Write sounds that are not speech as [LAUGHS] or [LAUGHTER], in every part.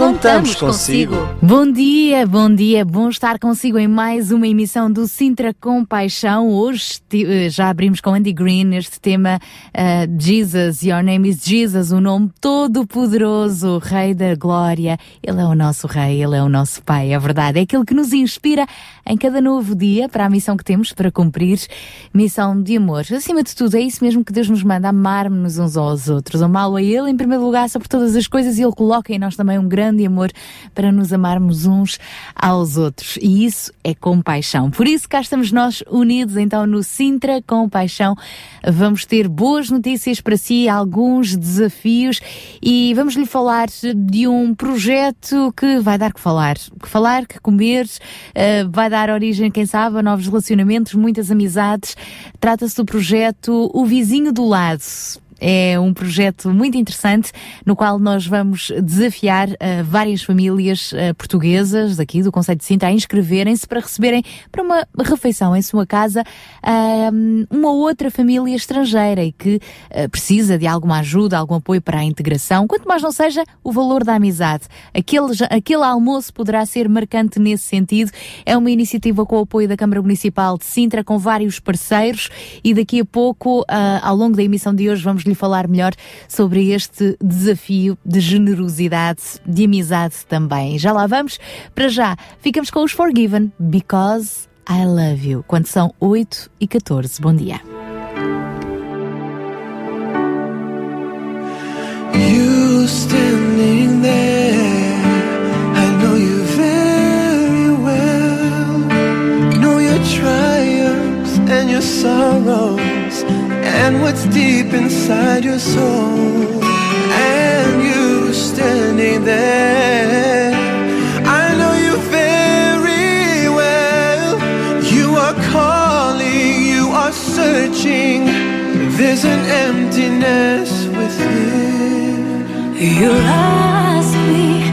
contamos, consigo. Bom dia, bom dia, bom estar consigo em mais uma emissão do Sintra Compaixão. Hoje ti- eh, já abrimos com Andy Green este tema eh, Jesus, Your Name is Jesus, o nome todo-poderoso, Rei da Glória. Ele é o nosso Rei, Ele é o nosso Pai, é verdade. É aquele que nos inspira em cada novo dia para a missão que temos para cumprir, missão de amor. Acima de tudo, é isso mesmo que Deus nos manda, amar-nos uns aos outros. Amá-lo a Ele em primeiro lugar sobre todas as coisas e Ele coloca em nós também um grande amor para nos amarmos uns aos outros. E isso é compaixão. Por isso cá estamos nós unidos então no Sintra Compaixão. Vamos ter boas notícias para si, alguns desafios e vamos lhe falar de um projeto que vai dar que falar. Que falar, que comer, eh, vai dar origem, quem sabe, a novos relacionamentos, muitas amizades. Trata-se do projeto O Vizinho do Lado. É um projeto muito interessante no qual nós vamos desafiar eh, várias famílias eh, portuguesas daqui do Conselho de Sintra a inscreverem-se para receberem para uma refeição em sua casa ah, uma outra família estrangeira e que eh, precisa de alguma ajuda, algum apoio para a integração, quanto mais não seja o valor da amizade. Aquele, aquele almoço poderá ser marcante nesse sentido. É uma iniciativa com o apoio da Câmara Municipal de Sintra, com vários parceiros, e daqui a pouco, ao longo da emissão de hoje, vamos lhe falar melhor sobre este desafio de generosidade, de amizade também. Já lá vamos. Para já, ficamos com os Forgiven, Because I Love You, quando são 8 e 14. Bom dia. You standing there, I know you very well. Know your triumphs and your sorrows, and what's deep inside your soul. And you standing there, I know you very well. You are calling, you are searching. There's an emptiness within. You ask me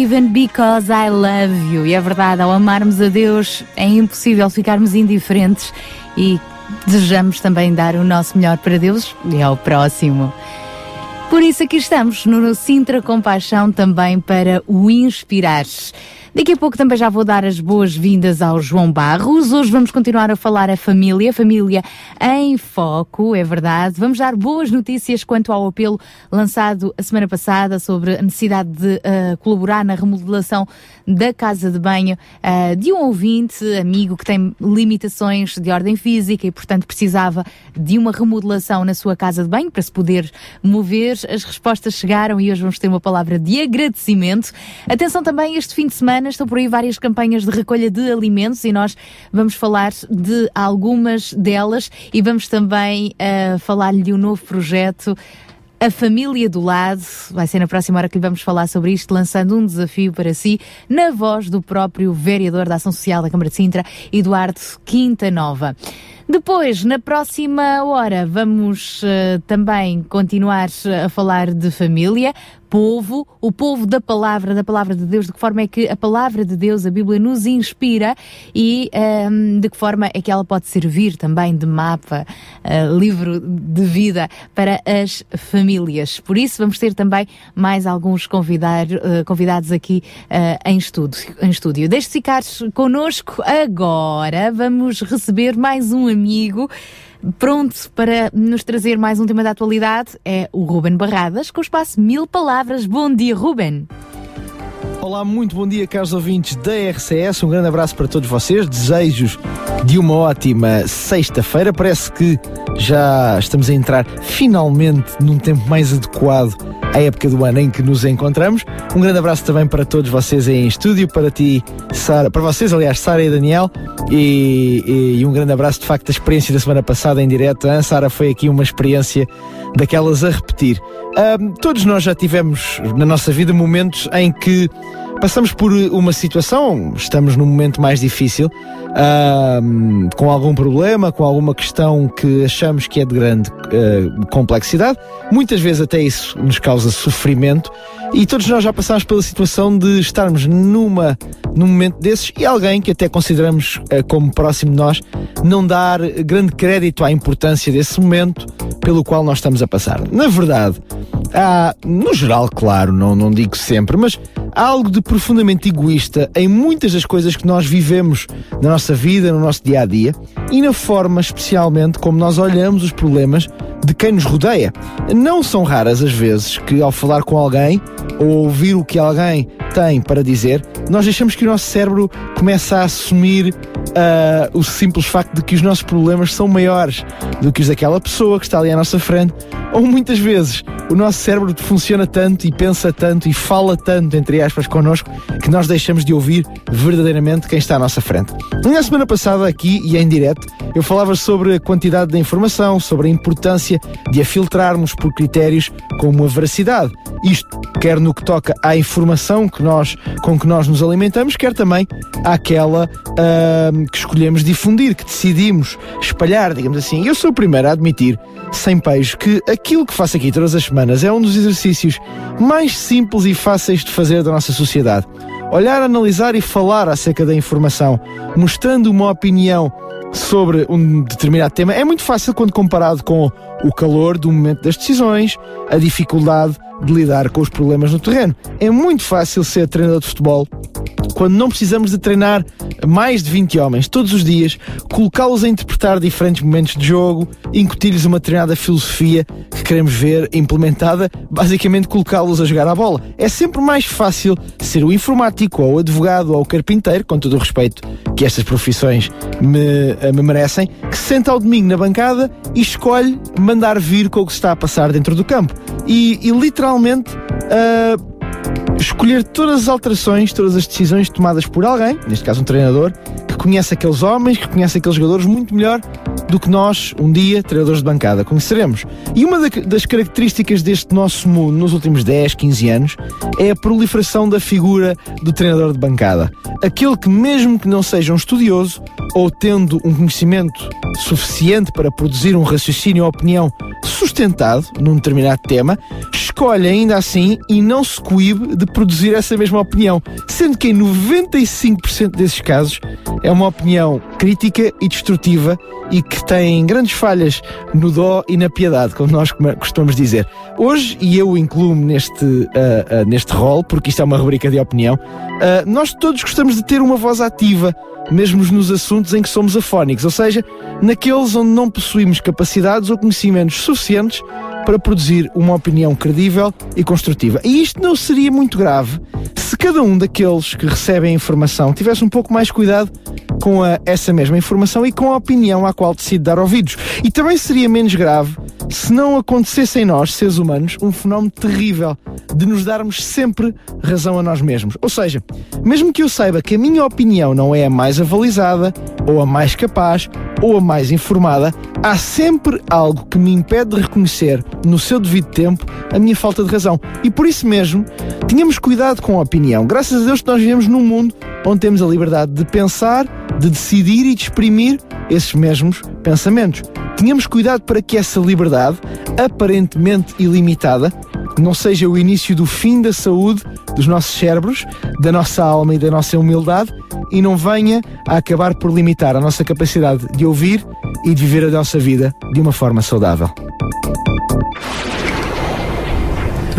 forgiven because I love you. E é verdade, ao amarmos a Deus é impossível ficarmos indiferentes e desejamos também dar o nosso melhor para Deus e ao próximo. Por isso aqui estamos no Sintra Compaixão também para o inspirar. Daqui a pouco também já vou dar as boas-vindas ao João Barros. Hoje vamos continuar a falar a família, família em foco, é verdade. Vamos dar boas notícias quanto ao apelo lançado a semana passada sobre a necessidade de uh, colaborar na remodelação da casa de banho uh, de um ouvinte, amigo que tem limitações de ordem física e, portanto, precisava de uma remodelação na sua casa de banho para se poder mover. As respostas chegaram e hoje vamos ter uma palavra de agradecimento. Atenção também, este fim de semana estão por aí várias campanhas de recolha de alimentos e nós vamos falar de algumas delas e vamos também uh, falar-lhe de um novo projeto. A Família do Lado, vai ser na próxima hora que lhe vamos falar sobre isto, lançando um desafio para si, na voz do próprio vereador da Ação Social da Câmara de Sintra, Eduardo Quinta Nova. Depois, na próxima hora, vamos uh, também continuar a falar de família, povo, o povo da palavra, da palavra de Deus, de que forma é que a palavra de Deus, a Bíblia, nos inspira e ehm, de que forma é que ela pode servir também de mapa, uh, livro de vida para as famílias. Por isso, vamos ter também mais alguns convidar, uh, convidados aqui uh, em, estudo, em estúdio. Deixe-se ficar connosco agora. Vamos receber mais um amigo pronto para nos trazer mais um tema da atualidade é o Ruben Barradas, com o espaço Mil Palavras. Bom dia, Ruben! Olá, muito bom dia, caros ouvintes da RCS. Um grande abraço para todos vocês. Desejos de uma ótima sexta-feira. Parece que já estamos a entrar finalmente num tempo mais adequado à época do ano em que nos encontramos. Um grande abraço também para todos vocês em estúdio, para ti, Sara, para vocês, aliás, Sara e Daniel, e, e, e, um grande abraço de facto da experiência da semana passada em direto. A Sara foi aqui uma experiência daquelas a repetir. Um, todos nós já tivemos na nossa vida momentos em que passamos por uma situação, estamos num momento mais difícil, uh, com algum problema, com alguma questão que achamos que é de grande uh, complexidade. Muitas vezes até isso nos causa sofrimento e todos nós já passamos pela situação de estarmos numa, num momento desses e alguém que até consideramos uh, como próximo de nós não dar grande crédito à importância desse momento pelo qual nós estamos a passar. Na verdade, há, no geral, claro, não, não digo sempre, mas há algo de profundamente egoísta em muitas das coisas que nós vivemos na nossa vida, no nosso dia a dia e na forma especialmente como nós olhamos os problemas de quem nos rodeia. Não são raras as vezes que, ao falar com alguém ou ouvir o que alguém tem para dizer, nós deixamos que o nosso cérebro comece a assumir uh, o simples facto de que os nossos problemas são maiores do que os daquela pessoa que está ali à nossa frente, ou muitas vezes o nosso cérebro funciona tanto e pensa tanto e fala tanto, entre aspas, connosco, que nós deixamos de ouvir verdadeiramente quem está à nossa frente. Na semana passada, aqui e em direto, eu falava sobre a quantidade de informação, sobre a importância de a filtrarmos por critérios como a veracidade. Isto quer no que toca à informação que nós, com que nós nos alimentamos, quer também àquela uh, que escolhemos difundir, que decidimos espalhar, digamos assim. Eu sou o primeiro a admitir, sem peixe, que aquilo que faço aqui todas as semanas é um dos exercícios mais simples e fáceis de fazer da nossa sociedade. Olhar, analisar e falar acerca da informação, mostrando uma opinião sobre um determinado tema é muito fácil quando comparado com o calor do momento das decisões, a dificuldade de lidar com os problemas no terreno. É muito fácil ser treinador de futebol quando não precisamos de treinar mais de 20 homens todos os dias, colocá-los a interpretar diferentes momentos de jogo, incutir-lhes uma treinada filosofia que queremos ver implementada, basicamente colocá-los a jogar a bola. É sempre mais fácil ser o informático, ou o advogado, ou o carpinteiro, com todo o respeito que estas profissões me, eh, me merecem, que se senta ao domingo na bancada e escolhe mandar vir com o que se está a passar dentro do campo. E, e literalmente. Uh, escolher todas as alterações, todas as decisões tomadas por alguém, neste caso um treinador, que conhece aqueles homens, que conhece aqueles jogadores muito melhor do que nós, um dia, treinadores de bancada, conheceremos. E uma das características deste nosso mundo nos últimos 10, 15 anos é a proliferação da figura do treinador de bancada. Aquele que, mesmo que não seja um estudioso ou tendo um conhecimento suficiente para produzir um raciocínio ou opinião sustentado num determinado tema, escolhe ainda assim e não se coíbe de produzir essa mesma opinião, sendo que em 95% desses casos é uma opinião crítica e destrutiva e que tem grandes falhas no dó e na piedade, como nós costumamos dizer. Hoje, e eu incluo-me neste, ah, ah, neste rol, porque isto é uma rubrica de opinião, ah, nós todos gostamos de ter uma voz ativa, mesmo nos assuntos em que somos afónicos, ou seja, naqueles onde não possuímos capacidades ou conhecimentos suficientes para produzir uma opinião credível e construtiva. E isto não seria muito grave se cada um daqueles que recebem a informação tivesse um pouco mais cuidado com a- essa mesma informação e com a opinião à qual decide dar ouvidos. E também seria menos grave se não acontecesse em nós, seres humanos, um fenómeno terrível de nos darmos sempre razão a nós mesmos. Ou seja, mesmo que eu saiba que a minha opinião não é a mais avalizada, ou a mais capaz, ou a mais informada, há sempre algo que me impede de reconhecer, no seu devido tempo, a minha falta de razão. E por isso mesmo, tínhamos cuidado com a opinião. Graças a Deus que nós vivemos num mundo onde temos a liberdade de pensar, de decidir e de exprimir esses mesmos pensamentos. Tínhamos cuidado para que essa liberdade, aparentemente ilimitada, não seja o início do fim da saúde dos nossos cérebros, da nossa alma e da nossa humildade e não venha a acabar por limitar a nossa capacidade de ouvir e de viver a nossa vida de uma forma saudável.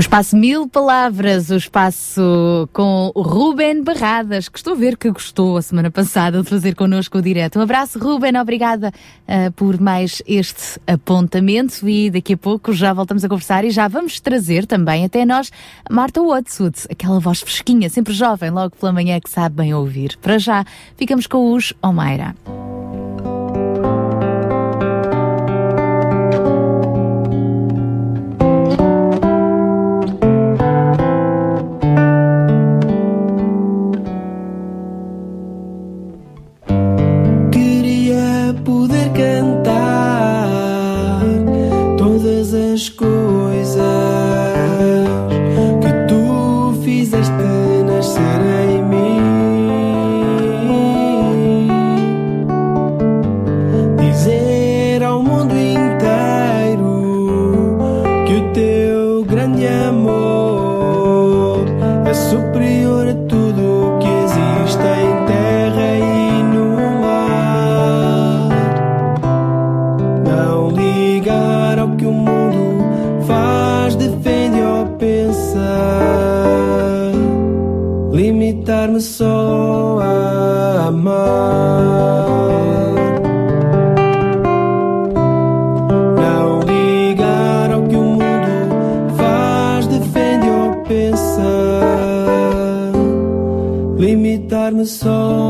O espaço Mil Palavras, o espaço com Ruben Barradas, que estou a ver que gostou a semana passada de fazer connosco o direto. Um abraço, Ruben, obrigada ah, por mais este apontamento e daqui a pouco já voltamos a conversar e já vamos trazer também até nós Marta Watswood, aquela voz fresquinha, sempre jovem, logo pela manhã que sabe bem ouvir. Para já, ficamos com os Omaira. Limitar-me só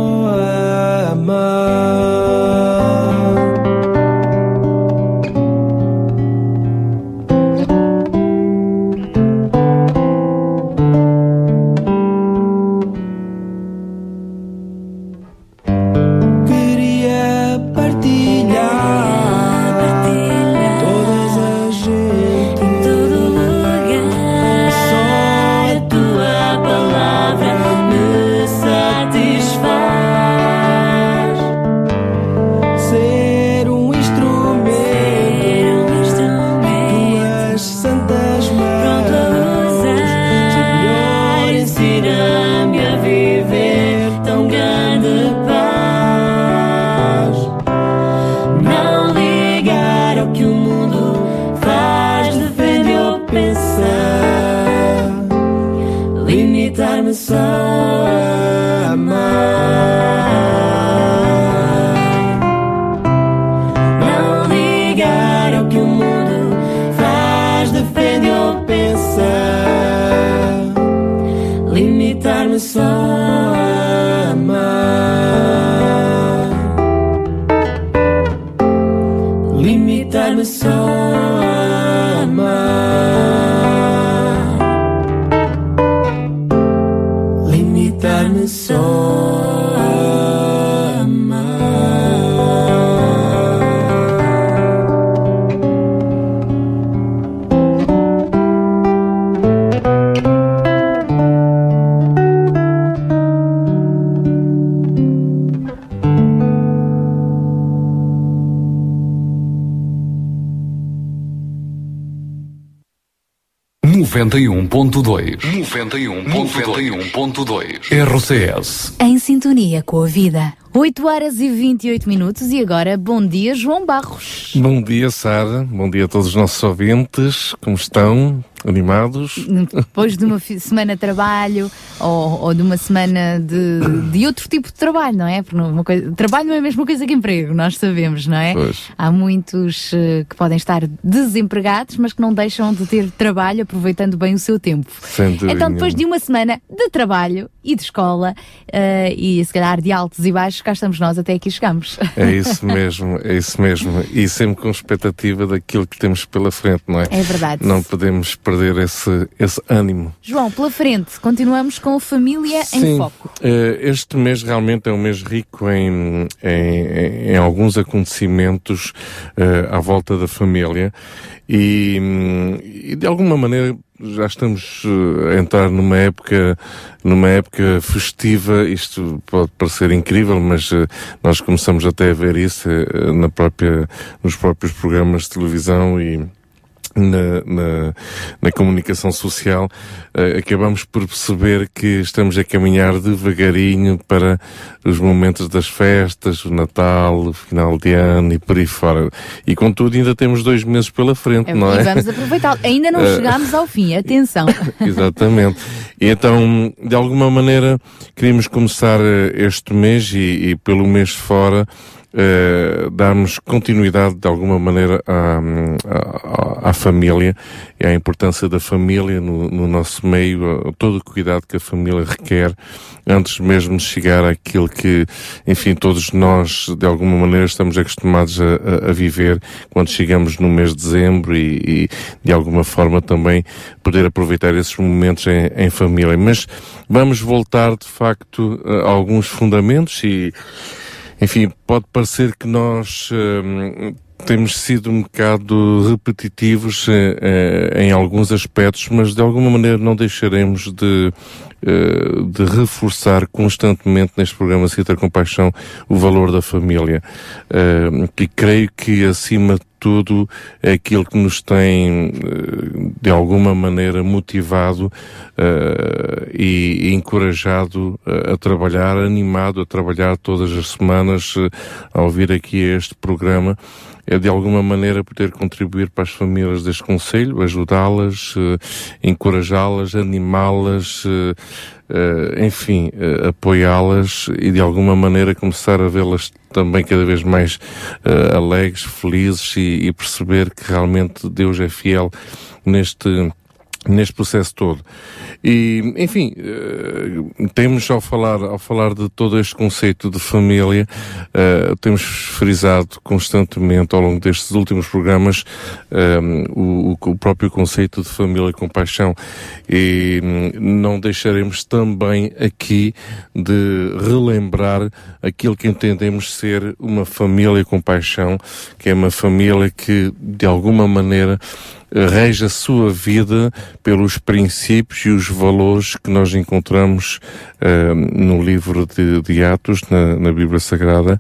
91.2 91.2 RCS Em sintonia com a vida. 8 horas e 28 minutos e agora bom dia, João Barros. Bom dia, Sara. Bom dia a todos os nossos ouvintes. Como estão? Animados? Depois de uma semana de trabalho ou, ou de uma semana de, de outro tipo de trabalho, não é? Porque uma coisa- trabalho não é a mesma coisa que emprego, nós sabemos, não é? Pois. Há muitos eh, que podem estar desempregados, mas que não deixam de ter trabalho aproveitando bem o seu tempo. Então, depois de uma semana de trabalho e de escola eh, e se calhar de altos e baixos, cá estamos nós, até aqui chegamos. É isso mesmo, é isso mesmo. E sempre com expectativa daquilo que temos pela frente, não é? É verdade. Não podemos perder esse, esse ânimo. João, pela frente, continuamos com família em Sim, foco. eh, este mês realmente é um mês rico em, em, em alguns acontecimentos eh, à volta da família e, hum, e de alguma maneira já estamos eh, a entrar numa época numa época festiva isto pode parecer incrível mas nós começamos até a ver isso na própria nos próprios programas de televisão e na, na, na comunicação social, eh, acabamos por perceber que estamos a caminhar devagarinho para os momentos das festas, o Natal, o final de ano e por aí fora. E contudo ainda temos dois meses pela frente, É, não E é? vamos aproveitar. Ainda não chegámos ao fim, atenção. [LAUGHS] Exatamente. E então, de alguma maneira, queríamos começar eh, este mês e, e pelo mês fora, eh, darmos continuidade de alguma maneira à, à, à família e à importância da família no, no nosso meio, todo o cuidado que a família requer antes mesmo de chegar àquilo que, enfim, todos nós de alguma maneira estamos acostumados a, a- a viver quando chegamos no mês de dezembro e, e de alguma forma também poder aproveitar esses momentos em, em família. Mas vamos voltar de facto a alguns fundamentos e enfim, pode parecer que nós hum, temos sido um bocado repetitivos eh, eh, em alguns aspectos, mas de alguma maneira não deixaremos de, eh, de reforçar constantemente neste programa Cita Compaixão o valor da família. Eh, que creio que acima de tudo aquilo que nos tem eh, de alguma maneira motivado eh, e, encorajado eh, a trabalhar, animado a trabalhar todas as semanas eh, a ouvir aqui este programa é de alguma maneira poder contribuir para as famílias deste Conselho, ajudá-las, encorajá-las, animá-las, enfim, eh, apoiá-las e de alguma maneira começar a vê-las também cada vez mais eh, alegres, felizes e, e perceber que realmente Deus é fiel neste neste processo todo. E, enfim, eh, temos ao falar, ao falar de todo este conceito de família, eh, temos frisado constantemente ao longo destes últimos programas eh, o, o próprio conceito de família com paixão e hum, não deixaremos também aqui de relembrar aquilo que entendemos ser uma família com paixão, que é uma família que de alguma maneira rege a sua vida pelos princípios e os valores que nós encontramos eh, no livro de, de Atos, na, na Bíblia Sagrada,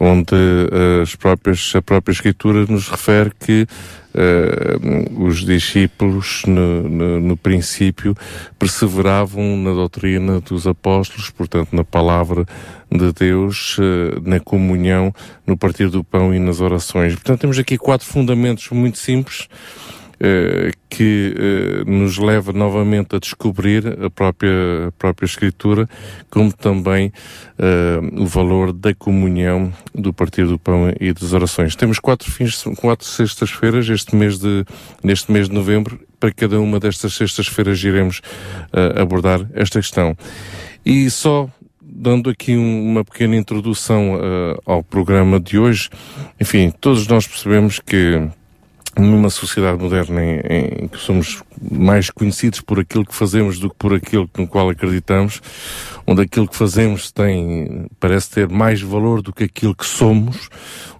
onde eh, as próprias, a própria Escritura nos refere que eh, os discípulos, no, no, no princípio, perseveravam na doutrina dos apóstolos, portanto, na palavra de Deus, eh, na comunhão, no partir do pão e nas orações. Portanto, temos aqui quatro fundamentos muito simples que eh, nos leva novamente a descobrir a própria, a própria Escritura, como também eh, o valor da comunhão, do partir do pão e das orações. Temos quatro fins, quatro sextas-feiras este mês de, neste mês de novembro. Para cada uma destas sextas-feiras iremos eh, abordar esta questão. E só dando aqui um- uma pequena introdução eh, ao programa de hoje, enfim, todos nós percebemos que numa sociedade moderna em, em que somos mais conhecidos por aquilo que fazemos do que por aquilo no qual acreditamos, onde aquilo que fazemos tem, parece ter mais valor do que aquilo que somos,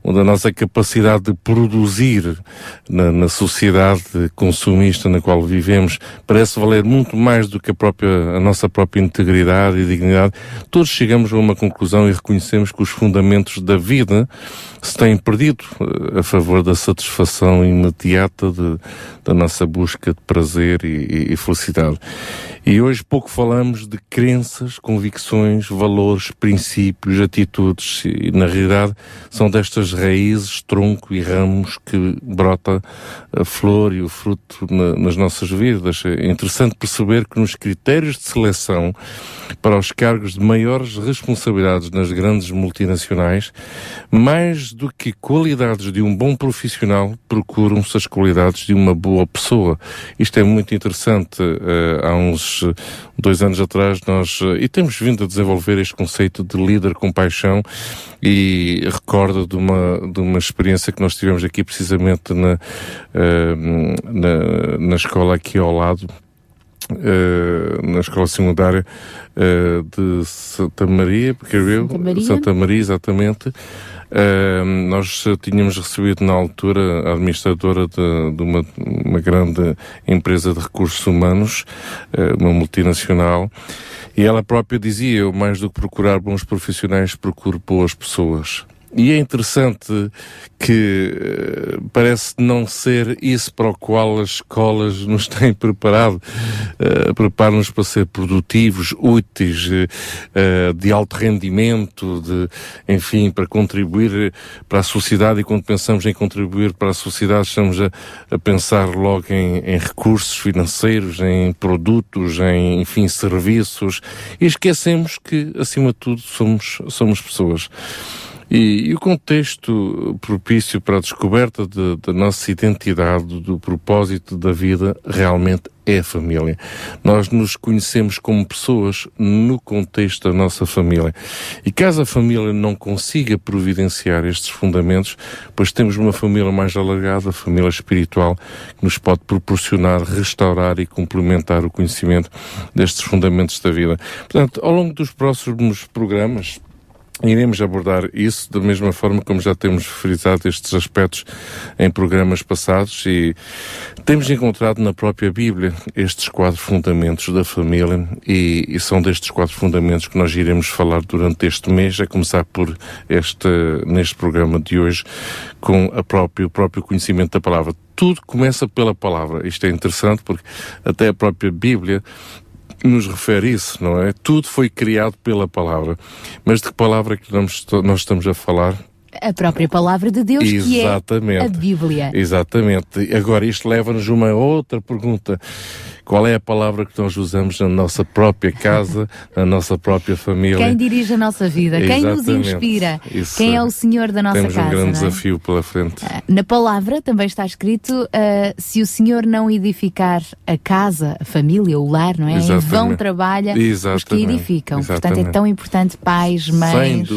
onde a nossa capacidade de produzir na, na sociedade consumista na qual vivemos parece valer muito mais do que a própria, a nossa própria integridade e dignidade, todos chegamos a uma conclusão e reconhecemos que os fundamentos da vida se têm perdido eh, a favor da satisfação imediata de, da nossa busca de prazer e, e felicidade. E hoje pouco falamos de crenças, convicções, valores, princípios, atitudes, e na realidade são destas raízes, tronco e ramos que brota a flor e o fruto na, nas nossas vidas. É interessante perceber que nos critérios de seleção para os cargos de maiores responsabilidades nas grandes multinacionais, mais do que qualidades de um bom profissional, procuram-se as qualidades de uma boa pessoa. Isto é muito interessante. Uh, há uns dois anos atrás nós, uh, e temos vindo a desenvolver este conceito de líder com paixão e recordo de uma, de uma experiência que nós tivemos aqui precisamente na, uh, na, na escola aqui ao lado, Uh, na escola secundária uh, de Santa Maria, porque Santa Maria. Santa Maria, exatamente. Uh, nós tínhamos recebido na altura a administradora de, de uma, uma grande empresa de recursos humanos, uma multinacional, e ela própria dizia: Eu, mais do que procurar bons profissionais, procuro boas pessoas. E é interessante que uh, parece não ser isso para o qual as escolas nos [LAUGHS] têm preparado. Uh, Preparam-nos para ser produtivos, úteis, uh, de alto rendimento, de, enfim, para contribuir para a sociedade. E quando pensamos em contribuir para a sociedade, estamos a, a pensar logo em, em recursos financeiros, em produtos, em, enfim, serviços. E esquecemos que, acima de tudo, somos, somos pessoas. E, e, o contexto propício para a descoberta de, da nossa identidade, do propósito da vida, realmente é a família. Nós nos conhecemos como pessoas no contexto da nossa família. E caso a família não consiga providenciar estes fundamentos, pois temos uma família mais alargada, a família espiritual, que nos pode proporcionar, restaurar e complementar o conhecimento destes fundamentos da vida. Portanto, ao longo dos próximos programas, Iremos abordar isso da mesma forma como já temos frisado estes aspectos em programas passados e temos encontrado na própria Bíblia estes quatro fundamentos da família e, e são destes quatro fundamentos que nós iremos falar durante este mês, a começar por este, neste programa de hoje, com a própria, o próprio conhecimento da palavra. Tudo começa pela palavra. Isto é interessante porque até a própria Bíblia nos refere isso, não é? Tudo foi criado pela palavra. Mas de que palavra é que nós, nós estamos a falar? A própria palavra de Deus, Exatamente. que é a Bíblia. Exatamente. Agora, isto leva-nos a uma outra pergunta. Qual é a palavra que nós usamos na nossa própria casa, [LAUGHS] na nossa própria família? Quem dirige a nossa vida? Quem nos Exatamente. inspira? Isso. Quem é o Senhor da nossa Temos casa? um grande é? desafio pela frente. Na palavra também está escrito: ah, se o Senhor não edificar a casa, a família, o lar, não é? Em vão Exatamente. trabalha os que Exatamente. edificam. Portanto, é Exatamente. tão importante pais, mães,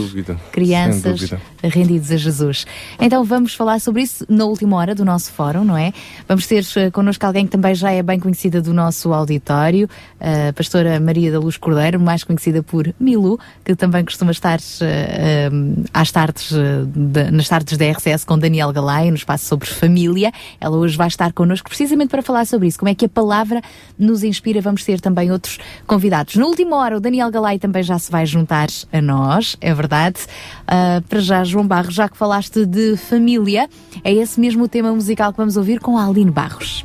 crianças dúvida. rendidos a Jesus. Então vamos falar sobre isso na última hora do nosso fórum, não é? Vamos ter eh, connosco alguém que também já é bem conhecida do nosso auditório, a pastora Maria da Luz Cordeiro, mais conhecida por Milu, que também costuma estar eh, às tardes, eh, de- nas tardes da RCS com Daniel Galay, no espaço sobre família. Ela hoje vai estar connosco precisamente para falar sobre isso, como é que a palavra nos inspira. Vamos ter também outros convidados. Na última hora, o Daniel Galay também já se vai juntar a nós, é verdade. Ah, para já, João Barros, já que falaste de família, é esse mesmo o tema musical que vamos ouvir com a Aline Barros.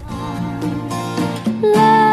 Vem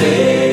você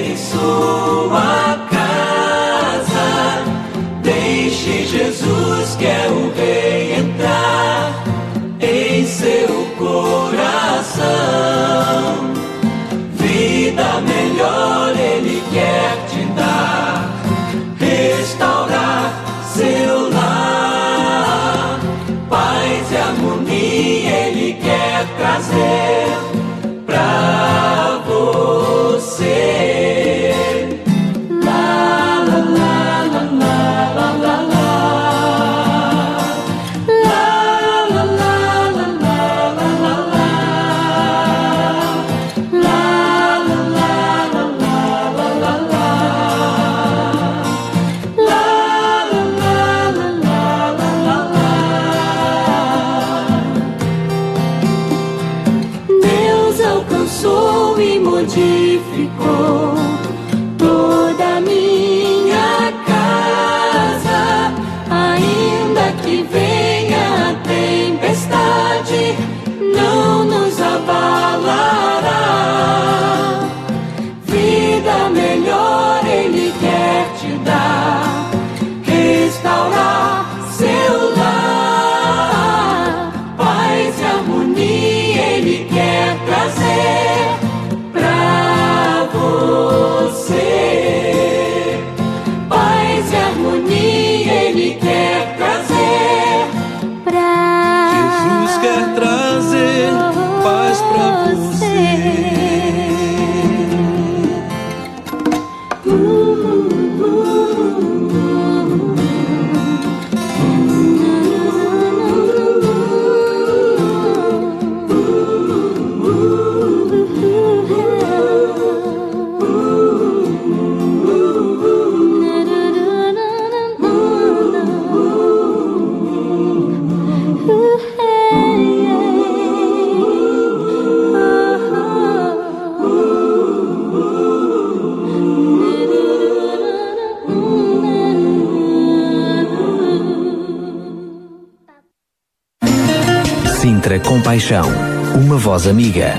Compaixão. Uma voz amiga.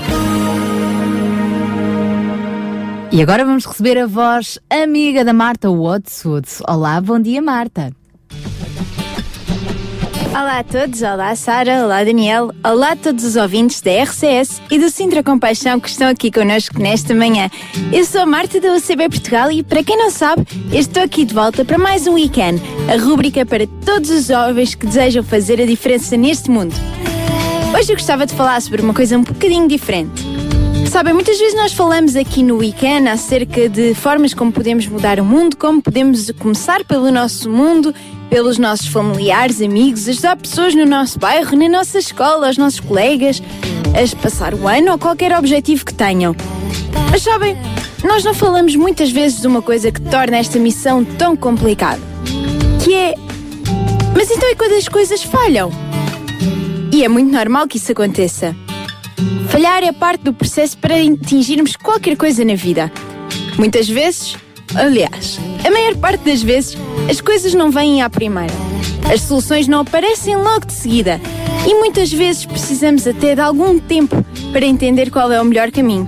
E agora vamos receber a voz amiga da Marta Watswood. Olá, bom dia, Marta. Olá a todos, olá Sara, olá Daniel, olá a todos os ouvintes da RCS e do Sintra Compaixão que estão aqui connosco nesta manhã. Eu sou a Marta da UCB Portugal e, para quem não sabe, estou aqui de volta para mais um Weekend, a rúbrica para todos os jovens que desejam fazer a diferença neste mundo. Hoje eu gostava de falar sobre uma coisa um bocadinho diferente. Sabem, muitas vezes nós falamos aqui no Weekend acerca de formas como podemos mudar o mundo, como podemos começar pelo nosso mundo, pelos nossos familiares, amigos, ajudar pessoas no nosso bairro, na nossa escola, aos nossos colegas, a passar o ano ou qualquer objetivo que tenham. Mas sabem, nós não falamos muitas vezes de uma coisa que torna esta missão tão complicada. Que é. Mas então é quando as coisas falham. E é muito normal que isso aconteça. Falhar é parte do processo para atingirmos qualquer coisa na vida. Muitas vezes, aliás, a maior parte das vezes, as coisas não vêm à primeira. As soluções não aparecem logo de seguida. E muitas vezes precisamos até de algum tempo para entender qual é o melhor caminho.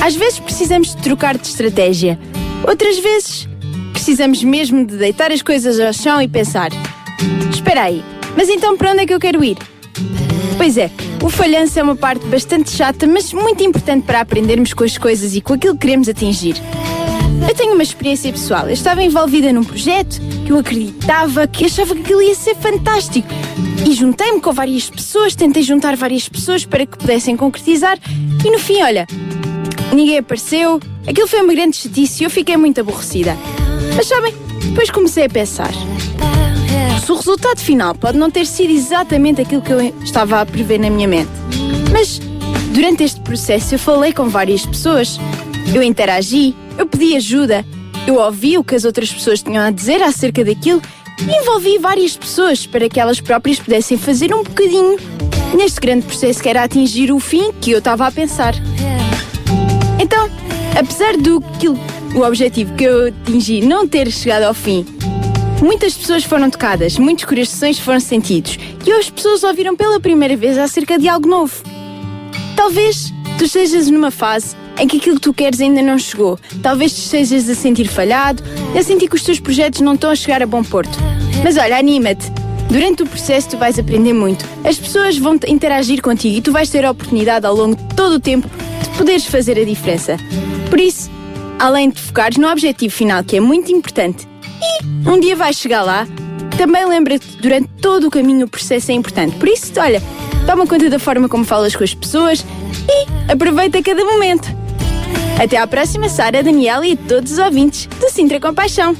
Às vezes precisamos de trocar de estratégia. Outras vezes precisamos mesmo de deitar as coisas ao chão e pensar: Espera aí, mas então para onde é que eu quero ir? Pois é, o falhanço é uma parte bastante chata, mas muito importante para aprendermos com as coisas e com aquilo que queremos atingir. Eu tenho uma experiência pessoal. Eu estava envolvida num projeto que eu acreditava, que achava que aquilo ia ser fantástico. E juntei-me com várias pessoas, tentei juntar várias pessoas para que pudessem concretizar. E no fim, olha, ninguém apareceu. Aquilo foi uma grande chatice e eu fiquei muito aborrecida. Mas sabem, depois comecei a pensar. Se o resultado final pode não ter sido exatamente aquilo que eu estava a prever na minha mente. Mas durante este processo eu falei com várias pessoas, eu interagi, eu pedi ajuda, eu ouvi o que as outras pessoas tinham a dizer acerca daquilo e envolvi várias pessoas para que elas próprias pudessem fazer um bocadinho neste grande processo que era atingir o fim que eu estava a pensar. Então, apesar do que o objetivo que eu atingi não ter chegado ao fim, muitas pessoas foram tocadas, muitos corações foram sentidos e as pessoas ouviram pela primeira vez acerca de algo novo. Talvez tu estejas numa fase em que aquilo que tu queres ainda não chegou. Talvez tu estejas a sentir falhado, a sentir que os teus projetos não estão a chegar a bom porto. Mas olha, anima-te. Durante o processo tu vais aprender muito. As pessoas vão interagir contigo e tu vais ter a oportunidade ao longo de todo o tempo de poderes fazer a diferença. Por isso, além de focares no objetivo final, que é muito importante, e um dia vais chegar lá, também lembra-te durante todo o caminho o processo é importante. Por isso, olha, toma conta da forma como falas com as pessoas e aproveita cada momento. Até à próxima, Sara, Daniel e todos os ouvintes do Sintra Compaixão.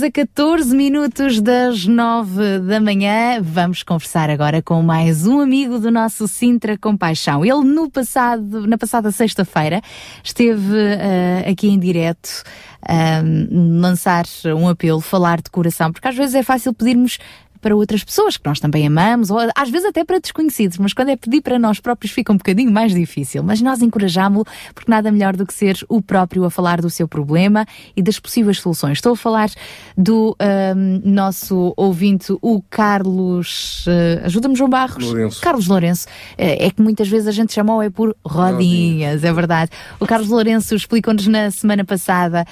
Estamos a 14 minutos das 9 da manhã. Vamos conversar agora com mais um amigo do nosso Sintra Compaixão. Ele no passado, na passada sexta-feira esteve eh, aqui em direto a lançar um apelo, falar de coração, porque às vezes é fácil pedirmos para outras pessoas que nós também amamos, ou às vezes até para desconhecidos, mas quando é pedir para nós próprios fica um bocadinho mais difícil. Mas nós encorajámo-lo, porque nada melhor do que ser o próprio a falar do seu problema e das possíveis soluções. Estou a falar do nosso ouvinte, o Carlos. eh, Ajuda-me, João Barros. Lourenço. Carlos Lourenço. Eh, é que muitas vezes a gente chamou é por rodinhas, é verdade. O Carlos Lourenço explicou-nos na semana passada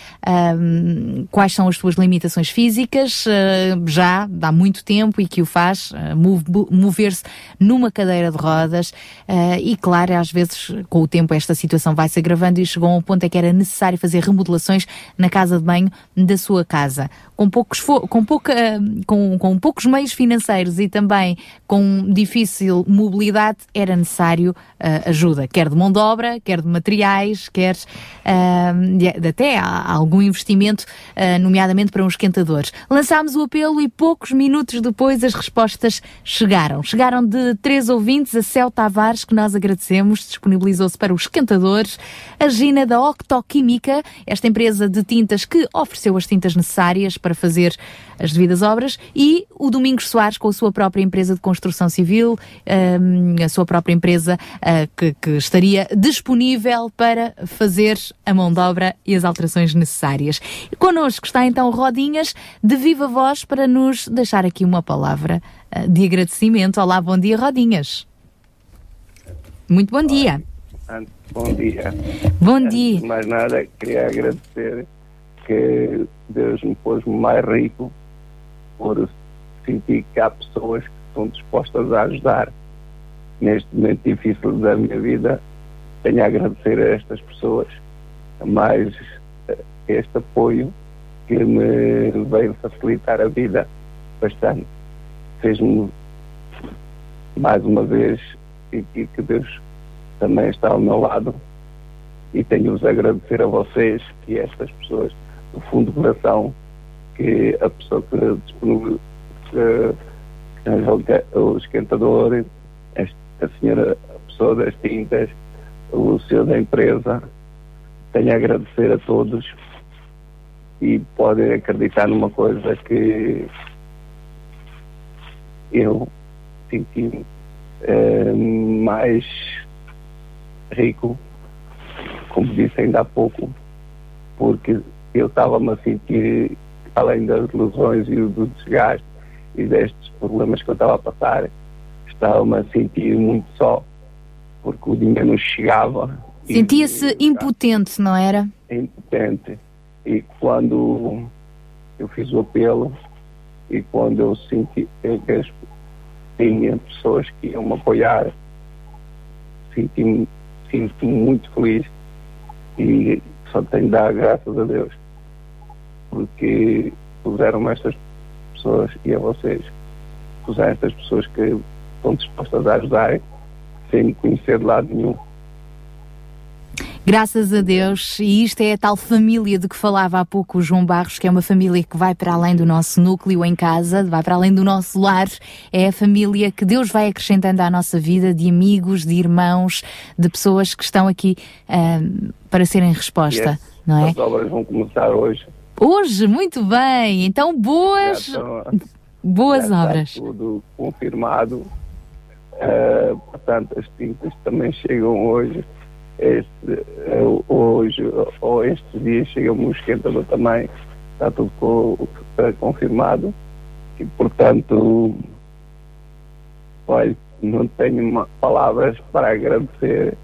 quais são as suas limitações físicas, eh, já há muito tempo e que o faz eh, move- mover-se numa cadeira de rodas eh, e claro, às vezes com o tempo esta situação vai se agravando e chegou a um ponto em que era necessário fazer remodelações na casa de banho da sua casa. Com poucos, com pouca, com, com poucos meios financeiros e também com difícil mobilidade, era necessário eh, ajuda, quer de mão de obra, quer de materiais, quer de até algum investimento, nomeadamente para uns esquentadores. Lançámos o apelo e poucos minutos depois as respostas chegaram. Chegaram de três ouvintes, a Cel Tavares, que nós agradecemos, disponibilizou-se para os esquentadores, a Gina da Octoquímica, esta empresa de tintas que ofereceu as tintas necessárias para fazer as devidas obras, e o Domingos Soares com a sua própria empresa de construção civil, hum, a sua própria empresa ah, que, que estaria disponível para fazer a mão de obra e as alterações necessárias. Connosco está então Rodinhas, de viva voz, para nos deixar aqui uma palavra ah, de agradecimento. Olá, bom dia, Rodinhas. Muito bom dia. Antes, bom dia. Bom Antes dia. de mais nada, queria agradecer que Deus me pôs mais rico por sentir que há pessoas que estão dispostas a ajudar. Neste momento difícil da minha vida, tenho a agradecer a estas pessoas, mais eh, este apoio que me veio facilitar a vida bastante. Fez-me mais uma vez sentir que Deus também está ao meu lado e tenho-vos a agradecer a vocês e a estas pessoas do fundo do coração que a pessoa que disponibilizou o esquentador, a senhora, a pessoa das tintas, o senhor da empresa, tenho a agradecer a todos e podem acreditar numa coisa que eu senti eh, mais rico, como disse ainda há pouco, porque eu estava-me a sentir, além das lesões e do desgaste e destes problemas que eu estava a passar, estava-me a sentir muito só, porque o dinheiro não chegava. Sentia-se impotente, não era? impotente. E quando eu fiz o apelo e quando eu senti que tinha pessoas que iam me apoiar, senti-me sinto-me muito feliz e só tenho de dar graças a Deus porque puseram estas pessoas e a vocês puseram estas pessoas que estão dispostas a ajudar sem me conhecer de lado nenhum. Graças a Deus, e isto é a tal família de que falava há pouco o João Barros, que é uma família que vai para além do nosso núcleo em casa, vai para além do nosso lar, é a família que Deus vai acrescentando à nossa vida de amigos, de irmãos, de pessoas que estão aqui ahm, para serem resposta, Yes. não é? As obras vão começar hoje. Hoje, muito bem, então boas, estão- boas obras. tudo confirmado. Eh, portanto, as tintas também chegam hoje. Este, eh, hoje ou estes dias chega-me um esquentador também. Está tudo co- eh, confirmado. E, portanto, olha, não tenho palavras para agradecer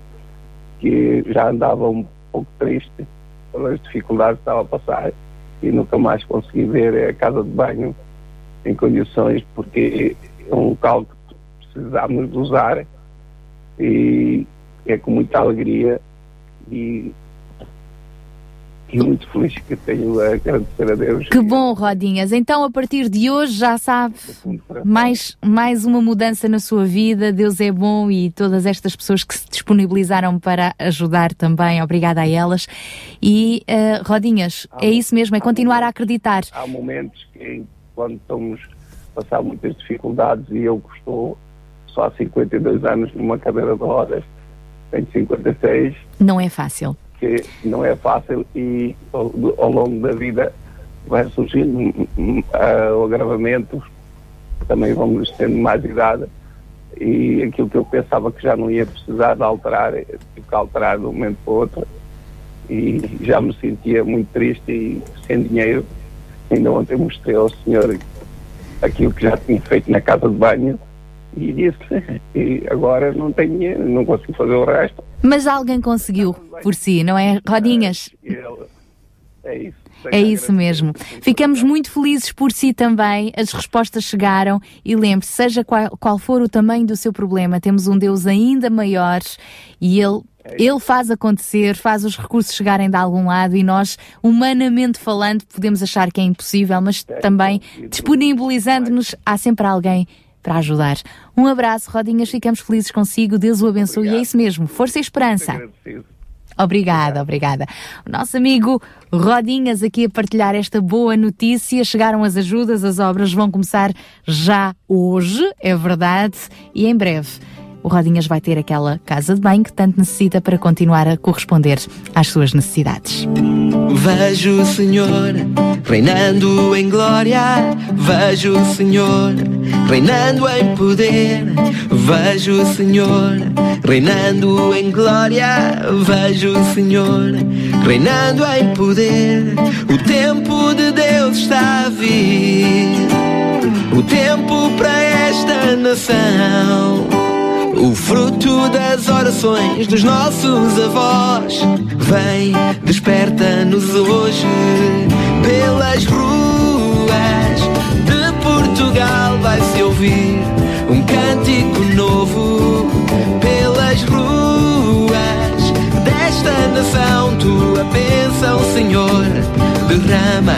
que já andava um pouco triste pelas dificuldades que estava a passar e nunca mais consegui ver a casa de banho em condições porque é um local que precisamos de usar e é com muita alegria e, e muito feliz que tenho a agradecer a Deus. Que bom, Rodinhas. Então, a partir de hoje, já sabe, mais, mais uma mudança na sua vida. Deus é bom e todas estas pessoas que se disponibilizaram para ajudar também, obrigada a elas. E, eh, Rodinhas, é isso mesmo, é continuar a acreditar. Há momentos que quando estamos a passar muitas dificuldades e eu que estou só há 52 anos numa cadeira de rodas, tenho 56, Não é fácil. que não é fácil e ao, ao longo da vida vai surgindo hum, hum, ah, agravamentos, também vamos tendo mais idade e aquilo que eu pensava que já não ia precisar de alterar, tive que alterar de um momento para o outro e já me sentia muito triste e sem dinheiro. Ainda ontem mostrei ao senhor aquilo que já tinha feito na casa de banho e disse, e agora não tenho dinheiro, não consigo fazer o resto. Mas alguém conseguiu por si, não é, Rodinhas? É isso. É isso mesmo. Ficamos muito felizes por si também. As respostas chegaram e lembre-se, seja qual, qual for o tamanho do seu problema, temos um Deus ainda maior e Ele, ele faz acontecer, faz os recursos chegarem de algum lado e nós, humanamente falando, podemos achar que é impossível, mas também disponibilizando-nos, há sempre alguém para ajudar. Um abraço, Rodinhas, ficamos felizes consigo, Deus o abençoe e é isso mesmo, força e esperança. Obrigada, obrigada. O nosso amigo Rodinhas aqui a partilhar esta boa notícia. Chegaram as ajudas, as obras vão começar já hoje, é verdade, e em breve. O Rodinhas vai ter aquela casa de banho que tanto necessita para continuar a corresponder às suas necessidades. Vejo o Senhor reinando em glória. Vejo o Senhor reinando em poder. Vejo o Senhor reinando em glória. Vejo o Senhor reinando em poder. O tempo de Deus está a vir. O tempo para esta nação. O fruto das orações dos nossos avós. Vem, desperta-nos hoje pelas ruas de Portugal. Vai-se ouvir um cântico novo pelas ruas desta nação. Tua bênção, Senhor, derrama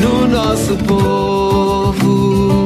no nosso povo.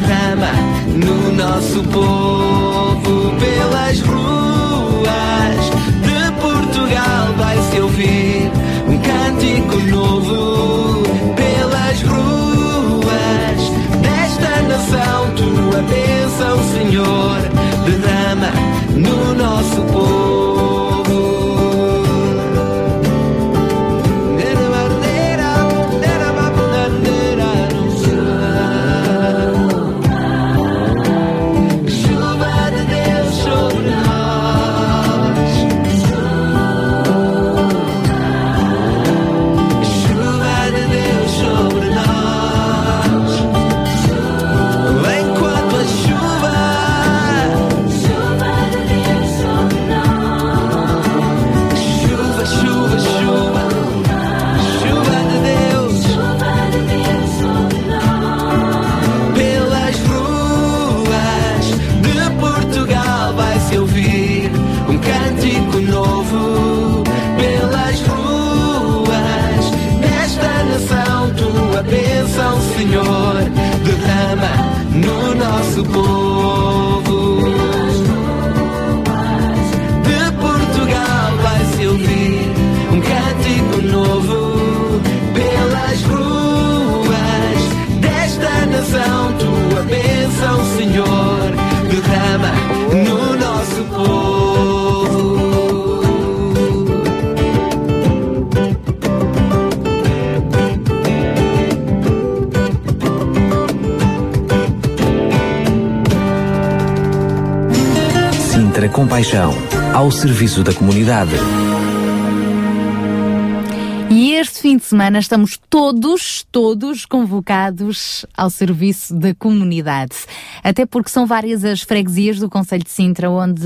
derrama no nosso povo pelas ruas de Portugal. Vai-se ouvir um cântico novo pelas ruas desta nação. Tua bênção, Senhor, ao serviço da comunidade. E este fim de semana estamos todos, todos convocados ao serviço da comunidade. Até porque são várias as freguesias do Conselho de Sintra onde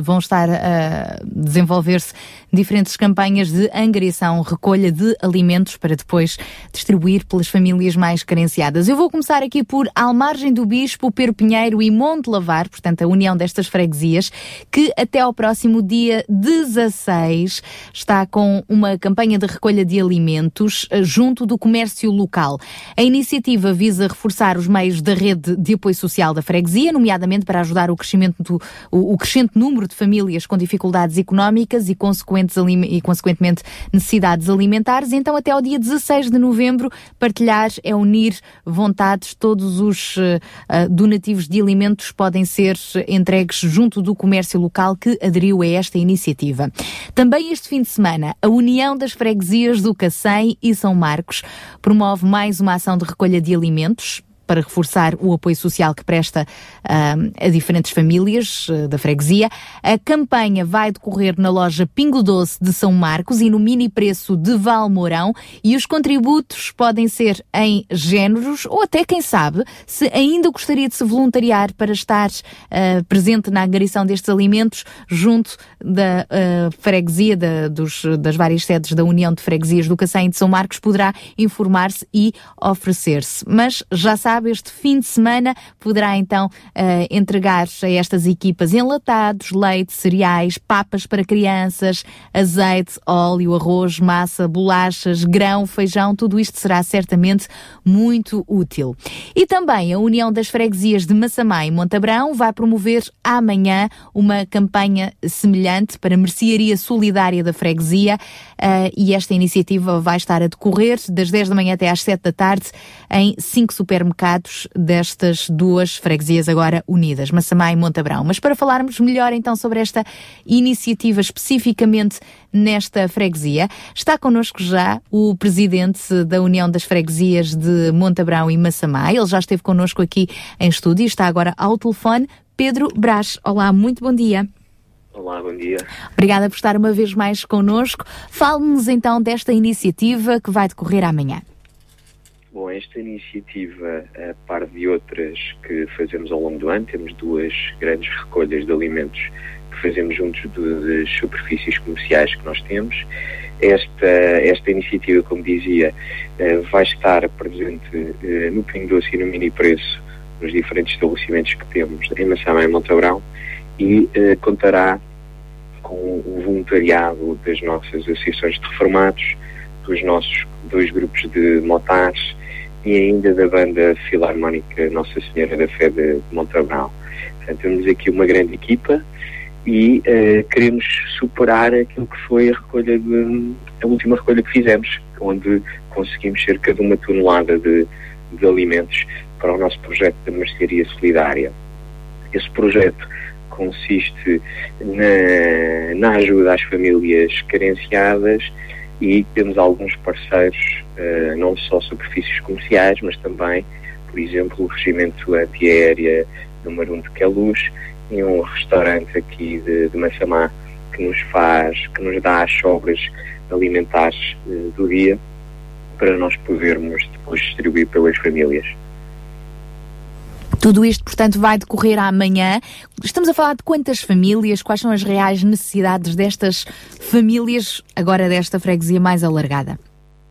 vão estar a desenvolver-se diferentes campanhas de angariação, recolha de alimentos para depois distribuir pelas famílias mais carenciadas. Eu vou começar aqui por Almargem do Bispo, Pero Pinheiro e Monte Lavar, portanto a união destas freguesias, que até ao próximo dia 16 está com uma campanha de recolha de alimentos eh, junto do comércio local. A iniciativa visa reforçar os meios da rede de apoio social da freguesia, nomeadamente para ajudar o crescimento do, o, o crescente número de famílias com dificuldades económicas e, consequentes, e consequentemente necessidades alimentares. Então, até ao dia 16 de novembro, partilhar é unir vontades. Todos os eh, ah, donativos de alimentos podem ser entregues junto do comércio local que aderiu a esta iniciativa. Também este fim de semana, a União das Freguesias do Cacém e São Marcos promove mais uma ação de recolha de alimentos para reforçar o apoio social que presta ah, a diferentes famílias ah, da freguesia. A campanha vai decorrer na loja Pingo Doce de São Marcos e no mini preço de Valmourão e os contributos podem ser em géneros ou até, quem sabe, se ainda gostaria de se voluntariar para estar ah, presente na angariação destes alimentos junto da freguesia, da- dos- das várias sedes da União de Freguesias do Cacém de São Marcos, poderá informar-se e oferecer-se. Mas já sabe, sabe, este fim de semana poderá então uh, entregar a estas equipas enlatados, leite, cereais, papas para crianças, azeite, óleo, arroz, massa, bolachas, grão, feijão, tudo isto será certamente muito útil. E também a União das Freguesias de Massamá e Montabrão vai promover amanhã uma campanha semelhante para mercearia solidária da freguesia uh, e esta iniciativa vai estar a decorrer das 10 da manhã até às 7 da tarde em cinco supermercados destas duas freguesias agora unidas, Massamá e Montabrão. Mas para falarmos melhor então sobre esta iniciativa especificamente nesta freguesia, está connosco já o presidente da União das Freguesias de Montabrão e Massamá. Ele já esteve connosco aqui em estúdio e está agora ao telefone. Pedro Brás. Olá, muito bom dia. Olá, bom dia. Obrigada por estar uma vez mais connosco. Fale-nos então desta iniciativa que vai decorrer amanhã. Bom, esta iniciativa, a par de outras que fazemos ao longo do ano, temos duas grandes recolhas de alimentos que fazemos juntos das superfícies comerciais que nós temos. Esta, esta iniciativa, como dizia, eh, vai estar presente eh, no Pingo Doce e no Mini Preço, nos diferentes estabelecimentos que temos em Massama e Montabrão, e eh, contará com o voluntariado das nossas associações de reformados, dos nossos dois grupos de motares e ainda da banda filarmónica Nossa Senhora da Fé de Montabrão. Portanto, temos aqui uma grande equipa e uh, queremos superar aquilo que foi a recolha de, a última recolha que fizemos, onde conseguimos cerca de uma tonelada de, de alimentos para o nosso projeto da mercearia solidária. Esse projeto consiste na, na ajuda às famílias carenciadas e temos alguns parceiros, uh, não só superfícies comerciais, mas também, por exemplo, o regimento antiaérea número 1 de Queluz e um restaurante aqui de, de que nos faz, que nos dá as sobras alimentares uh, do dia para nós podermos depois distribuir pelas famílias. Tudo isto, portanto, vai decorrer amanhã. Estamos a falar de quantas famílias, quais são as reais necessidades destas famílias, agora desta freguesia mais alargada?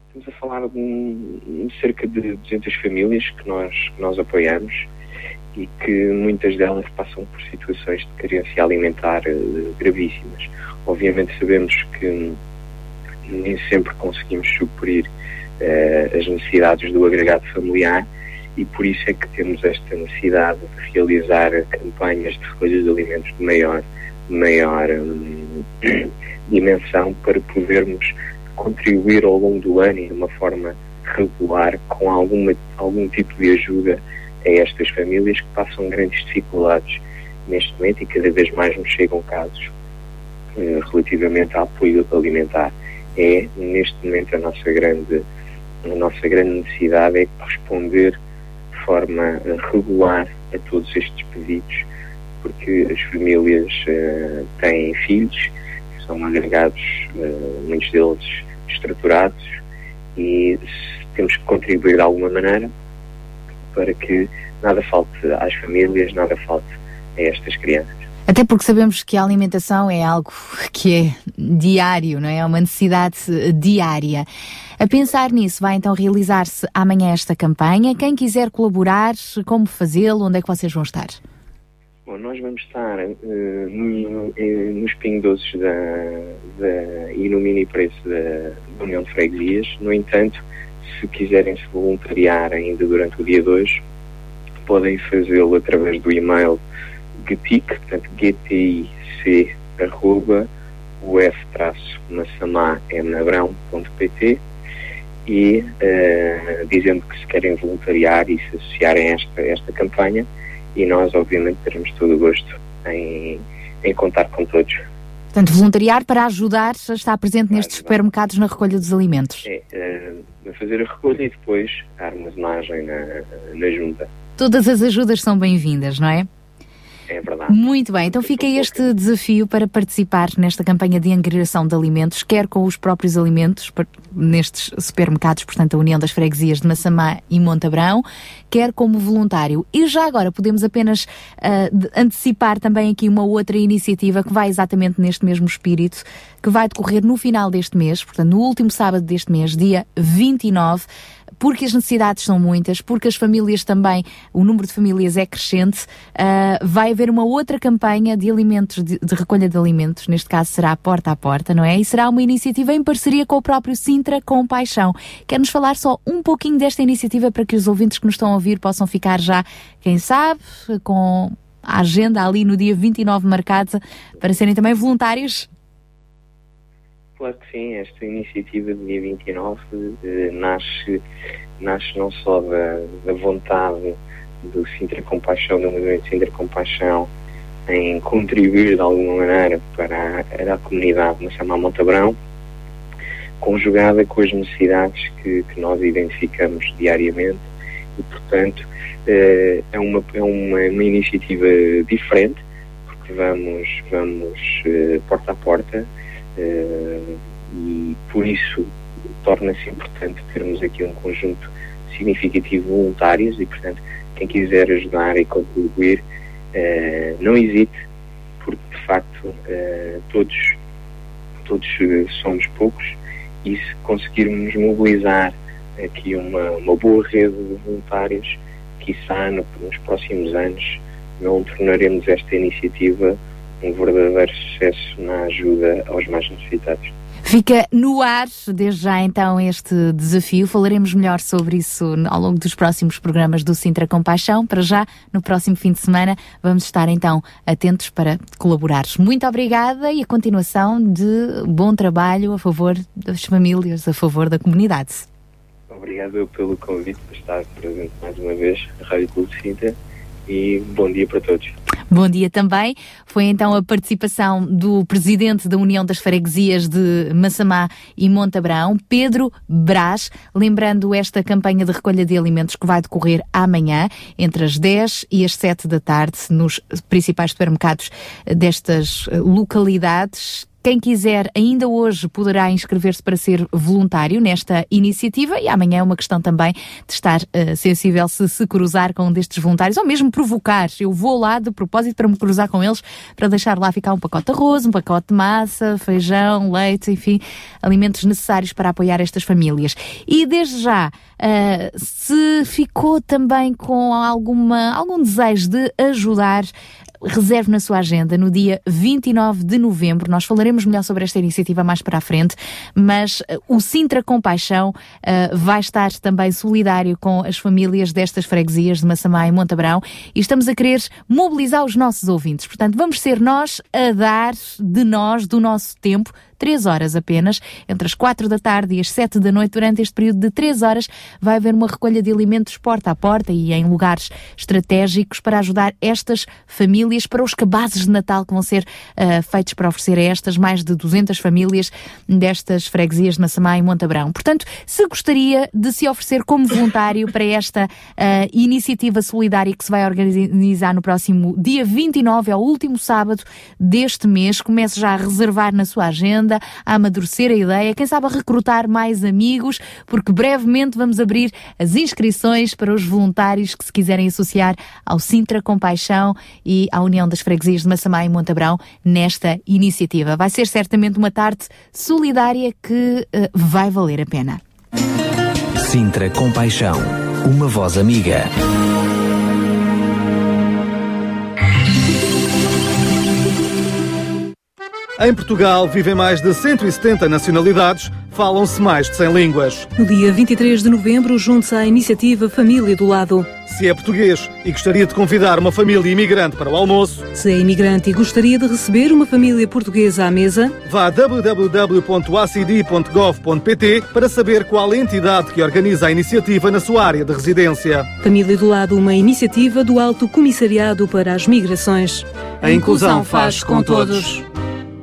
Estamos a falar de cerca de 200 famílias que nós, que nós apoiamos e que muitas delas passam por situações de carência alimentar uh, gravíssimas. Obviamente sabemos que nem sempre conseguimos suprir uh, as necessidades do agregado familiar, e por isso é que temos esta necessidade de realizar campanhas de recolha de alimentos de maior, maior hum, [CLEARS THROAT] dimensão para podermos contribuir ao longo do ano e de uma forma regular com alguma, algum tipo de ajuda a estas famílias que passam grandes dificuldades neste momento e cada vez mais nos chegam casos eh, relativamente ao apoio alimentar. É neste momento a nossa grande a nossa grande necessidade é responder forma regular a todos estes pedidos, porque as famílias uh, têm filhos, são agregados, uh, muitos deles estruturados, e temos que contribuir de alguma maneira para que nada falte às famílias, nada falte a estas crianças. Até porque sabemos que a alimentação é algo [LAUGHS] que é diário, não é? É uma necessidade diária. A pensar nisso, vai então realizar-se amanhã esta campanha. Quem quiser colaborar, como fazê-lo? Onde é que vocês vão estar? Bom, nós vamos estar uh, no, uh, nos pingos da, da, e no mini preço da, da União de Freguesias. No entanto, se quiserem se voluntariar ainda durante o dia 2, podem fazê-lo através do e-mail gtic, portanto gtic, arroba, uf-massamá.pt e uh, dizendo que se querem voluntariar e se associarem a esta, esta campanha e nós obviamente teremos todo o gosto em, em contar com todos. Portanto, voluntariar para ajudar a estar presente nestes supermercados na recolha dos alimentos. É, uh, fazer a recolha e depois a armazenagem na, na junta. Todas as ajudas são bem-vindas, não é? É verdade. Muito bem, então fica este desafio para participar nesta campanha de agregação de alimentos, quer com os próprios alimentos, nestes supermercados, portanto, a União das Freguesias de Massamá e Montabrão, quer como voluntário. E já agora podemos apenas uh, antecipar também aqui uma outra iniciativa que vai exatamente neste mesmo espírito, que vai decorrer no final deste mês, portanto, no último sábado deste mês, dia 29 porque as necessidades são muitas, porque as famílias também, o número de famílias é crescente, uh, vai haver uma outra campanha de alimentos, de, de, recolha de alimentos, neste caso será porta a porta, não é? E será uma iniciativa em parceria com o próprio Sintra com Paixão. Quer-nos falar só um pouquinho desta iniciativa para que os ouvintes que nos estão a ouvir possam ficar já, quem sabe, com a agenda ali no dia 29 marcada para serem também voluntários? Claro que sim, esta iniciativa do dia 29 eh, nasce, nasce não só da, da vontade do Sintra Compaixão, do movimento Sintra Compaixão, em contribuir de alguma maneira para a, a comunidade na Samar Montabrão, conjugada com as necessidades que, que nós identificamos diariamente e, portanto, eh, é, uma, é uma, uma iniciativa diferente, porque vamos, vamos eh, porta a porta e por isso torna-se importante termos aqui um conjunto significativo de voluntários e, portanto, quem quiser ajudar e contribuir, uh, não hesite, porque de facto uh, todos, todos somos poucos e se conseguirmos mobilizar aqui uma, uma boa rede de voluntários, quiçá no, nos próximos anos não tornaremos esta iniciativa um verdadeiro sucesso na ajuda aos mais necessitados. Fica no ar, desde já então, este desafio. Falaremos melhor sobre isso ao longo dos próximos programas do Sintra Compaixão. Para já, no próximo fim de semana, vamos estar então atentos para colaborares. Muito obrigada e a continuação de bom trabalho a favor das famílias, a favor da comunidade. Obrigado pelo convite para estar presente mais uma vez na Rádio Clube Sintra e bom dia para todos. Bom dia também. Foi então a participação do presidente da União das Freguesias de Massamá e Montabrão, Pedro Brás, lembrando esta campanha de recolha de alimentos que vai decorrer amanhã, entre as 10 e as 7 da tarde, nos principais supermercados destas localidades quem quiser, ainda hoje poderá inscrever-se para ser voluntário nesta iniciativa e amanhã é uma questão também de estar uh, sensível se se cruzar com um destes voluntários ou mesmo provocar. Eu vou lá de propósito para me cruzar com eles para deixar lá ficar um pacote de arroz, um pacote de massa, feijão, leite, enfim, alimentos necessários para apoiar estas famílias. E desde já, uh, se ficou também com alguma, algum desejo de ajudar, reserve na sua agenda no dia 29 de novembro. Nós falaremos melhor sobre esta iniciativa mais para a frente, mas uh, o Sintra Compaixão uh, vai estar também solidário com as famílias destas freguesias de Massamá e Montabrão e estamos a querer mobilizar os nossos ouvintes. Portanto, vamos ser nós a dar de nós, do nosso tempo, três horas apenas, entre as quatro da tarde e as sete da noite, durante este período de três horas, vai haver uma recolha de alimentos porta a porta e em lugares estratégicos para ajudar estas famílias para os cabazes de Natal que vão ser uh, feitos para oferecer a estas mais de 200 famílias destas freguesias de Massamá e Montabrão. Portanto, se gostaria de se oferecer como voluntário para esta uh, iniciativa solidária que se vai organizar no próximo dia 29, é o último sábado deste mês, comece já a reservar na sua agenda, a amadurecer a ideia, quem sabe a recrutar mais amigos, porque brevemente vamos abrir as inscrições para os voluntários que se quiserem associar ao Sintra Compaixão e à União das Freguesias de Massamá e Montabrão nesta iniciativa. Vai ser certamente uma tarde solidária que uh, vai valer a pena. Sintra Compaixão, uma voz amiga. Em Portugal vivem mais de 170 nacionalidades, falam-se mais de 100 línguas. No dia 23 de novembro, junte-se à iniciativa Família do Lado. Se é português e gostaria de convidar uma família imigrante para o almoço, Se é imigrante e gostaria de receber uma família portuguesa à mesa, vá a www.acd.gov.pt para saber qual entidade que organiza a iniciativa na sua área de residência. Família do Lado, uma iniciativa do Alto Comissariado para as Migrações. A inclusão faz com todos.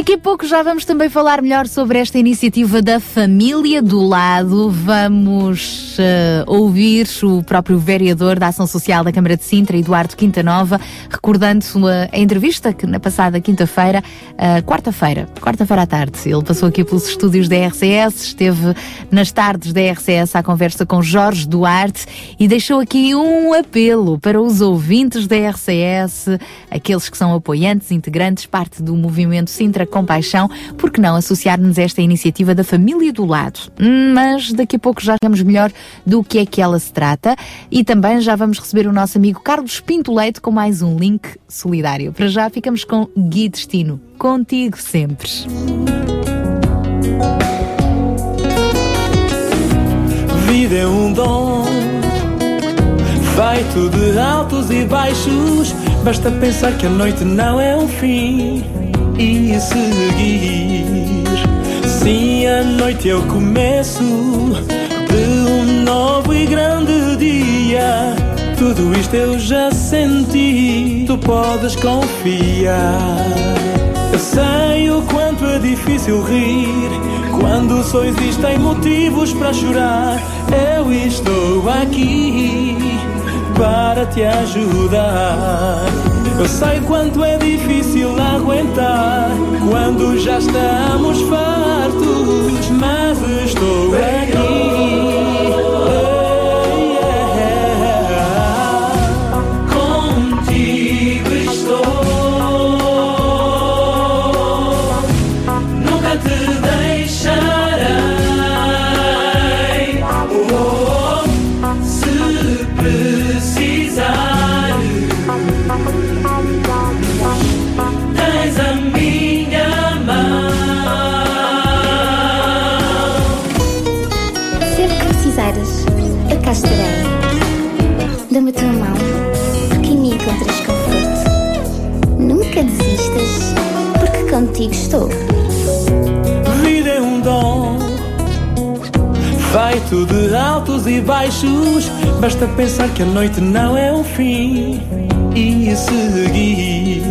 Daqui a pouco já vamos também falar melhor sobre esta iniciativa da Família do Lado. Vamos uh, ouvir o próprio vereador da Ação Social da Câmara de Sintra, Eduardo Quintanova, recordando a, a entrevista que na passada quinta-feira, uh, quarta-feira, quarta-feira à tarde, ele passou aqui pelos estúdios da RCS, esteve nas tardes da RCS à conversa com Jorge Duarte e deixou aqui um apelo para os ouvintes da RCS, aqueles que são apoiantes, integrantes, parte do movimento Sintra Compaixão, por que não associar-nos a esta iniciativa da família do lado? Mas daqui a pouco já vamos melhor do que é que ela se trata e também já vamos receber o nosso amigo Carlos Pinto Leite com mais um link solidário. Para já ficamos com Gui Destino, contigo sempre. Vida é um dom feito de altos e baixos. Basta pensar que a noite não é um fim e seguir. Sim, a noite é o começo de um novo e grande dia. Tudo isto eu já senti, tu podes confiar. Eu sei o quanto é difícil rir quando só existem motivos para chorar. Eu estou aqui para te ajudar. Eu sei quanto é difícil aguentar quando já estamos fartos, mas estou aqui. Contigo estou. Vida é um dom feito de altos e baixos. Basta pensar que a noite não é um fim e seguir.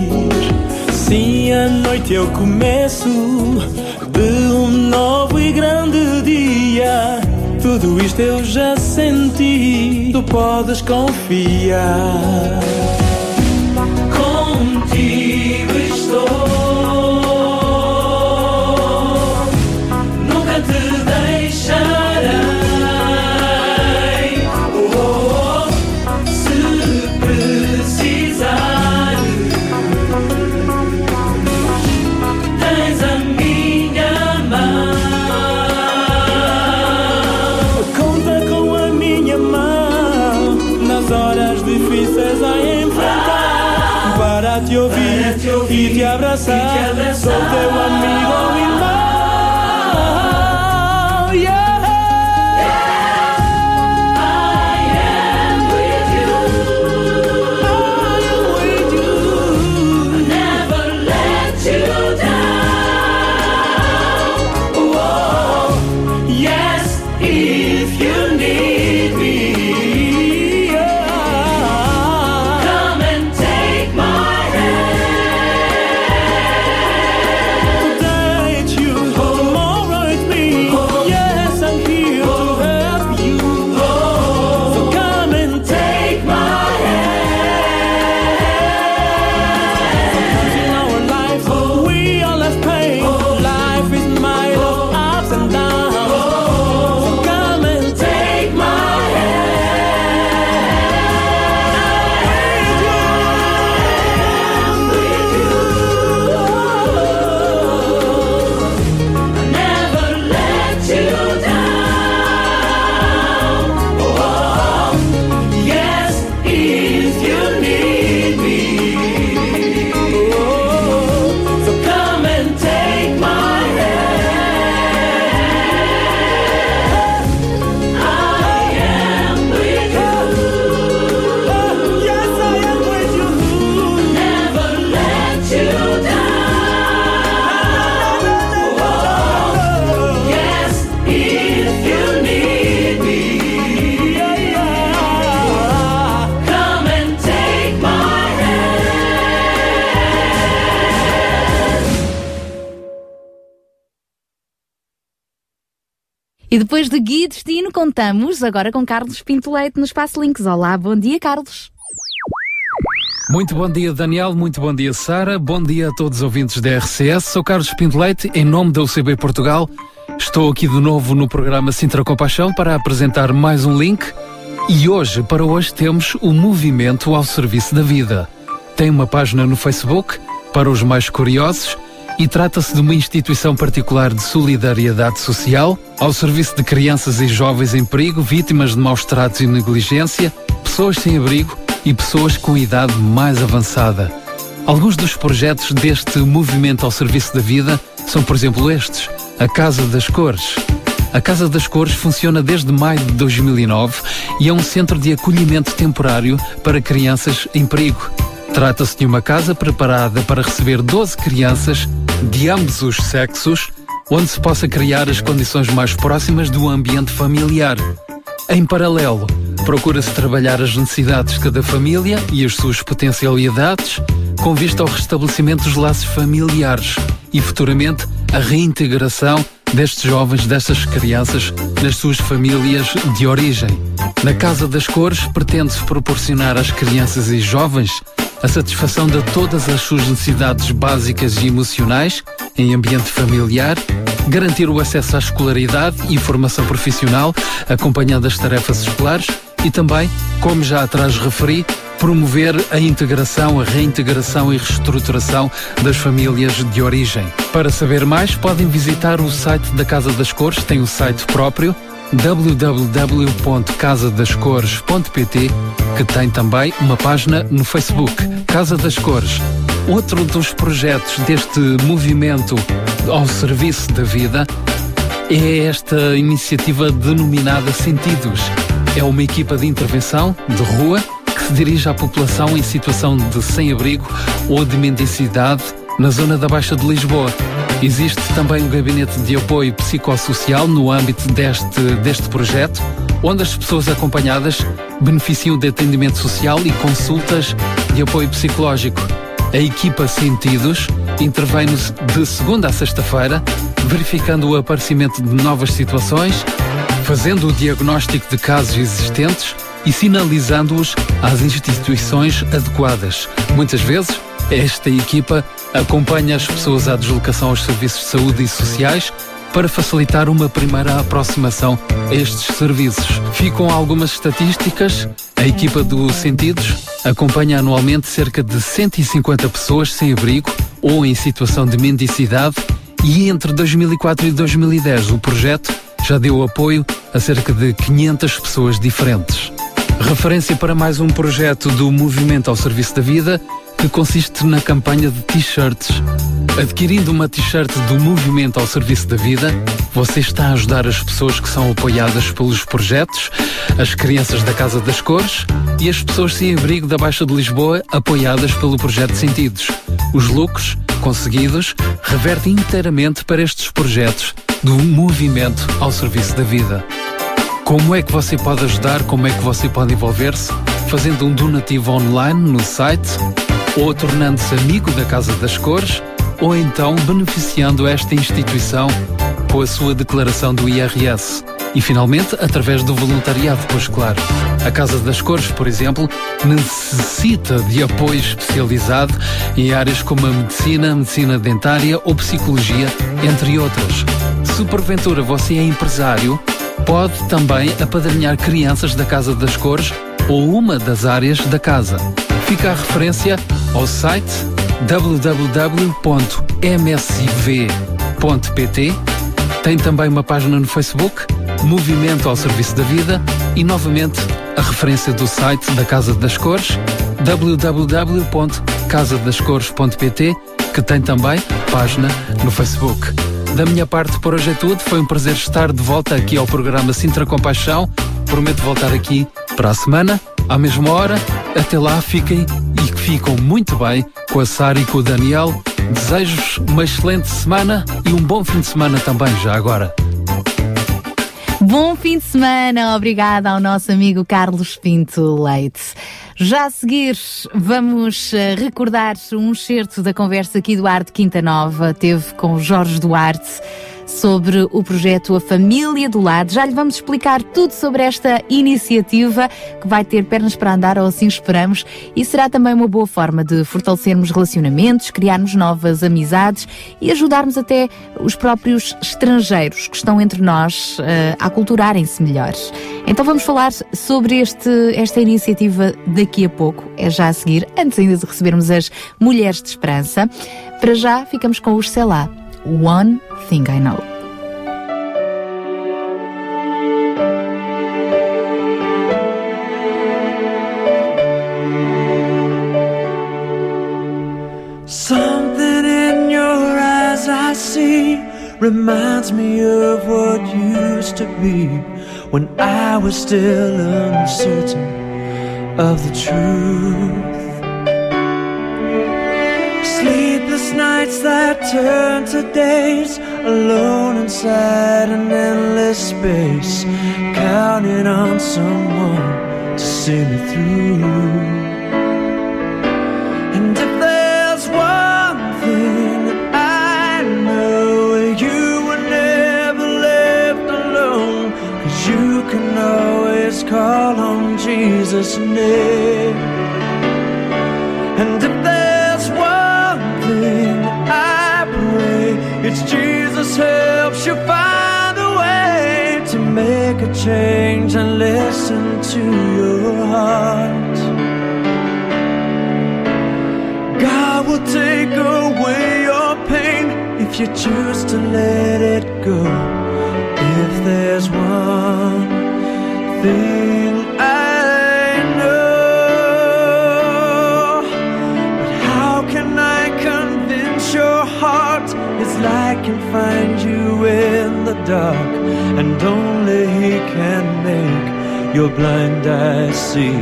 Sim, a noite é o começo de um novo e grande dia. Tudo isto eu já senti, tu podes confiar. Contigo estou. Contamos agora com Carlos Pinto Leite no Espaço Links. Olá, bom dia, Carlos. Muito bom dia, Daniel. Muito bom dia, Sara. Bom dia a todos os ouvintes da RCS. Sou Carlos Pinto Leite, em nome da UCB Portugal. Estou aqui de novo no programa Sintra Compaixão para apresentar mais um link. E hoje, para hoje, temos o Movimento ao Serviço da Vida. Tem uma página no Facebook para os mais curiosos e trata-se de uma instituição particular de solidariedade social ao serviço de crianças e jovens em perigo, vítimas de maus tratos e negligência, pessoas sem abrigo e pessoas com idade mais avançada. Alguns dos projetos deste movimento ao serviço da vida são, por exemplo, estes: a Casa das Cores. A Casa das Cores funciona desde maio de 2009 e é um centro de acolhimento temporário para crianças em perigo. Trata-se de uma casa preparada para receber 12 crianças de ambos os sexos, onde se possa criar as condições mais próximas do ambiente familiar. Em paralelo, procura-se trabalhar as necessidades de cada família e as suas potencialidades, com vista ao restabelecimento dos laços familiares e, futuramente, a reintegração destes jovens, destas crianças, nas suas famílias de origem. Na Casa das Cores, pretende-se proporcionar às crianças e jovens a satisfação de todas as suas necessidades básicas e emocionais em ambiente familiar, garantir o acesso à escolaridade e formação profissional, acompanhando as tarefas escolares e também, como já atrás referi, promover a integração, a reintegração e reestruturação das famílias de origem. Para saber mais, podem visitar o site da Casa das Cores, tem o site próprio www.casadascores.pt que tem também uma página no Facebook, Casa das Cores. Outro dos projetos deste movimento ao serviço da vida é esta iniciativa denominada Sentidos. É uma equipa de intervenção de rua que se dirige à população em situação de sem-abrigo ou de mendicidade na zona da Baixa de Lisboa. Existe também um gabinete de apoio psicossocial no âmbito deste, deste projeto, onde as pessoas acompanhadas beneficiam de atendimento social e consultas de apoio psicológico. A equipa Sentidos intervém-nos de segunda a sexta-feira, verificando o aparecimento de novas situações, fazendo o diagnóstico de casos existentes e sinalizando-os às instituições adequadas. Muitas vezes, esta equipa acompanha as pessoas à deslocação aos serviços de saúde e sociais para facilitar uma primeira aproximação a estes serviços. Ficam algumas estatísticas. A equipa do Sentidos acompanha anualmente cerca de 150 pessoas sem abrigo ou em situação de mendicidade e entre 2004 e 2010 o projeto já deu apoio a cerca de 500 pessoas diferentes. Referência para mais um projeto do Movimento ao Serviço da Vida que consiste na campanha de t-shirts. Adquirindo uma t-shirt do Movimento ao Serviço da Vida, você está a ajudar as pessoas que são apoiadas pelos projetos, as crianças da Casa das Cores e as pessoas sem abrigo da Baixa de Lisboa apoiadas pelo projeto Sentidos. Os lucros conseguidos revertem inteiramente para estes projetos do Movimento ao Serviço da Vida. Como é que você pode ajudar? Como é que você pode envolver-se? Fazendo um donativo online no site ou tornando-se amigo da Casa das Cores, ou então beneficiando esta instituição com a sua declaração do IRS. E finalmente, através do voluntariado, pois claro. A Casa das Cores, por exemplo, necessita de apoio especializado em áreas como a medicina, medicina dentária ou psicologia, entre outras. Se porventura você é empresário, pode também apadrinhar crianças da Casa das Cores ou uma das áreas da casa. Fica a referência ao site www.msiv.pt. Tem também uma página no Facebook, Movimento ao Serviço da Vida, e novamente a referência do site da Casa das Cores, www.casadascores.pt, que tem também página no Facebook. Da minha parte, por hoje é tudo. Foi um prazer estar de volta aqui ao programa Sintra Compaixão. Prometo voltar aqui para a semana, à mesma hora. Até lá, fiquem e que ficam muito bem com a Sara e com o Daniel. Desejo uma excelente semana e um bom fim de semana também, já agora. Bom fim de semana, obrigada ao nosso amigo Carlos Pinto Leite. Já a seguir, vamos eh, recordar um excerto da conversa que Eduardo Quinta Nova teve com Jorge Duarte sobre o projeto A Família do Lado. Já lhe vamos explicar tudo sobre esta iniciativa que vai ter pernas para andar, ou assim esperamos, e será também uma boa forma de fortalecermos relacionamentos, criarmos novas amizades e ajudarmos até os próprios estrangeiros que estão entre nós uh, a aculturarem-se melhor. Então vamos falar sobre este, esta iniciativa daqui a pouco, é já a seguir, antes ainda de recebermos as Mulheres de Esperança. Para já ficamos com os Selá. One Thing I Know. Something in your eyes I see reminds me of what used to be when I was still uncertain of the truth. Sleepless nights that turn to days, alone inside an endless space, counting on someone to see me through. And if there's one thing I know, you were never left alone. Cause you can always call on Jesus' name. And it's Jesus helps you find a way to make a change and listen to your heart. God will take away your pain if you choose to let it go. If there's one thing I can find you in the dark, and only He can make your blind eyes see.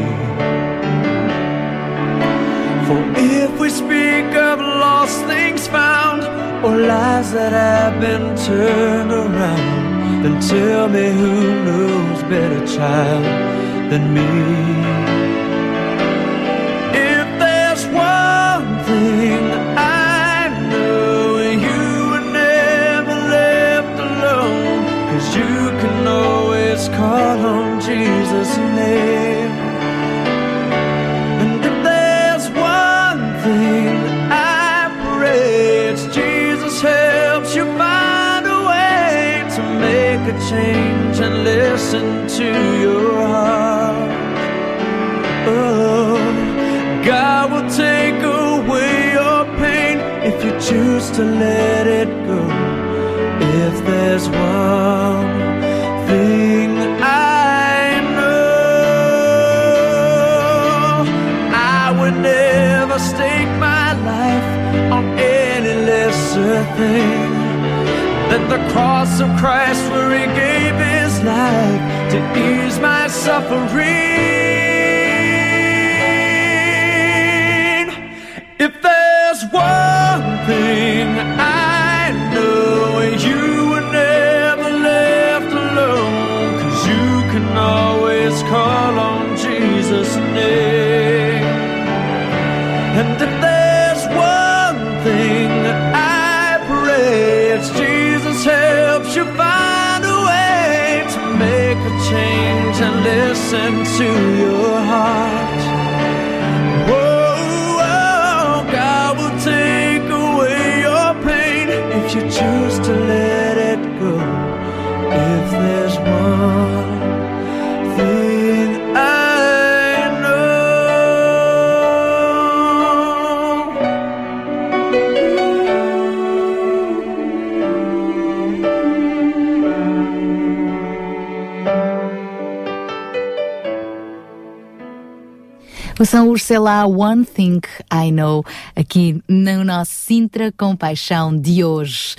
For if we speak of lost things found or lies that have been turned around, then tell me who knows better, child, than me. Jesus' name. And if there's one thing I pray, it's Jesus helps you find a way to make a change and listen to your heart. Oh, God will take away your pain if you choose to let it go. If there's one lesser thing than the cross of Christ where He gave His life to ease my suffering. Listen to your São os, sei lá, One Thing I Know, aqui no nosso Sintra Compaixão de hoje.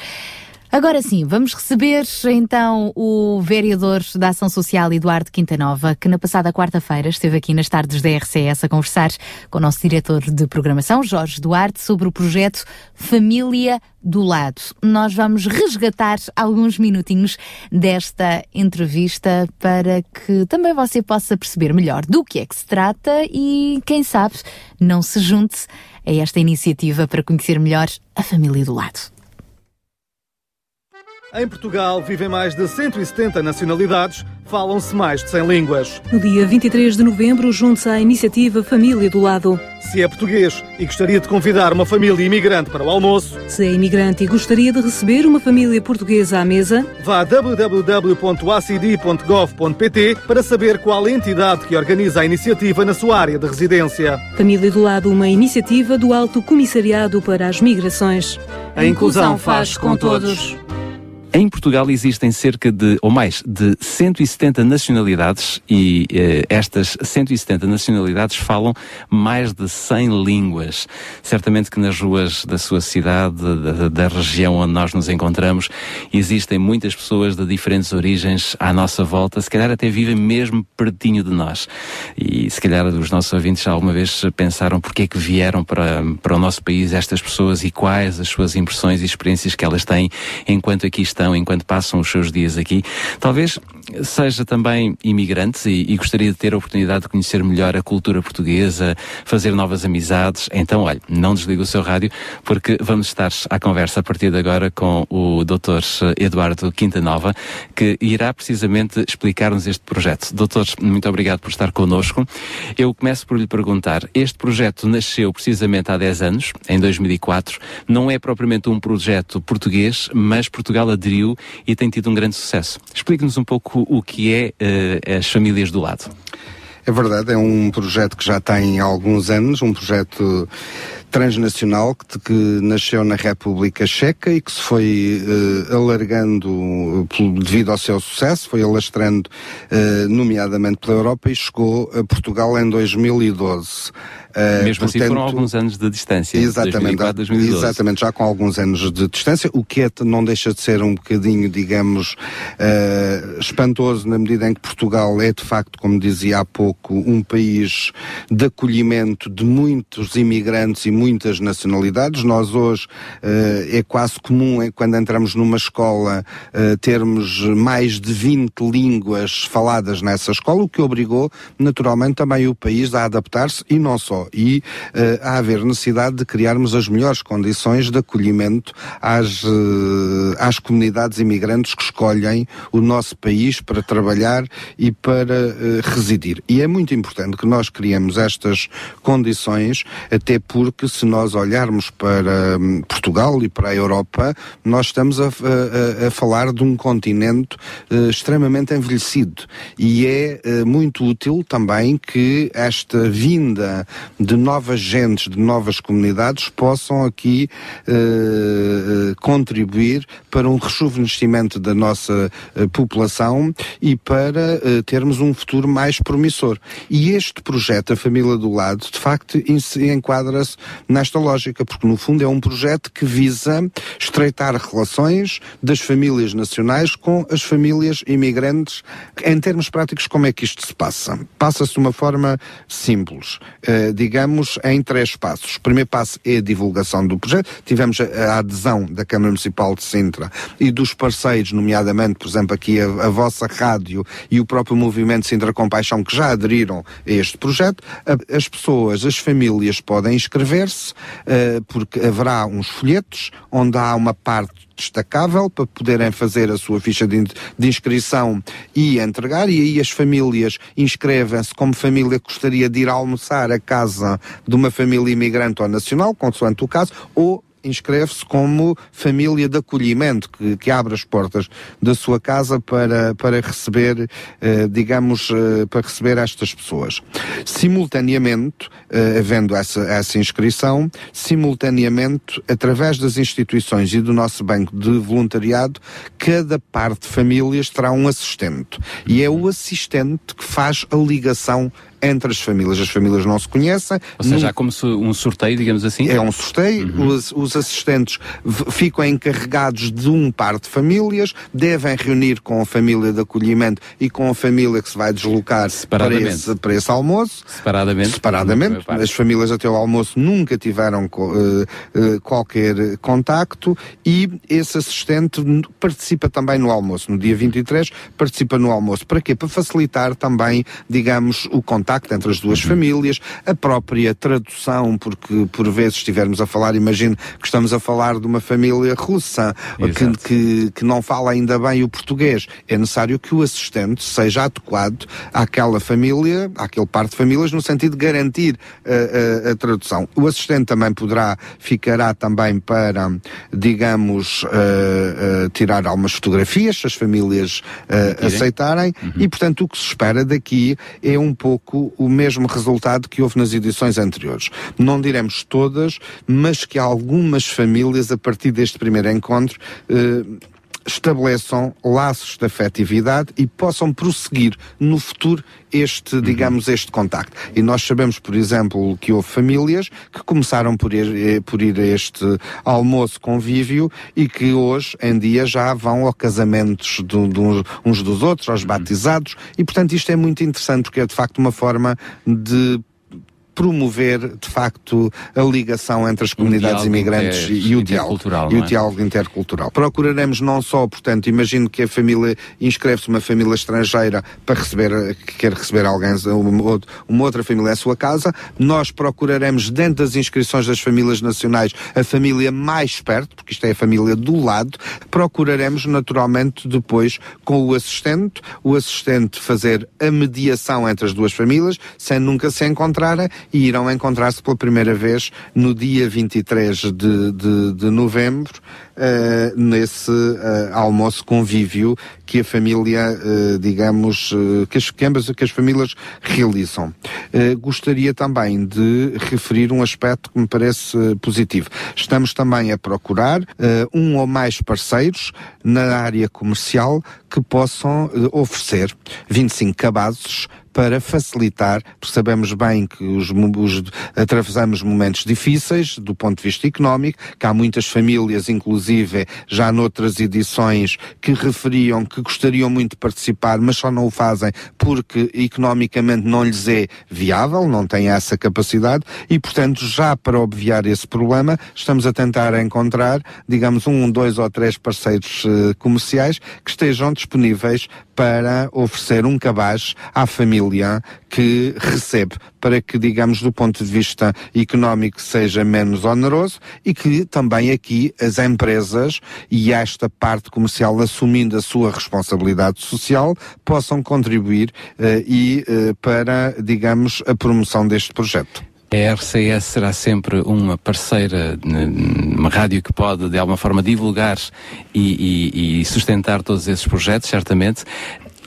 Agora sim, vamos receber então o vereador da Ação Social Eduardo Quintanova, que na passada quarta-feira esteve aqui nas tardes da RCS a conversar com o nosso diretor de programação, Jorge Duarte, sobre o projeto Família do Lado. Nós vamos resgatar alguns minutinhos desta entrevista para que também você possa perceber melhor do que é que se trata e, quem sabe, não se junte a esta iniciativa para conhecer melhor a família do lado. Em Portugal vivem mais de 170 nacionalidades, falam-se mais de 100 línguas. No dia 23 de novembro, junte-se à iniciativa Família do Lado. Se é português e gostaria de convidar uma família imigrante para o almoço, Se é imigrante e gostaria de receber uma família portuguesa à mesa, vá a www.acd.gov.pt para saber qual a entidade que organiza a iniciativa na sua área de residência. Família do Lado, uma iniciativa do Alto Comissariado para as Migrações. A inclusão faz com todos. Em Portugal existem cerca de, ou mais, de 170 nacionalidades e eh, estas 170 nacionalidades falam mais de 100 línguas. Certamente que nas ruas da sua cidade, da, da região onde nós nos encontramos, existem muitas pessoas de diferentes origens à nossa volta, se calhar até vivem mesmo pertinho de nós. E se calhar os nossos ouvintes alguma vez pensaram porque é que vieram para, para o nosso país estas pessoas e quais as suas impressões e experiências que elas têm enquanto aqui estão, enquanto passam os seus dias aqui. Talvez seja também imigrante e, e gostaria de ter a oportunidade de conhecer melhor a cultura portuguesa, fazer novas amizades. Então, olha, não desligue o seu rádio, porque vamos estar à conversa a partir de agora com o Dr. Eduardo Quintanova, que irá precisamente explicar-nos este projeto. Doutor, muito obrigado por estar connosco. Eu começo por lhe perguntar, este projeto nasceu precisamente há 10 anos, em 2004, não é propriamente um projeto português, mas Portugal aderiu e tem tido um grande sucesso. Explique-nos um pouco o que é eh, as famílias do lado. É verdade, é um projeto que já tem alguns anos, um projeto transnacional que, que nasceu na República Checa e que se foi eh, alargando eh, devido ao seu sucesso, foi alastrando nomeadamente pela Europa e chegou a Portugal em 2012. Eh, Mesmo assim foram alguns anos de distância. Exatamente, 2004, 2012. exatamente, já com alguns anos de distância, o que é, não deixa de ser um bocadinho, digamos, eh, espantoso na medida em que Portugal é de facto, como dizia há pouco, um país de acolhimento de muitos imigrantes e muitas nacionalidades. Nós hoje eh, é quase comum quando entramos numa escola eh, termos mais de 20 línguas faladas nessa escola, o que obrigou naturalmente também o país a adaptar-se e não só, e eh, a haver necessidade de criarmos as melhores condições de acolhimento às, eh, às comunidades imigrantes que escolhem o nosso país para trabalhar e para eh, residir. E é muito importante que nós criemos estas condições, até porque se nós olharmos para hum, Portugal e para a Europa, nós estamos a, a- a- falar de um continente eh, extremamente envelhecido. E é muito útil também que esta vinda de novas gentes, de novas comunidades, possam aqui eh, eh, contribuir para um rejuvenescimento da nossa eh, população e para eh, termos um futuro mais promissor. E este projeto, a Família do Lado, de facto, en- se enquadra-se nesta lógica, porque no fundo é um projeto que visa estreitar relações das famílias nacionais com as famílias imigrantes. Em termos práticos, como é que isto se passa? Passa-se de uma forma simples, eh, digamos, em três passos. O primeiro passo é a divulgação do projeto. Tivemos a, adesão da Câmara Municipal de Sintra e dos parceiros, nomeadamente, por exemplo, aqui a, a vossa rádio e o próprio movimento Sintra Compaixão, que já aderiram a este projeto. As pessoas, as famílias podem inscrever-se, eh, porque haverá uns folhetos onde há uma parte destacável para poderem fazer a sua ficha de, de inscrição e entregar, e aí as famílias inscrevem-se. Como família que gostaria de ir almoçar à casa de uma família imigrante ou nacional, consoante o caso, ou inscreve-se como família de acolhimento, que, que abre as portas da sua casa para, para receber, eh, digamos, eh, para receber estas pessoas. Simultaneamente, eh, havendo essa, essa inscrição, simultaneamente, através das instituições e do nosso banco de voluntariado, cada parte de famílias terá um assistente. E é o assistente que faz a ligação entre as famílias. As famílias não se conhecem. Ou seja, nunca- há como se um sorteio, digamos assim? é um sorteio, os, os assistentes ficam encarregados de um par de famílias, devem reunir com a família de acolhimento e com a família que se vai deslocar para Separadamente. esse, para esse almoço. Separadamente? Separadamente. As famílias até o almoço nunca tiveram eh, eh, qualquer contacto e esse assistente participa também no almoço. No dia 23 participa no almoço. Para quê? Para facilitar também, digamos, o contacto. Contacto entre as duas famílias, a própria tradução, porque por vezes estivermos a falar, imagino que estamos a falar de uma família russa que, que, que não fala ainda bem o português. É necessário que o assistente seja adequado àquela família, àquele par de famílias, no sentido de garantir a, a- a tradução. O assistente também poderá, ficará também para, digamos, eh, eh, tirar algumas fotografias, se as famílias eh, aceitarem, e portanto o que se espera daqui é um pouco o mesmo resultado que houve nas edições anteriores. Não diremos todas, mas que algumas famílias, a partir deste primeiro encontro, eh, estabeleçam laços de afetividade e possam prosseguir no futuro este, digamos, este contacto. E nós sabemos, por exemplo, que houve famílias que começaram por ir, eh, por ir a este almoço convívio e que hoje em dia já vão a casamentos do- do- uns dos outros, aos batizados, e portanto isto é muito interessante porque é de facto uma forma de promover de facto a ligação entre as comunidades diálogo imigrantes e o diálogo intercultural, e o é? diálogo intercultural. Procuraremos não só, portanto, imagino que a família inscreve-se uma família estrangeira para receber, que quer receber alguém, uma outra família à sua casa, nós procuraremos dentro das inscrições das famílias nacionais a família mais perto, porque isto é a família do lado, procuraremos naturalmente depois com o assistente, o assistente fazer a mediação entre as duas famílias, sem nunca se encontrarem e irão encontrar-se pela primeira vez no dia 23 de, de, de novembro, eh, nesse eh, almoço convívio que a família, eh, digamos, que, as, que ambas que as famílias realizam. Gostaria também de referir um aspecto que me parece positivo. Estamos também a procurar um ou mais parceiros na área comercial que possam oferecer 25 cabazes para facilitar, porque sabemos bem que os, os- atravessamos momentos difíceis do ponto de vista económico, que há muitas famílias, inclusive já noutras edições, que referiam que gostariam muito de participar, mas só não o fazem porque economicamente não lhes é viável, não têm essa capacidade e, portanto, já para obviar esse problema, estamos a tentar encontrar, digamos, um, dois ou três parceiros eh, comerciais que estejam disponíveis para oferecer um cabaz à família que recebe, para que, digamos, do ponto de vista económico seja menos oneroso e que também aqui as empresas e esta parte comercial assumindo a sua responsabilidade social possam contribuir eh, e eh, para, digamos, a promoção deste projeto. A RCS será sempre uma parceira, uma rádio que pode de alguma forma divulgar e, e- e sustentar todos esses projetos, certamente.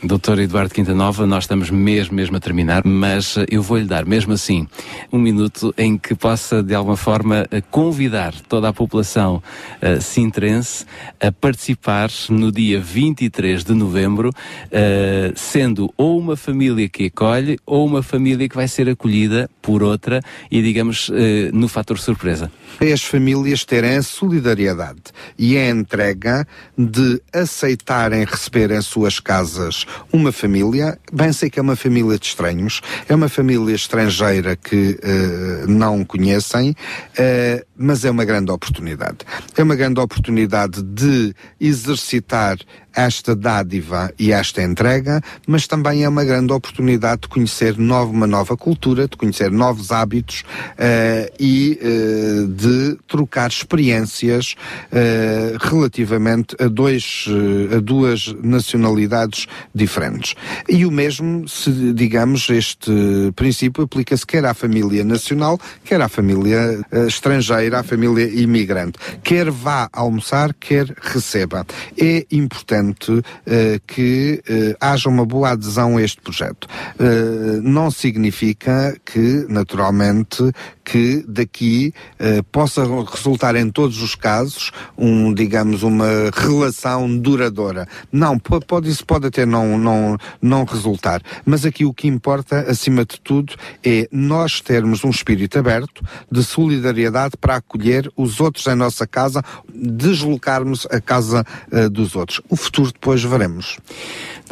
Doutor Eduardo Quintanova, nós estamos mesmo, mesmo a terminar, mas eh, eu vou-lhe dar, mesmo assim, um minuto em que possa, de alguma forma, eh, convidar toda a população eh, sintrense a participar no dia 23 de novembro, eh, sendo ou uma família que acolhe ou uma família que vai ser acolhida por outra e, digamos, eh, no fator surpresa. as famílias terem solidariedade e a entrega de aceitarem receber em suas casas uma família, bem sei que é uma família de estranhos, é uma família estrangeira que eh, não conhecem, eh, mas é uma grande oportunidade. É uma grande oportunidade de exercitar esta dádiva e esta entrega, mas também é uma grande oportunidade de conhecer novo, uma nova cultura, de conhecer novos hábitos eh, e eh, de trocar experiências eh, relativamente a, dois, a duas nacionalidades diferentes. E o mesmo, se digamos, este princípio aplica-se quer à família nacional, quer à família eh, estrangeira, à família imigrante. Quer vá almoçar, quer receba. É importante eh, que eh, haja uma boa adesão a este projeto. Não significa que, naturalmente, que daqui possa resultar em todos os casos um, digamos, uma relação duradoura. Não, po- pode, isso pode até não, não, não resultar. Mas aqui o que importa, acima de tudo, é nós termos um espírito aberto de solidariedade para acolher os outros em nossa casa, deslocarmos a casa eh, dos outros. O futuro depois veremos.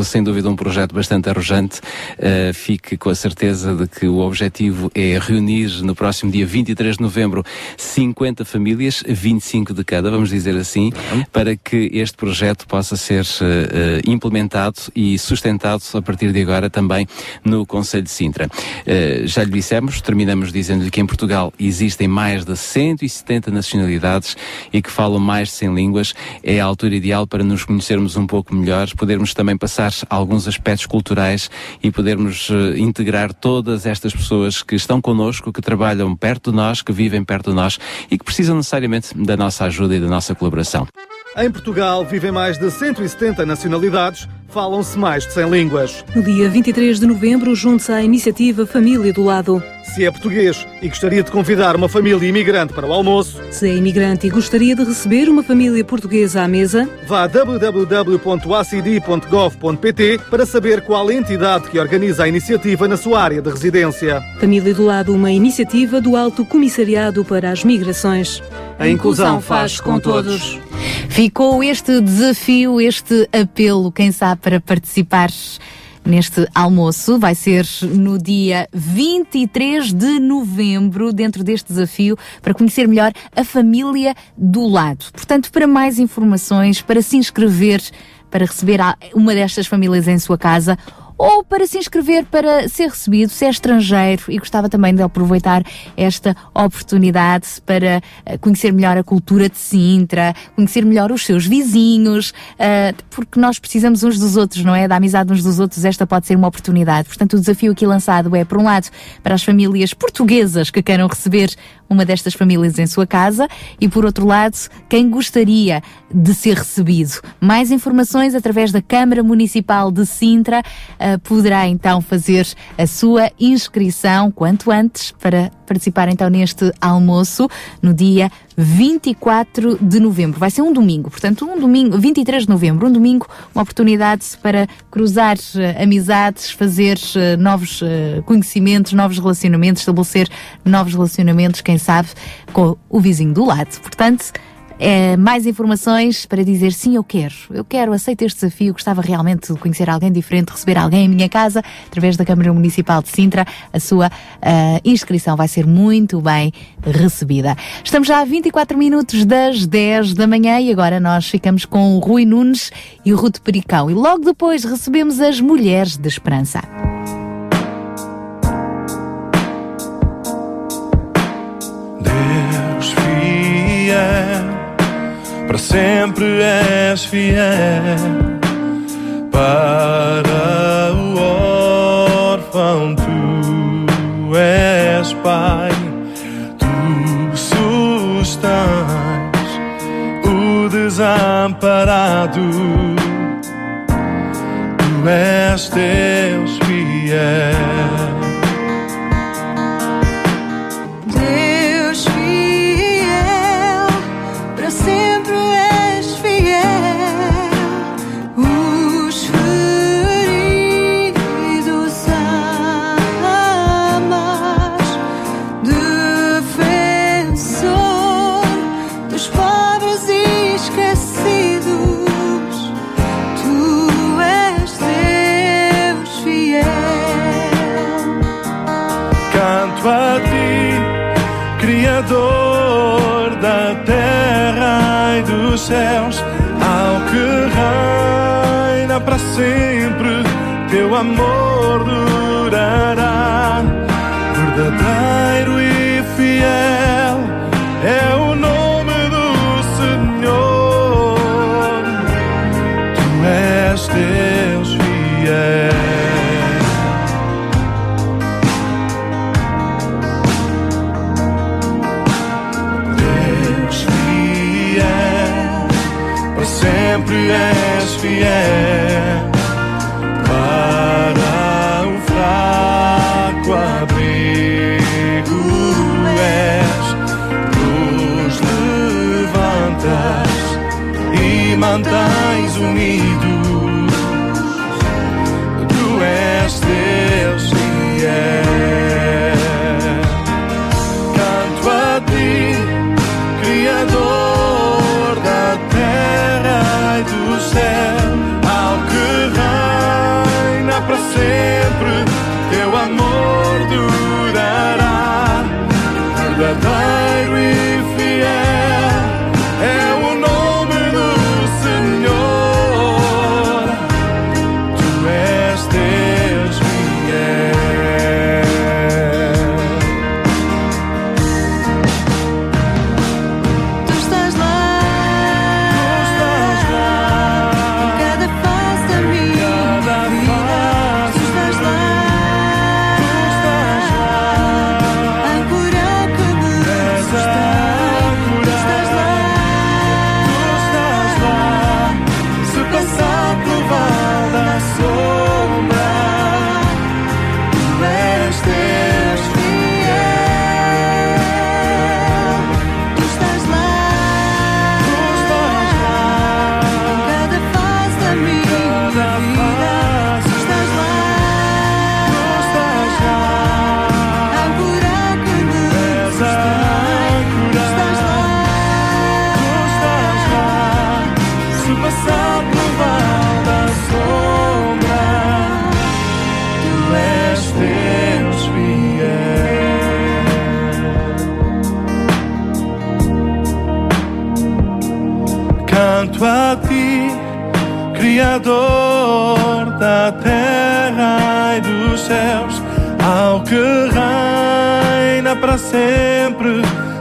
Sem dúvida um projeto bastante arrojante. Uh, fique com a certeza de que o objetivo é reunir no próximo dia 23 de novembro 50 famílias, 25 de cada, vamos dizer assim, para que este projeto possa ser uh, uh, implementado e e sustentado a partir de agora também no Conselho de Sintra. Uh, já lhe dissemos, terminamos dizendo-lhe que em Portugal existem mais de 170 nacionalidades e que falam mais de 100 línguas. É a altura ideal para nos conhecermos um pouco melhor, podermos também passar alguns aspectos culturais e podermos uh, integrar todas estas pessoas que estão connosco, que trabalham perto de nós, que vivem perto de nós e que precisam necessariamente da nossa ajuda e da nossa colaboração. Em Portugal vivem mais de 170 nacionalidades, falam-se mais de 100 línguas. No dia 23 de novembro, junte-se à iniciativa Família do Lado. Se é português e gostaria de convidar uma família imigrante para o almoço, Se é imigrante e gostaria de receber uma família portuguesa à mesa, vá a www.acd.gov.pt para saber qual entidade que organiza a iniciativa na sua área de residência. Família do Lado, uma iniciativa do Alto Comissariado para as Migrações. A inclusão faz com todos. Ficou este desafio, este apelo, quem sabe, para participar neste almoço. Vai ser no dia 23 de novembro, dentro deste desafio, para conhecer melhor a família do lado. Portanto, para mais informações, para se inscrever, para receber uma destas famílias em sua casa, ou para se inscrever para ser recebido, se é estrangeiro e gostava também de aproveitar esta oportunidade para eh, conhecer melhor a cultura de Sintra, conhecer melhor os seus vizinhos, eh, porque nós precisamos uns dos outros, não é? Da amizade uns dos outros, esta pode ser uma oportunidade. Portanto, o desafio aqui lançado é, por um lado, para as famílias portuguesas que queiram receber uma destas famílias em sua casa e, por outro lado, quem gostaria de ser recebido. Mais informações através da Câmara Municipal de Sintra eh, poderá então fazer a sua inscrição quanto antes para participar então neste almoço no dia 24 de novembro. Vai ser um domingo, portanto, um domingo, 23 de novembro, um domingo, uma oportunidade para cruzar eh, amizades, fazer eh, novos conhecimentos, novos relacionamentos, estabelecer novos relacionamentos, quem sabe, com o vizinho do lado. Portanto, é, mais informações para dizer sim, eu quero, eu quero, aceito este desafio, gostava realmente de conhecer alguém diferente, receber alguém em minha casa, através da Câmara Municipal de Sintra, a sua ah, inscrição vai ser muito bem recebida. Estamos já a 24 minutos das 10 da manhã e agora nós ficamos com o Rui Nunes e o Ruto Pericão e logo depois recebemos as Mulheres de Esperança. Para sempre és fiel. Para o órfão, tu és pai, tu sustens o desamparado. Tu és Deus fiel.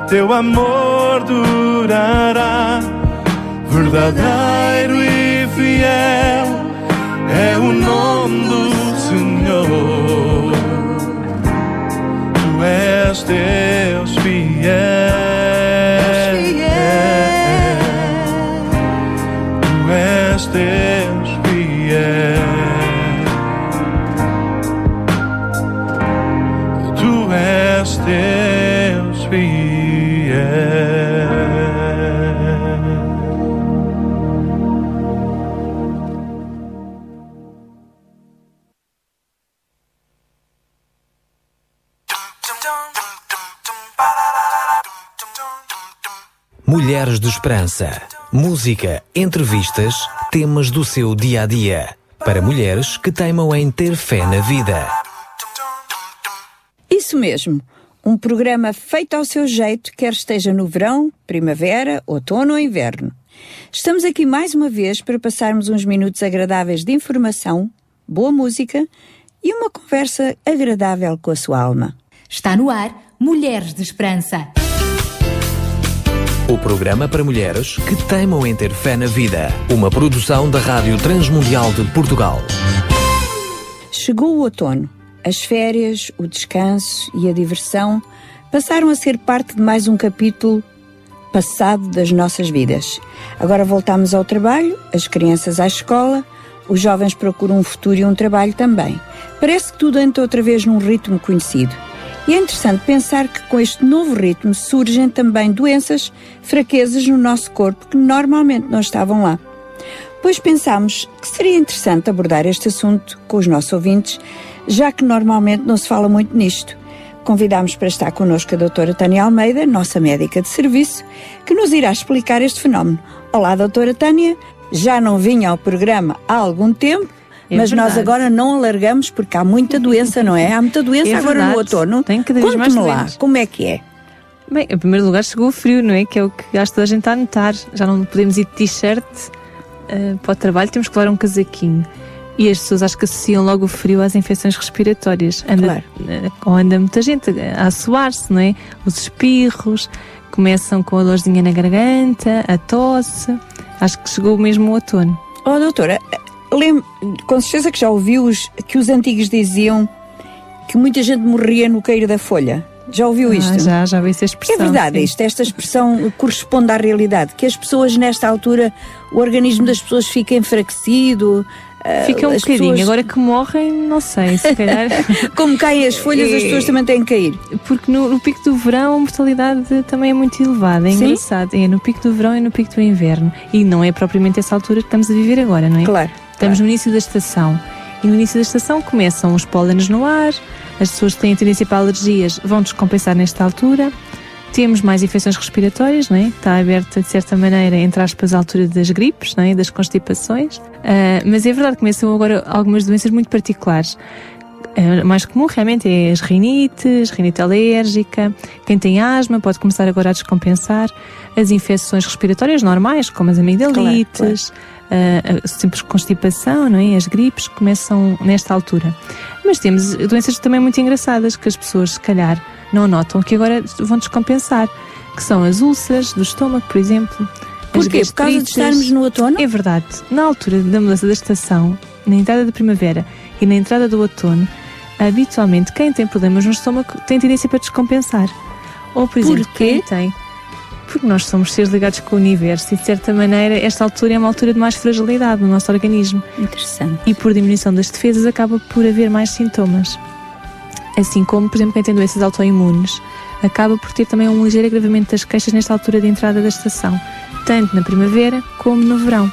Teu amor Esperança. Música, entrevistas, temas do seu dia a dia. Para mulheres que teimam em ter fé na vida. Isso mesmo. Um programa feito ao seu jeito, quer esteja no verão, primavera, outono ou inverno. Estamos aqui mais uma vez para passarmos uns minutos agradáveis de informação, boa música e uma conversa agradável com a sua alma. Está no ar Mulheres de Esperança. O programa para mulheres que teimam em ter fé na vida. Uma produção da Rádio Transmundial de Portugal. Chegou o outono. As férias, o descanso e a diversão passaram a ser parte de mais um capítulo passado das nossas vidas. Agora voltamos ao trabalho, as crianças à escola, os jovens procuram um futuro e um trabalho também. Parece que tudo entra outra vez num ritmo conhecido. E é interessante pensar que com este novo ritmo surgem também doenças, fraquezas no nosso corpo que normalmente não estavam lá. Pois pensámos que seria interessante abordar este assunto com os nossos ouvintes, já que normalmente não se fala muito nisto. Convidámos para estar connosco a doutora Tânia Almeida, nossa médica de serviço, que nos irá explicar este fenómeno. Olá, doutora Tânia. Já não vinha ao programa há algum tempo, É mas nós verdade. agora não alargamos porque há muita doença, não é? Há muita doença É agora no outono. Tem mais Conte-me lá, como é que é? Bem, em primeiro lugar chegou o frio, não é? Que é o que acho que toda a gente a notar. Já não podemos ir de t-shirt eh, para o trabalho, temos que levar um casaquinho. E as pessoas acho que associam logo o frio às infecções respiratórias. Anda, eh, ou anda muita gente a assoar-se, não é? Os espirros, começam com a dorzinha na garganta, a tosse. Acho que chegou mesmo o outono. Oh, doutora, lem- com certeza que já ouviu os, que os antigos diziam que muita gente morria no cair da folha. Já ouviu Ah, isto? já, já vi essa É expressão. verdade sim. isto, esta expressão corresponde à realidade, que as pessoas nesta altura, o organismo das pessoas fica enfraquecido. ah, Fica um as bocadinho. pessoas- Agora que morrem, não sei, se calhar. [LAUGHS] Como caem as folhas, as pessoas também têm que cair. Porque no, no pico do verão a mortalidade também é muito elevada. É Sim? engraçado. É no pico do verão e no pico do inverno. E não é propriamente essa altura que estamos a viver agora, não é? Claro. Estamos no início da estação. E no início da estação começam os pólenes no ar, as pessoas que têm tendência para alergias vão descompensar nesta altura. Temos mais infecções respiratórias, não é? Está aberta, de certa maneira, entre aspas, a altura das gripes, não é? Das constipações. Ah, mas é verdade, começam agora algumas doenças muito particulares. A mais comum realmente é as rinites, rinite alérgica. Quem tem asma pode começar agora a descompensar. As infecções respiratórias normais, como as amigdalites, a- a simples constipação, não é? As gripes começam nesta altura. Mas temos doenças também muito engraçadas que as pessoas, se calhar, não notam que agora vão descompensar, que são as úlceras do estômago, por exemplo. Porquê? Por causa de estarmos no outono? É verdade. Na altura da mudança da estação, na entrada da primavera e na entrada do outono, habitualmente quem tem problemas no estômago tem tendência para descompensar. Ou, por exemplo, Porquê? quem tem. Porque nós somos seres ligados com o universo e, de certa maneira, esta altura é uma altura de mais fragilidade no nosso organismo. Interessante. E por diminuição das defesas acaba por haver mais sintomas. Assim como, por exemplo, quem tem doenças autoimunes acaba por ter também um ligeiro agravamento das queixas nesta altura de entrada da estação, tanto na primavera como no verão.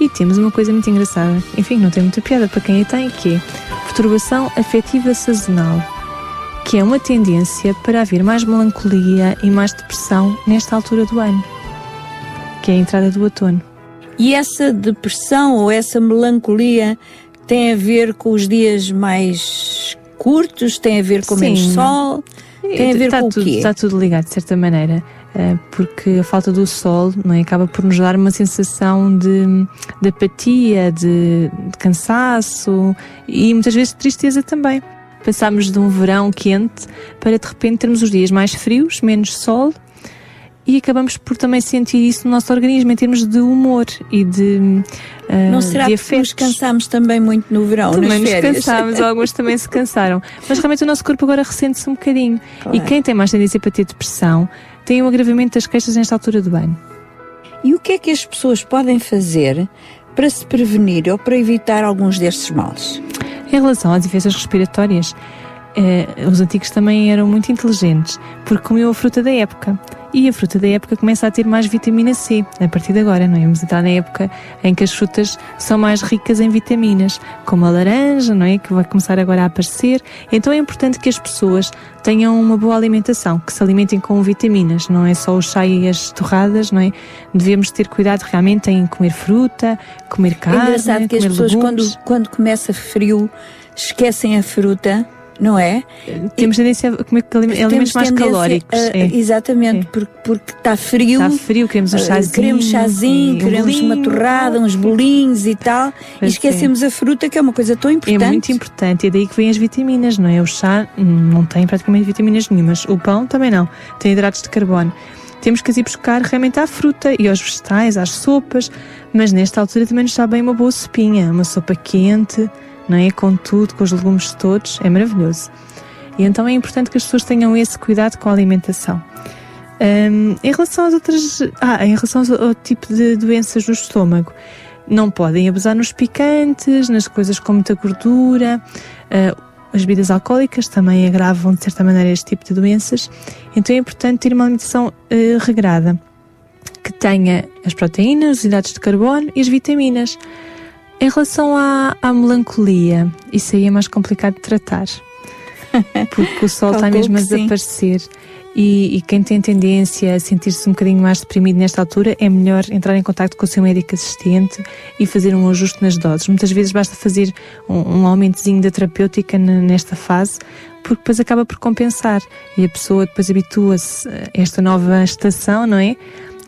E temos uma coisa muito engraçada, enfim, não tem muita piada para quem a tem, que é perturbação afetiva sazonal, que é uma tendência para haver mais melancolia e mais depressão nesta altura do ano, que é a entrada do outono. E essa depressão ou essa melancolia tem a ver com os dias mais curtos, tem a ver com menos Sim. sol, tem a ver está com tudo, o quê? Está tudo ligado, de certa maneira. Eh, porque a falta do sol não é? acaba por nos dar uma sensação de, de apatia, de, de cansaço e muitas vezes de tristeza também. Passámos de um verão quente para de repente termos os dias mais frios, menos sol e acabamos por também sentir isso no nosso organismo em termos de humor e de uh, Não será de que nos cansámos também muito no verão, também nas nos cansámos, alguns também se cansaram. Mas realmente o nosso corpo agora ressente-se um bocadinho. Claro. E quem tem mais tendência para ter depressão tem um agravamento das queixas nesta altura do ano. E o que é que as pessoas podem fazer para se prevenir ou para evitar alguns destes males? Em relação às infecções respiratórias, eh, os antigos também eram muito inteligentes, porque comiam a fruta da época. E a fruta da época começa a ter mais vitamina C a partir de agora, não é? Vamos entrar na época em que as frutas são mais ricas em vitaminas, como a laranja, não é? Que vai começar agora a aparecer. Então é importante que as pessoas tenham uma boa alimentação, que se alimentem com vitaminas, não é só o chá e as torradas, não é? Devemos ter cuidado realmente em comer fruta, comer É carne, engraçado que as pessoas, legumes. quando, quando começa frio, esquecem a fruta, não é? Temos tendência a comer alime- alimentos mais calóricos. a- é. Exatamente, porque porque está frio. Está frio, queremos um eh, chazinho, Queremos chazinho, um queremos uma torrada, uns bolinhos e tal. e esquecemos a fruta, que é uma coisa tão importante. É muito importante, e é daí que vêm as vitaminas, não é? O chá hum, não tem praticamente vitaminas nenhumas, o pão também não, tem hidratos de carbono. Temos que ir buscar realmente à fruta e aos vegetais, às sopas, mas nesta altura também nos está bem uma boa sopinha, uma sopa quente, não é? Com tudo, com os legumes todos, é maravilhoso. E então é importante que as pessoas tenham esse cuidado com a alimentação. Hum, em relação às outras. Ah, em relação ao, tipo de doenças do estômago, não podem abusar nos picantes, nas coisas com muita gordura. ah, as bebidas alcoólicas também agravam, de certa maneira, este tipo de doenças. Então é importante ter uma alimentação ah, regrada, que tenha as proteínas, os hidratos de carbono e as vitaminas. Em relação à, à melancolia, isso aí é mais complicado de tratar. [LAUGHS] Porque o sol está mesmo a desaparecer. E, e quem tem tendência a sentir-se um bocadinho mais deprimido nesta altura, é melhor entrar em contato com o seu médico assistente e fazer um ajuste nas doses. Muitas vezes basta fazer um, um aumentozinho da terapêutica nesta fase, porque depois acaba por compensar. E a pessoa depois habitua-se a esta nova estação, não é?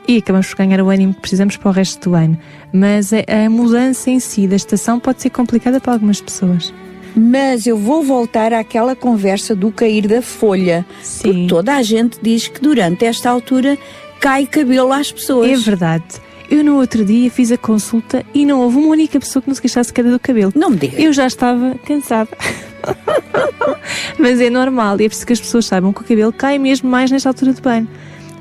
E acabamos por ganhar o ânimo que precisamos para o resto do ano. Mas a, mudança em si da estação pode ser complicada para algumas pessoas. Mas eu vou voltar àquela conversa do cair da folha. Porque toda a gente diz que durante esta altura cai cabelo às pessoas. É verdade. Eu no outro dia fiz a consulta e não houve uma única pessoa que não se queixasse queda do cabelo. Não me diga. Eu já estava cansada. [LAUGHS] Mas é normal e é preciso que as pessoas saibam que o cabelo cai mesmo mais nesta altura do ano.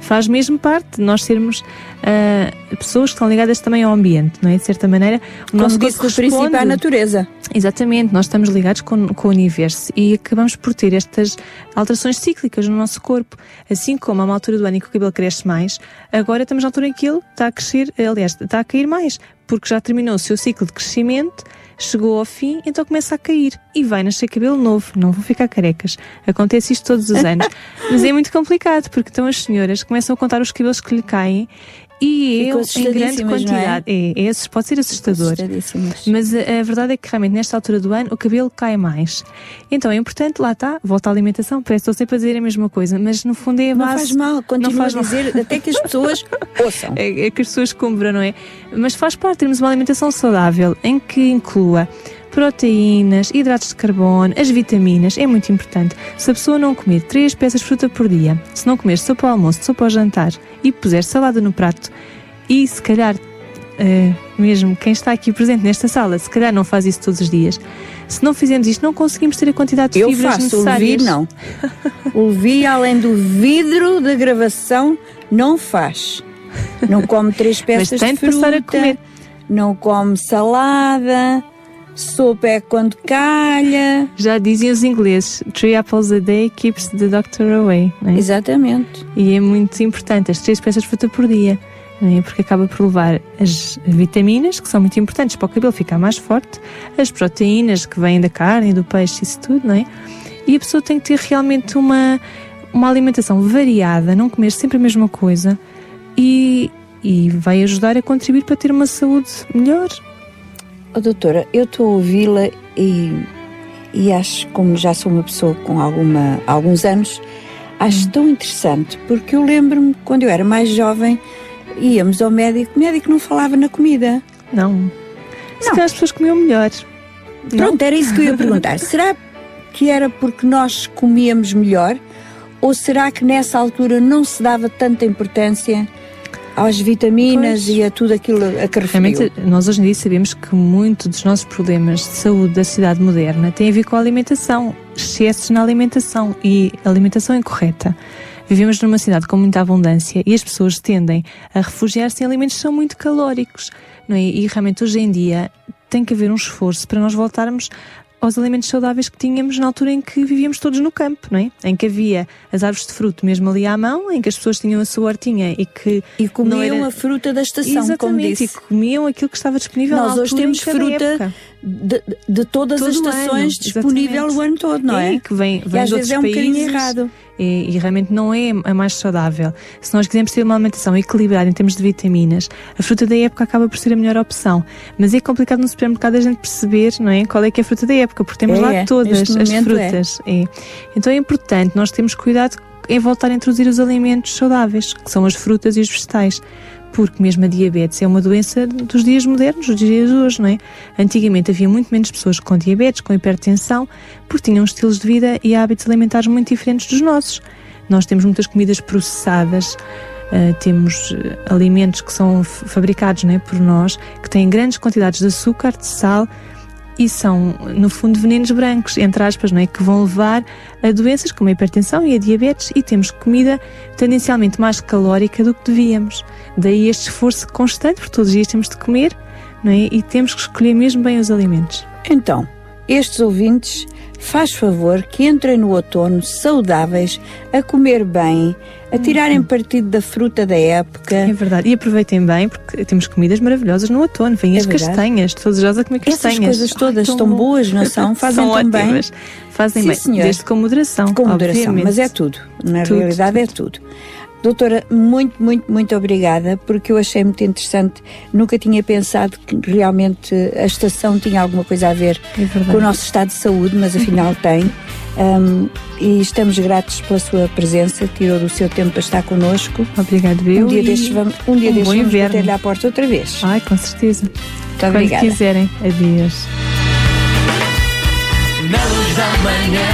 Faz mesmo parte de nós sermos ah, pessoas que estão ligadas também ao ambiente, não é? De certa maneira, o Como nosso disse corpo responde. à natureza. Exatamente, nós estamos ligados com, com o universo e acabamos por ter estas alterações cíclicas no nosso corpo. Assim como há uma altura do ano em que o cabelo cresce mais, agora estamos na altura em que ele está a crescer, aliás, está a cair mais, porque já terminou o seu ciclo de crescimento, chegou ao fim, então começa a cair e vai nascer cabelo novo, não vão ficar carecas. Acontece isto todos os anos, [LAUGHS] mas é muito complicado, porque então as senhoras começam a contar os cabelos que lhe caem e eu, em grande não é? quantidade. É, é, assus- pode ser assustador. Mas a, a verdade é que realmente nesta altura do ano o cabelo cai mais. Então é importante, lá está, volta à alimentação. Parece que estou sempre a dizer a mesma coisa, mas no fundo é a Não base. faz mal, continua Não faz a mal. dizer até que as pessoas [LAUGHS] ouçam. É, é que as pessoas compram, não é? Mas faz parte termos uma alimentação saudável em que inclua proteínas, hidratos de carbono, as vitaminas, é muito importante. Se a pessoa não comer três peças de fruta por dia, se não comer sopa ao almoço, sopa ao jantar e puser salada no prato e se calhar eh, mesmo quem está aqui presente nesta sala, se calhar não faz isso todos os dias. Se não fizermos isto, não conseguimos ter a quantidade de Eu fibras faço, o necessárias. Levi não. [LAUGHS] O Levi, além do vidro da gravação, não faz. Não come três peças Mas tem de de passar a fruta, comer. não come salada, sopa é quando calha. Já dizem os ingleses, three apples a day keeps the doctor away. é? Exatamente. E é muito importante as três peças de fruta por dia, é? porque acaba por levar as vitaminas, que são muito importantes para o cabelo ficar mais forte, as proteínas que vêm da carne, do peixe, isso tudo, não é? E a pessoa tem que ter realmente uma, uma alimentação variada, não comer sempre a mesma coisa e, e vai ajudar a contribuir para ter uma saúde melhor. Oh, doutora, eu estou a ouvi-la e, e acho, como já sou uma pessoa com alguma, alguns anos, Acho tão interessante, porque eu lembro-me, quando eu era mais jovem, íamos ao médico, o médico não falava na comida. Não. Se calhar as pessoas comiam melhor. Pronto, era isso que eu ia perguntar. [LAUGHS] Será que era porque nós comíamos melhor? Ou será que nessa altura não se dava tanta importância às vitaminas e a tudo aquilo a que referiu? Realmente, nós hoje em dia sabemos que muito dos nossos problemas de saúde da cidade moderna tem a ver com a alimentação, excessos na alimentação e alimentação incorreta. Vivemos numa cidade com muita abundância e as pessoas tendem a refugiar-se em alimentos que são muito calóricos. Não é? E realmente hoje em dia tem que haver um esforço para nós voltarmos aos alimentos saudáveis que tínhamos na altura em que vivíamos todos no campo, não é? Em que havia as árvores de fruto mesmo ali à mão, em que as pessoas tinham a sua hortinha e que E comiam era... a fruta da estação, como Exatamente, disse. e comiam aquilo que estava disponível Nós hoje temos fruta época. De, de todas as Todo o estações ano, disponível exatamente. o ano todo, não é? E que vem, E vem às de vezes é um bocadinho países. errado. E, e realmente não é a mais saudável. Se nós quisermos ter uma alimentação equilibrada em termos de vitaminas, a fruta da época acaba por ser a melhor opção. Mas é complicado no supermercado a gente perceber não é, qual é que é a fruta da época, porque temos É, lá é. todas as é. frutas. É. Então é importante nós termos cuidado em voltar a introduzir os alimentos saudáveis, que são as frutas e os vegetais. Porque mesmo a diabetes é uma doença dos dias modernos, dos dias de hoje, não é? Antigamente havia muito menos pessoas com diabetes, com hipertensão, porque tinham estilos de vida e hábitos alimentares muito diferentes dos nossos. Nós temos muitas comidas processadas, Uh, temos uh, alimentos que são fabricados né, por nós, que têm grandes quantidades de açúcar, de sal e são, no fundo, venenos brancos, entre aspas, não é? que vão levar a doenças como a hipertensão e a diabetes e temos comida tendencialmente mais calórica do que devíamos. Daí este esforço constante, porque todos os dias temos de comer não é? e temos que escolher mesmo bem os alimentos. Então, estes ouvintes, faz favor que entrem no outono saudáveis, a comer bem, a tirarem partido da fruta da época. É verdade. E aproveitem bem, porque temos comidas maravilhosas no outono. Vêm É as verdade. castanhas, estou desejosa de comer Essas castanhas. coisas todas tão estão bom. boas, não são? [LAUGHS] Fazem São tão bem. ótimas. Fazem Sim, bem, senhor. desde com moderação. Com moderação, obviamente. mas é tudo. Na Tudo, realidade é tudo. Doutora, muito, muito, muito obrigada, porque eu achei muito interessante. Nunca tinha pensado que realmente a estação tinha alguma coisa a ver É com o nosso estado de saúde, mas afinal [LAUGHS] tem. Um, e estamos gratos pela sua presença, tirou do seu tempo para estar connosco. Obrigado, eu. Um dia e destes vamos, um dia um destes vamos bater-lhe à porta outra vez. Ai, com certeza. Quando obrigada. quiserem. Adeus. Na luz da manhã,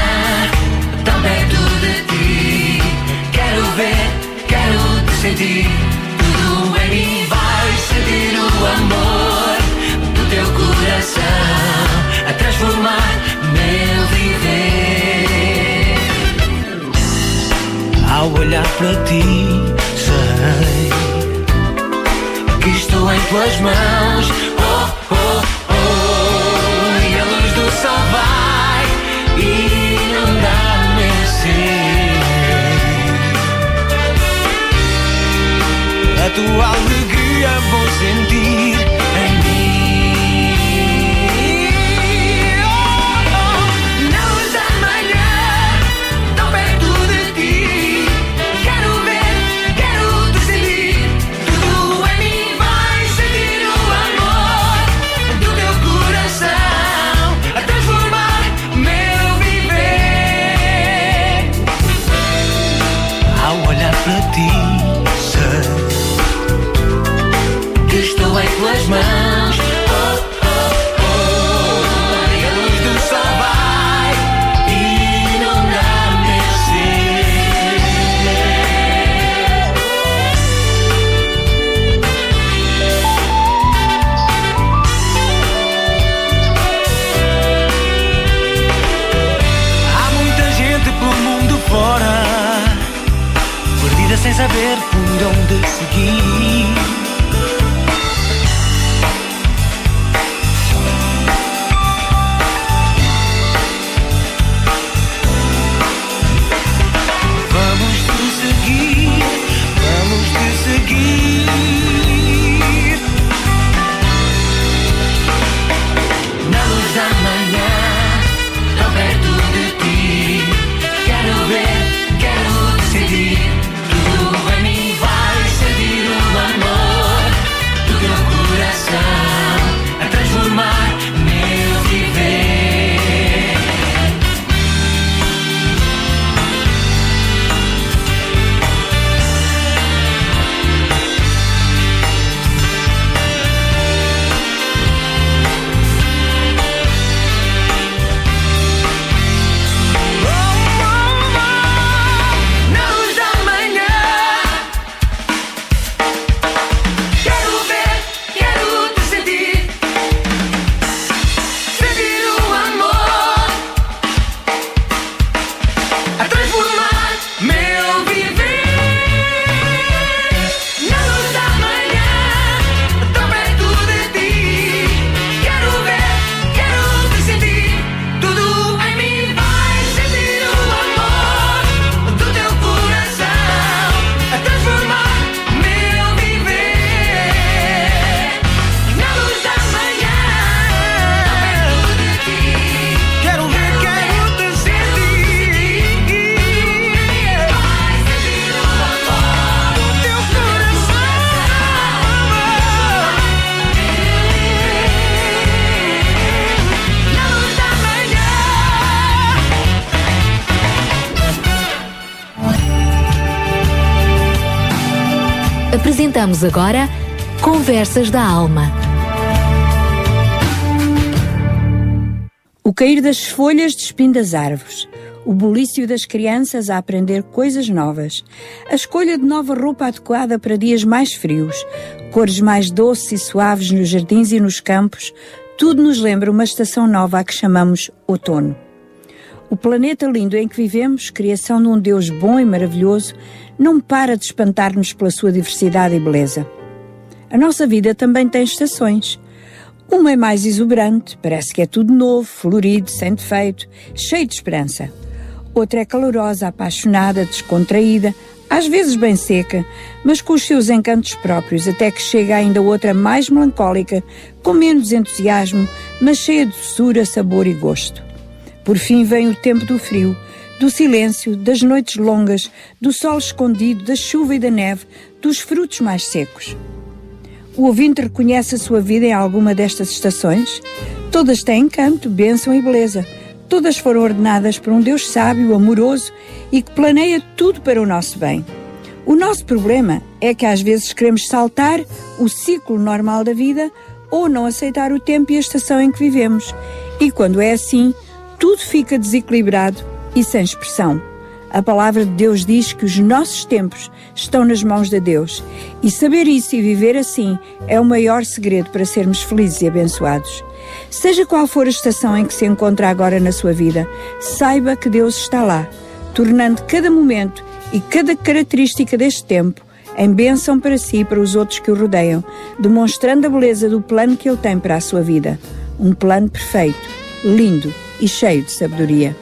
tão perto de ti. Quero ver, sentir. Tudo em mim vai sentir o amor do teu coração a transformar meu viver. Ao olhar para ti, sei que estou em tuas mãos. Tua alegria vou sentir tuas mãos. Oh, oh, oh, e a luz do sol vai inundar meu ser. Há muita gente pelo mundo fora, perdida sem saber por onde seguir. Agora Conversas da Alma. O cair das folhas despindo as árvores, o bulício das crianças a aprender coisas novas, a escolha de nova roupa adequada para dias mais frios, cores mais doces e suaves nos jardins e nos campos, tudo nos lembra uma estação nova a que chamamos outono. O planeta lindo em que vivemos, criação de um Deus bom e maravilhoso, não para de espantar-nos pela sua diversidade e beleza. A nossa vida também tem estações. Uma é mais exuberante, parece que é tudo novo, florido, sem defeito, cheio de esperança. Outra é calorosa, apaixonada, descontraída, às vezes bem seca, mas com os seus encantos próprios, até que chega ainda outra mais melancólica, com menos entusiasmo, mas cheia de doçura, sabor e gosto. Por fim vem o tempo do frio, do silêncio, das noites longas, do sol escondido, da chuva e da neve, dos frutos mais secos. O ouvinte reconhece a sua vida em alguma destas estações? Todas têm encanto, bênção e beleza. Todas foram ordenadas por um Deus sábio, amoroso e que planeia tudo para o nosso bem. O nosso problema é que às vezes queremos saltar o ciclo normal da vida ou não aceitar o tempo e a estação em que vivemos. E quando é assim, tudo fica desequilibrado e sem expressão. A palavra de Deus diz que os nossos tempos estão nas mãos de Deus. E saber isso e viver assim é o maior segredo para sermos felizes e abençoados. Seja qual for a estação em que se encontra agora na sua vida, saiba que Deus está lá, tornando cada momento e cada característica deste tempo em bênção para si e para os outros que o rodeiam, demonstrando a beleza do plano que Ele tem para a sua vida. Um plano perfeito, lindo e cheio de sabedoria.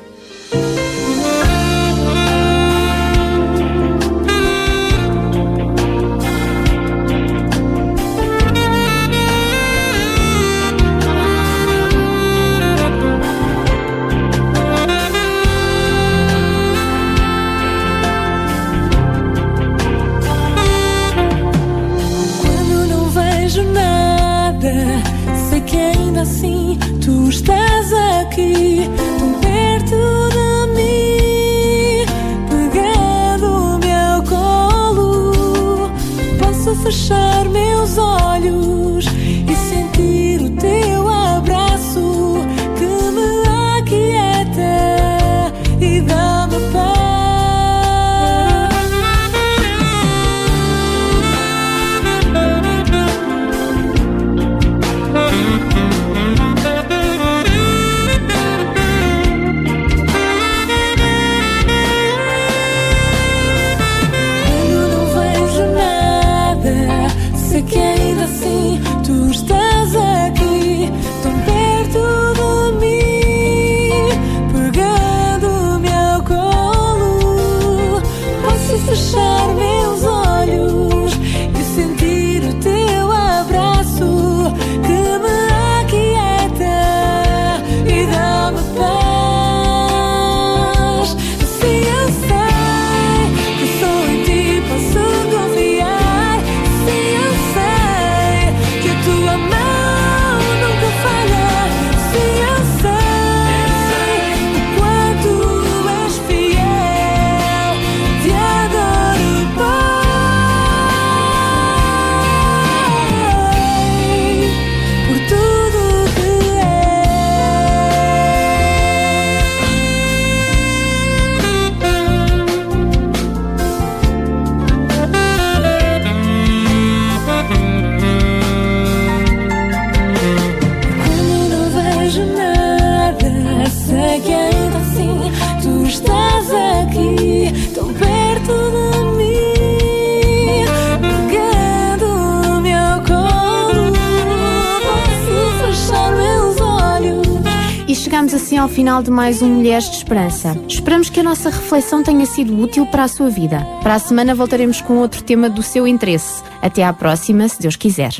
Mais um Mulheres de Esperança. Esperamos que a nossa reflexão tenha sido útil para a sua vida. Para a semana voltaremos com outro tema do seu interesse. Até à próxima, se Deus quiser.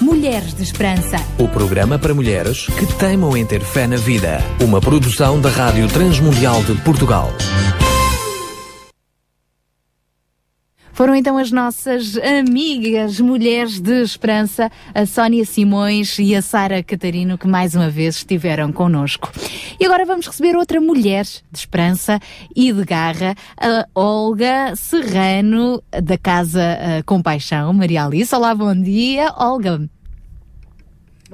Mulheres de Esperança. O programa para mulheres que teimam em ter fé na vida. Uma produção da Rádio Transmundial de Portugal. Foram então as nossas amigas, mulheres de esperança, a Sónia Simões e a Sara Catarino, que mais uma vez estiveram connosco. E agora vamos receber outra mulher de esperança e de garra, a Olga Serrano, da Casa eh, Compaixão, Maria Alice. Olá, bom dia. Olga,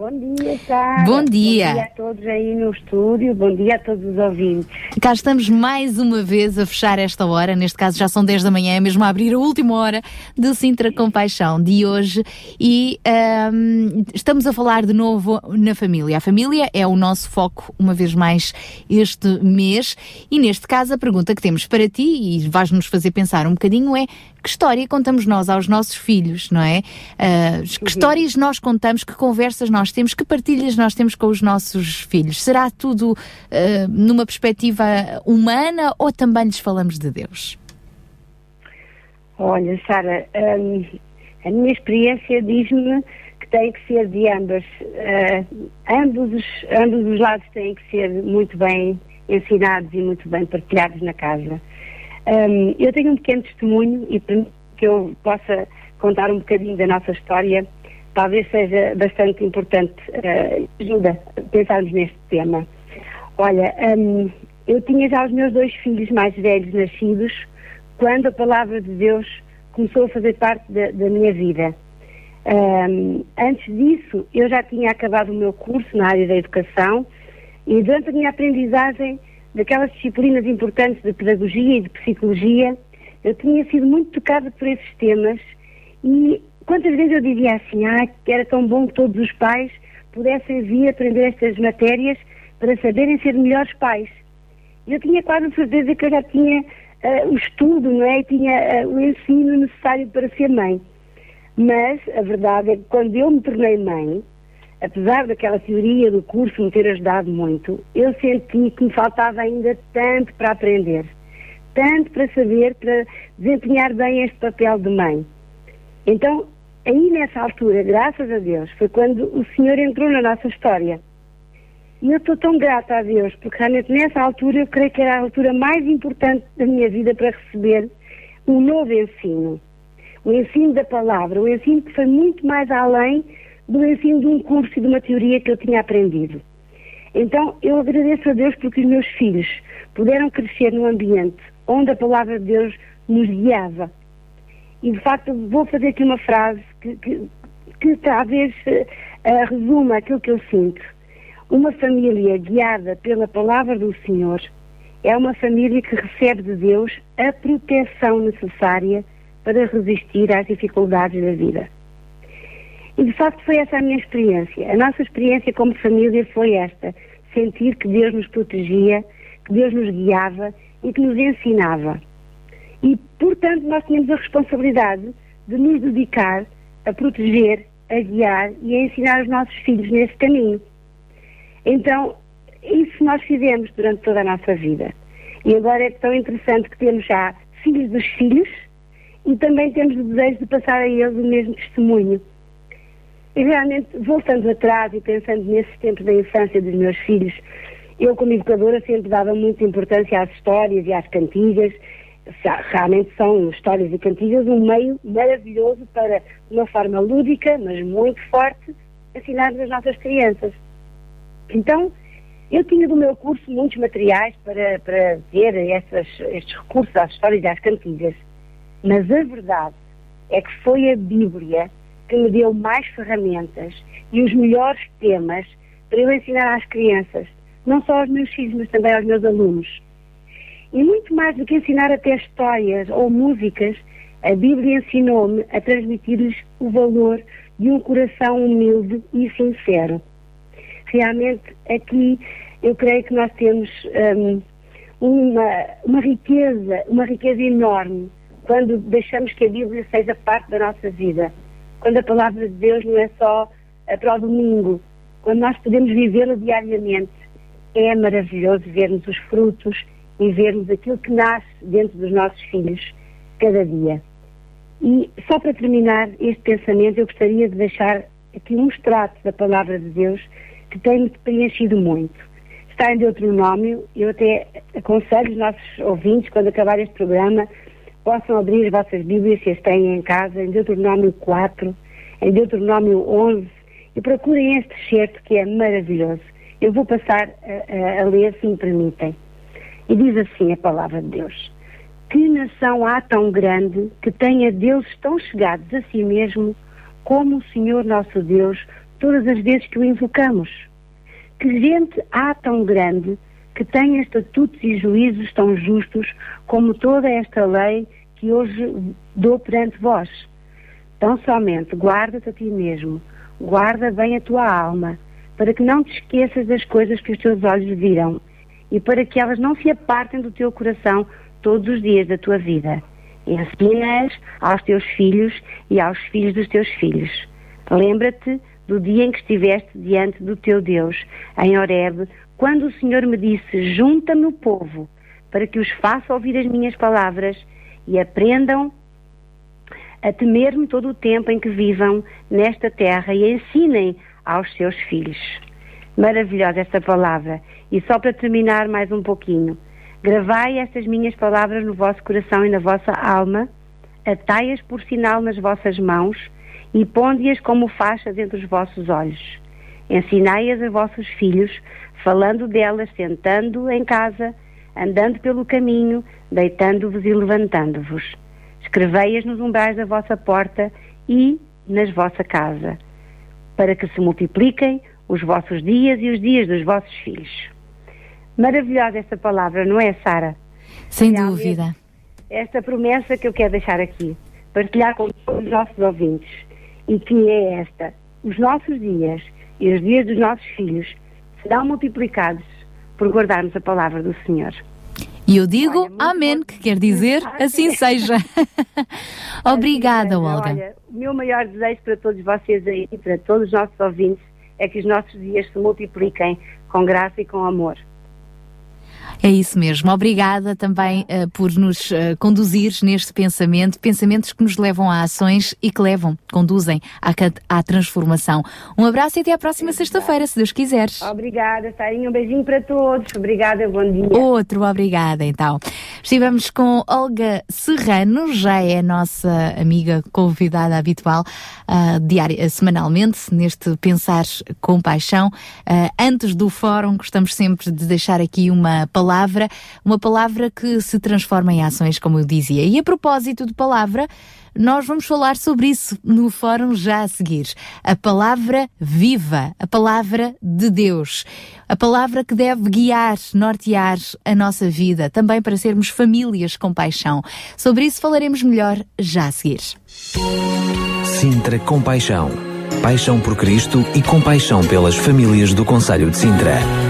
Bom dia, Sara. Bom dia. Bom dia a todos aí no estúdio. Bom dia a todos os ouvintes. Cá estamos mais uma vez a fechar esta hora, neste caso já são 10 da manhã, é mesmo a abrir a última hora do Sintra Compaixão de hoje e ahm, estamos a falar de novo na família. A família é o nosso foco, uma vez mais, este mês e neste caso a pergunta que temos para ti e vais-nos fazer pensar um bocadinho é que história contamos nós aos nossos filhos, não é? Ah, que histórias nós contamos, que conversas nós temos, que partilhas nós temos com os nossos filhos? Será tudo ah, numa perspectiva humana ou também lhes falamos de Deus? Olha, Sara, hum, a minha experiência diz-me que tem que ser de ambas. Ah, ambos, os, ambos os lados têm que ser muito bem ensinados e muito bem partilhados na casa. Hum, eu tenho um pequeno testemunho e que eu possa contar um bocadinho da nossa história, talvez seja bastante importante, ah, ajuda a pensarmos neste tema. Olha, hum, eu tinha já os meus dois filhos mais velhos nascidos quando a palavra de Deus começou a fazer parte da, da minha vida. Hum, antes disso, eu já tinha acabado o meu curso na área da educação e durante a minha aprendizagem daquelas disciplinas importantes de pedagogia e de psicologia, eu tinha sido muito tocada por esses temas e quantas vezes eu dizia assim, ah, que era tão bom que todos os pais pudessem vir aprender estas matérias para saberem ser melhores pais. Eu tinha quase certeza que eu já tinha ah, o estudo, não é? E tinha ah, o ensino necessário para ser mãe. Mas a verdade é que quando eu me tornei mãe, apesar daquela teoria do curso me ter ajudado muito, eu senti que me faltava ainda tanto para aprender, tanto para saber, para desempenhar bem este papel de mãe. Então, aí nessa altura, graças a Deus, foi quando o Senhor entrou na nossa história. E eu estou tão grata a Deus, porque realmente nessa altura eu creio que era a altura mais importante da minha vida para receber um novo ensino. O ensino da palavra, o ensino que foi muito mais além do ensino de um curso e de uma teoria que eu tinha aprendido. Então, eu agradeço a Deus porque os meus filhos puderam crescer num ambiente onde a palavra de Deus nos guiava. E, de facto, vou fazer aqui uma frase que, que, que talvez eh, resuma aquilo que eu sinto. Uma família guiada pela palavra do Senhor é uma família que recebe de Deus a proteção necessária para resistir às dificuldades da vida. E de facto foi essa a minha experiência. A nossa experiência como família foi esta: sentir que Deus nos protegia, que Deus nos guiava e que nos ensinava. E, portanto, nós tínhamos a responsabilidade de nos dedicar a proteger, a guiar e a ensinar os nossos filhos nesse caminho. Então, isso nós fizemos durante toda a nossa vida. E agora é tão interessante que temos já filhos dos filhos e também temos o desejo de passar a eles o mesmo testemunho. E realmente, voltando atrás e pensando nesses tempos da infância dos meus filhos, eu como educadora sempre dava muita importância às histórias e às cantigas. Realmente são histórias e cantigas um meio maravilhoso para, de uma forma lúdica, mas muito forte, ensinarmos as nossas crianças. Então, eu tinha do meu curso muitos materiais para, para ver essas, estes recursos às histórias e às cantigas. Mas a verdade é que foi a Bíblia que me deu mais ferramentas e os melhores temas para eu ensinar às crianças, não só aos meus filhos, mas também aos meus alunos. E muito mais do que ensinar até histórias ou músicas, a Bíblia ensinou-me a transmitir-lhes o valor de um coração humilde e sincero. Realmente, aqui eu creio que nós temos hum, uma, uma riqueza, uma riqueza enorme quando deixamos que a Bíblia seja parte da nossa vida. Quando a palavra de Deus não é só eh, para o domingo, quando nós podemos vivê-la diariamente, é maravilhoso vermos os frutos e vermos aquilo que nasce dentro dos nossos filhos cada dia. E só para terminar este pensamento, eu gostaria de deixar aqui um extrato da palavra de Deus que tem-me preenchido muito. Está em Deuteronômio, eu até aconselho os nossos ouvintes, quando acabar este programa, possam abrir as vossas Bíblias se as têm em casa, em Deuteronômio 4, em Deuteronômio 11, e procurem este certo que é maravilhoso. Eu vou passar a, a, a ler, se me permitem. E diz assim a palavra de Deus: Que nação há tão grande que tenha deuses tão chegados a si mesmo como o Senhor nosso Deus, todas as vezes que o invocamos? Que gente há tão grande que tenha estatutos e juízos tão justos como toda esta lei que hoje dou perante vós? Tão somente guarda-te a ti mesmo, guarda bem a tua alma, para que não te esqueças das coisas que os teus olhos viram e para que elas não se apartem do teu coração todos os dias da tua vida. Ensina-as aos teus filhos e aos filhos dos teus filhos. Lembra-te do dia em que estiveste diante do teu Deus, em Horeb, quando o Senhor me disse: Junta-me o povo, para que os faça ouvir as minhas palavras e aprendam a temer-me todo o tempo em que vivam nesta terra e ensinem aos seus filhos. Maravilhosa esta palavra. E só para terminar mais um pouquinho. Gravai estas minhas palavras no vosso coração e na vossa alma, atai-as por sinal nas vossas mãos e ponde-as como faixas entre os vossos olhos. Ensinai-as a vossos filhos, falando delas, sentando em casa, andando pelo caminho, deitando-vos e levantando-vos. Escrevei-as nos umbrais da vossa porta e nas vossa casa, para que se multipliquem os vossos dias e os dias dos vossos filhos. Maravilhosa esta palavra, não é, Sara? Sem Realmente, dúvida. Esta promessa que eu quero deixar aqui, partilhar com todos os nossos ouvintes, e que é esta: os nossos dias e os dias dos nossos filhos serão multiplicados por guardarmos a palavra do Senhor. E eu digo amém, que quer dizer assim seja. [LAUGHS] Obrigada, Olga. Olha, o meu maior desejo para todos vocês aí e para todos os nossos ouvintes é que os nossos dias se multipliquem com graça e com amor. É isso mesmo. Obrigada também uh, por nos uh, conduzir neste pensamento, pensamentos que nos levam a ações e que levam, conduzem à, à transformação. Um abraço e até à próxima sexta-feira, se Deus quiseres. Obrigada, Sarinha. Um beijinho para todos. Obrigada, bom dia. Outro, obrigada então. Estivemos com Olga Serrano, já é nossa amiga convidada habitual uh, diária, semanalmente neste Pensar com Paixão. antes do fórum, gostamos sempre de deixar aqui uma palavra, uma palavra que se transforma em ações, como eu dizia. E a propósito de palavra, nós vamos falar sobre isso no fórum já a seguir. A palavra viva, a palavra de Deus, a palavra que deve guiar, nortear a nossa vida, também para sermos famílias com paixão. Sobre isso falaremos melhor já a seguir. Sintra Compaixão. Paixão por Cristo e compaixão pelas famílias do Conselho de Sintra.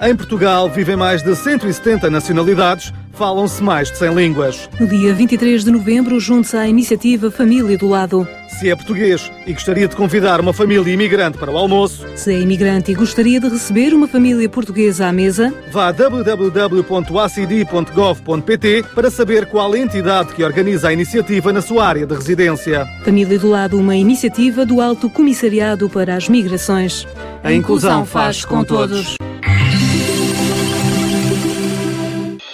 Em Portugal vivem mais de 170 nacionalidades, falam-se mais de 100 línguas. No dia 23 de novembro, junte-se à iniciativa Família do Lado. Se é português e gostaria de convidar uma família imigrante para o almoço, Se é imigrante e gostaria de receber uma família portuguesa à mesa, vá a www.acd.gov.pt para saber qual a entidade que organiza a iniciativa na sua área de residência. Família do Lado, uma iniciativa do Alto Comissariado para as Migrações. A inclusão faz com todos.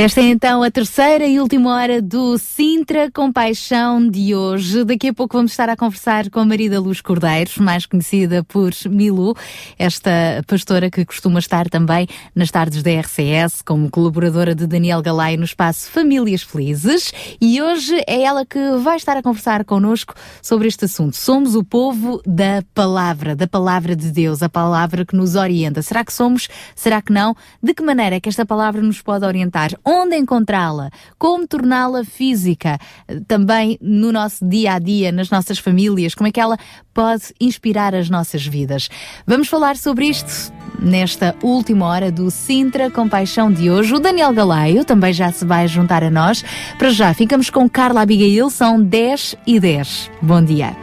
Esta é então a terceira e última hora do Sintra Compaixão de hoje. Daqui a pouco vamos estar a conversar com a Marida Luz Cordeiros, mais conhecida por Milu, esta pastora que costuma estar também nas tardes da RCS como colaboradora de Daniel Galay no espaço Famílias Felizes. E hoje é ela que vai estar a conversar connosco sobre este assunto. Somos o povo da palavra, da palavra de Deus, a palavra que nos orienta. Será que somos? Será que não? De que maneira é que esta palavra nos pode orientar? onde encontrá-la, como torná-la física, também no nosso dia a dia, nas nossas famílias, como é que ela pode inspirar as nossas vidas. Vamos falar sobre isto nesta última hora do Sintra Compaixão de hoje. O Daniel Galaio também já se vai juntar a nós. Para já, ficamos com Carla Abigail, são 10 e 10. Bom dia.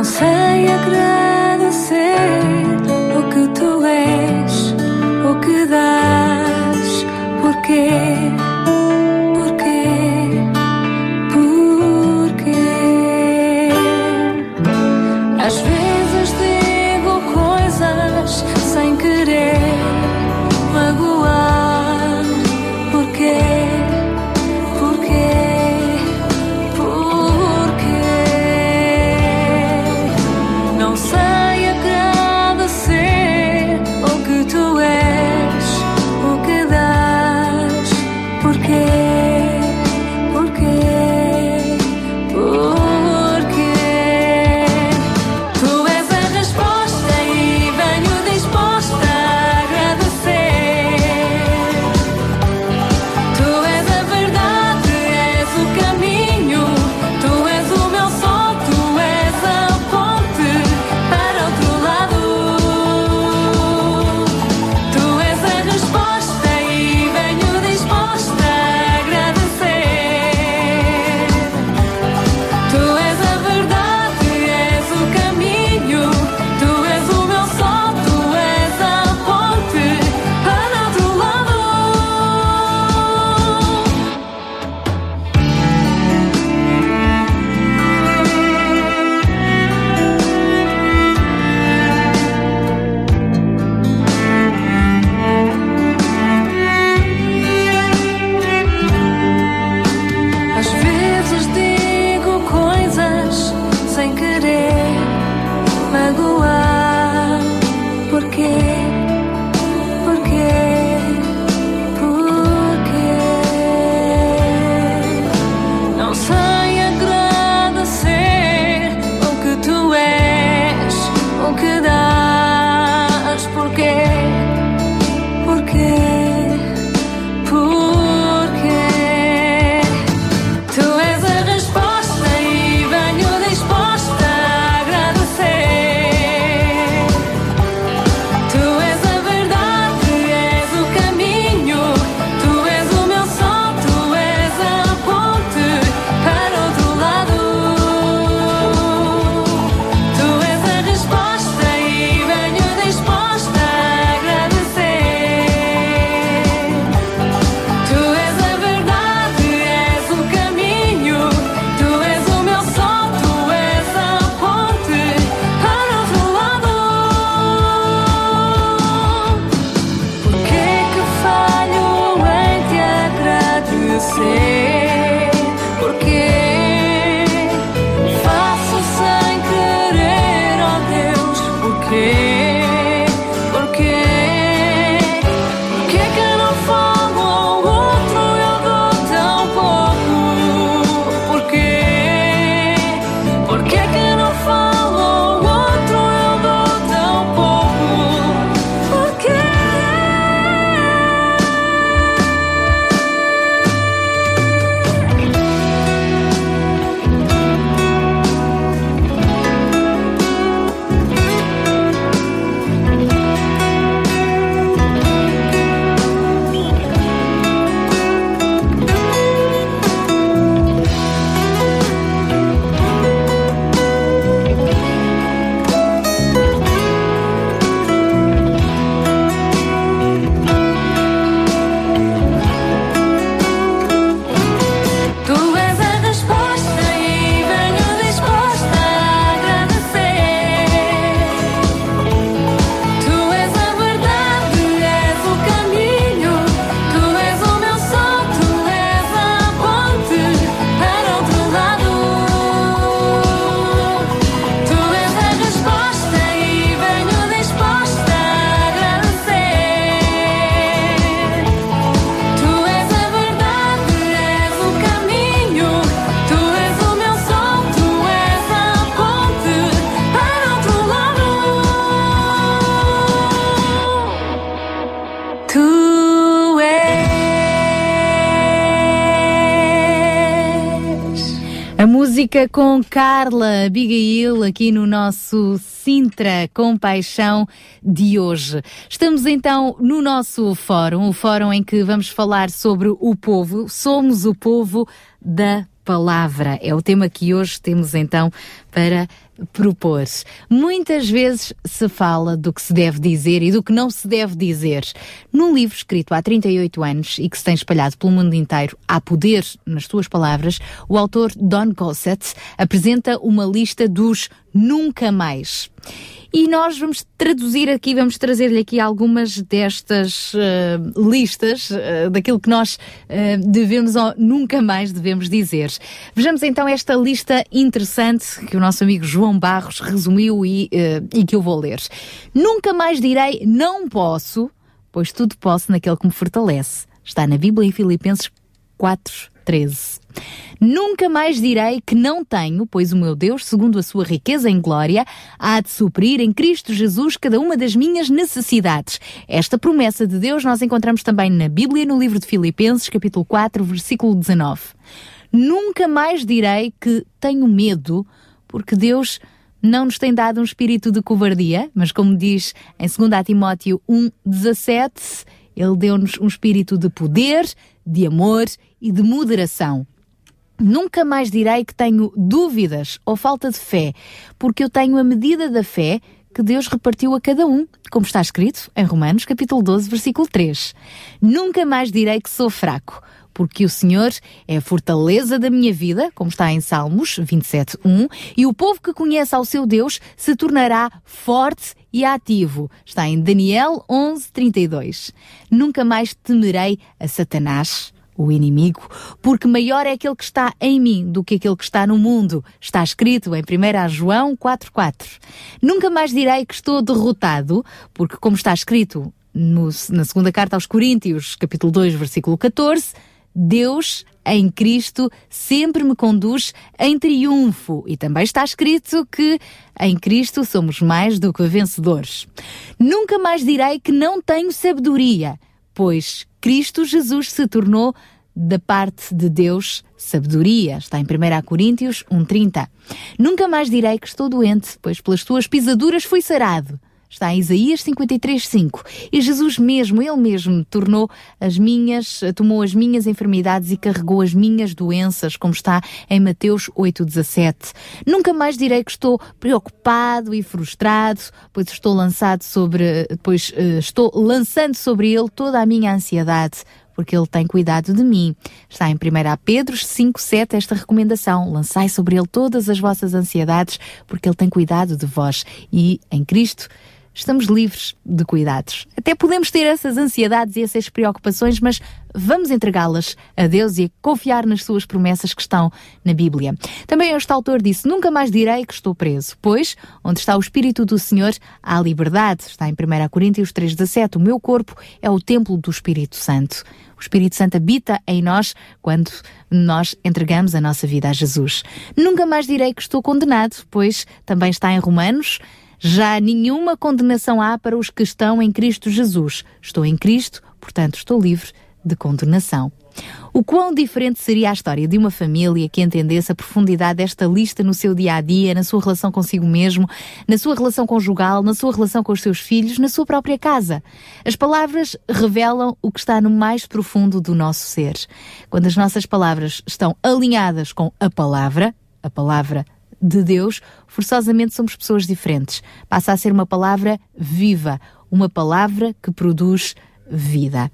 Não sei agradecer o que tu és, o que dás, porquê. Música com Carla Abigail aqui no nosso Sintra Compaixão de hoje. Estamos então no nosso fórum, o fórum em que vamos falar sobre o povo. Somos o povo da palavra. É o tema que hoje temos então para propor. Muitas vezes se fala do que se deve dizer e do que não se deve dizer. Num livro escrito há 38 anos e que se tem espalhado pelo mundo inteiro, Há Poder nas Tuas Palavras, o autor Don Gossett apresenta uma lista dos nunca mais. E nós vamos traduzir aqui, vamos trazer-lhe aqui algumas destas uh, listas uh, daquilo que nós uh, devemos ou nunca mais devemos dizer. Vejamos então esta lista interessante que o nosso amigo João Barros resumiu e, e que eu vou ler. Nunca mais direi não posso, pois tudo posso naquele que me fortalece. Está na Bíblia em Filipenses 4, 13. Nunca mais direi que não tenho, pois o meu Deus, segundo a sua riqueza em glória, há de suprir em Cristo Jesus cada uma das minhas necessidades. Esta promessa de Deus nós encontramos também na Bíblia, no livro de Filipenses, capítulo 4, versículo 19. Nunca mais direi que tenho medo, porque Deus não nos tem dado um espírito de covardia, mas como diz em 2 Timóteo 1, 17, ele deu-nos um espírito de poder, de amor e de moderação. Nunca mais direi que tenho dúvidas ou falta de fé, porque eu tenho a medida da fé que Deus repartiu a cada um, como está escrito em Romanos capítulo 12, versículo 3. Nunca mais direi que sou fraco, porque o Senhor é a fortaleza da minha vida, como está em Salmos 27, 1, e o povo que conhece ao seu Deus se tornará forte e ativo. Está em Daniel 11, 32. Nunca mais temerei a Satanás o inimigo, porque maior é aquele que está em mim do que aquele que está no mundo. Está escrito em 1 João 4,4. Nunca mais direi que estou derrotado, porque como está escrito no, na segunda carta aos Coríntios, capítulo 2, versículo 14, Deus em Cristo sempre me conduz em triunfo. E também está escrito que em Cristo somos mais do que vencedores. Nunca mais direi que não tenho sabedoria, pois Cristo Jesus se tornou da parte de Deus sabedoria. Está em 1 Coríntios 1,30. Nunca mais direi que estou doente, pois pelas tuas pisaduras fui sarado. Está em Isaías 53:5. E Jesus mesmo, ele mesmo, tornou as minhas, tomou as minhas enfermidades e carregou as minhas doenças, como está em Mateus 8:17. Nunca mais direi que estou preocupado e frustrado, pois estou lançado sobre, pois uh, estou lançando sobre ele toda a minha ansiedade porque Ele tem cuidado de mim. Está em 1 Pedro 5, 7 esta recomendação. Lançai sobre Ele todas as vossas ansiedades, porque Ele tem cuidado de vós. E em Cristo estamos livres de cuidados. Até podemos ter essas ansiedades e essas preocupações, mas vamos entregá-las a Deus e confiar nas suas promessas que estão na Bíblia. Também este autor disse: Nunca mais direi que estou preso, pois onde está o Espírito do Senhor há liberdade. Está em 1 Coríntios 3,17. O meu corpo é o templo do Espírito Santo. O Espírito Santo habita em nós quando nós entregamos a nossa vida a Jesus. Nunca mais direi que estou condenado, pois também está em Romanos já nenhuma condenação há para os que estão em Cristo Jesus. Estou em Cristo, portanto estou livre de condenação. O quão diferente seria a história de uma família que entendesse a profundidade desta lista no seu dia a dia, na sua relação consigo mesmo, na sua relação conjugal, na sua relação com os seus filhos, na sua própria casa. As palavras revelam o que está no mais profundo do nosso ser. Quando as nossas palavras estão alinhadas com a palavra, a palavra de Deus, forçosamente somos pessoas diferentes. Passa a ser uma palavra viva, uma palavra que produz vida.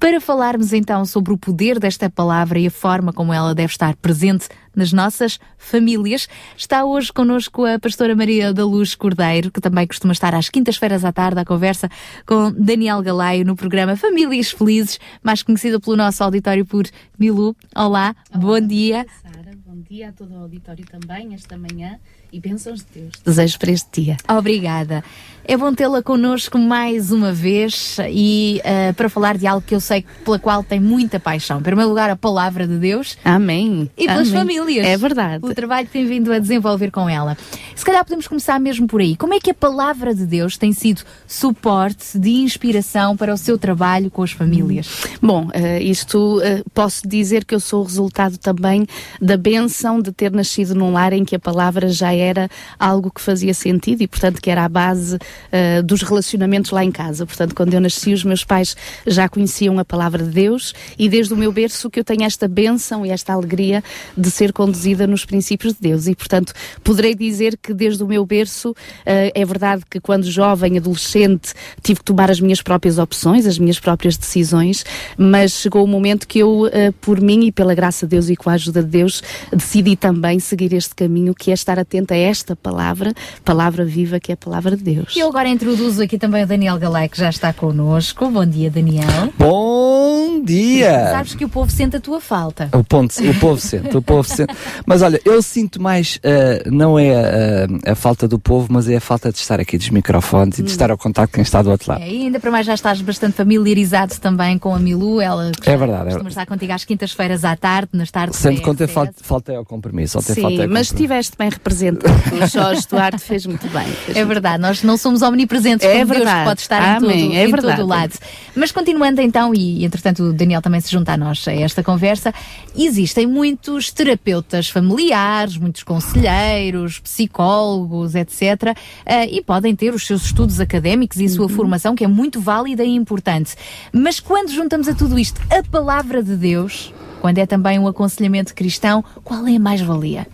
Para falarmos então sobre o poder desta palavra e a forma como ela deve estar presente nas nossas famílias, está hoje connosco a pastora Maria da Luz Cordeiro, que também costuma estar às quintas-feiras à tarde à conversa com Daniel Galaio no programa Famílias Felizes, mais conhecido pelo nosso auditório por Milu. Olá, Olá bom dia. Sara, bom dia a todo o auditório também esta manhã E bênçãos de Deus. Desejo para este dia. Obrigada. É bom tê-la connosco mais uma vez e uh, para falar de algo que eu sei pela qual tem muita paixão. Em primeiro lugar, a palavra de Deus. Amém. E pelas Amém. famílias. É verdade. O trabalho que tem vindo a desenvolver com ela. Se calhar podemos começar mesmo por aí. Como é que a palavra de Deus tem sido suporte de inspiração para o seu trabalho com as famílias? Bom, uh, isto uh, posso dizer que eu sou o resultado também da benção de ter nascido num lar em que a palavra já era algo que fazia sentido e, portanto, que era a base uh, dos relacionamentos lá em casa. Portanto, quando eu nasci, os meus pais já conheciam a palavra de Deus e desde o meu berço que eu tenho esta benção e esta alegria de ser conduzida nos princípios de Deus. E, portanto, poderei dizer que desde o meu berço, uh, é verdade que quando jovem, adolescente, tive que tomar as minhas próprias opções, as minhas próprias decisões, mas chegou o momento que eu, uh, por mim e pela graça de Deus e com a ajuda de Deus, decidi também seguir este caminho, que é estar atenta a esta palavra, palavra viva que é a palavra de Deus. Eu agora introduzo aqui também o Daniel Galé, que já está connosco. Bom dia, Daniel. Bom dia! Sabes que o povo sente a tua falta. O, ponto, o povo sente, o povo sente. Mas olha, eu sinto mais, uh, não é uh, a falta do povo, mas é a falta de estar aqui dos microfones e de Hum. estar ao contato quem está do outro lado. É, e ainda para mais já estás bastante familiarizado também com a Milu, ela É verdade, é costuma estar contigo às quintas-feiras à tarde, nas tardes Sendo da quando eu RCS. fal- faltei ao compromisso. Sim, faltei ao mas compromisso. estiveste bem representado. O Jorge Duarte fez muito bem. fez É muito verdade, nós não somos omnipresentes, É Deus verdade. que pode estar Amém, em, todo, é em verdade. todo o lado. Mas continuando então, e entretanto o Daniel também se junta a nós a esta conversa, existem muitos terapeutas familiares, muitos conselheiros, psicólogos, etc. eh, e podem ter os seus estudos académicos e a Uhum. sua formação, que é muito válida e importante. Mas quando juntamos a tudo isto a palavra de Deus, quando é também um aconselhamento cristão, qual é a mais-valia?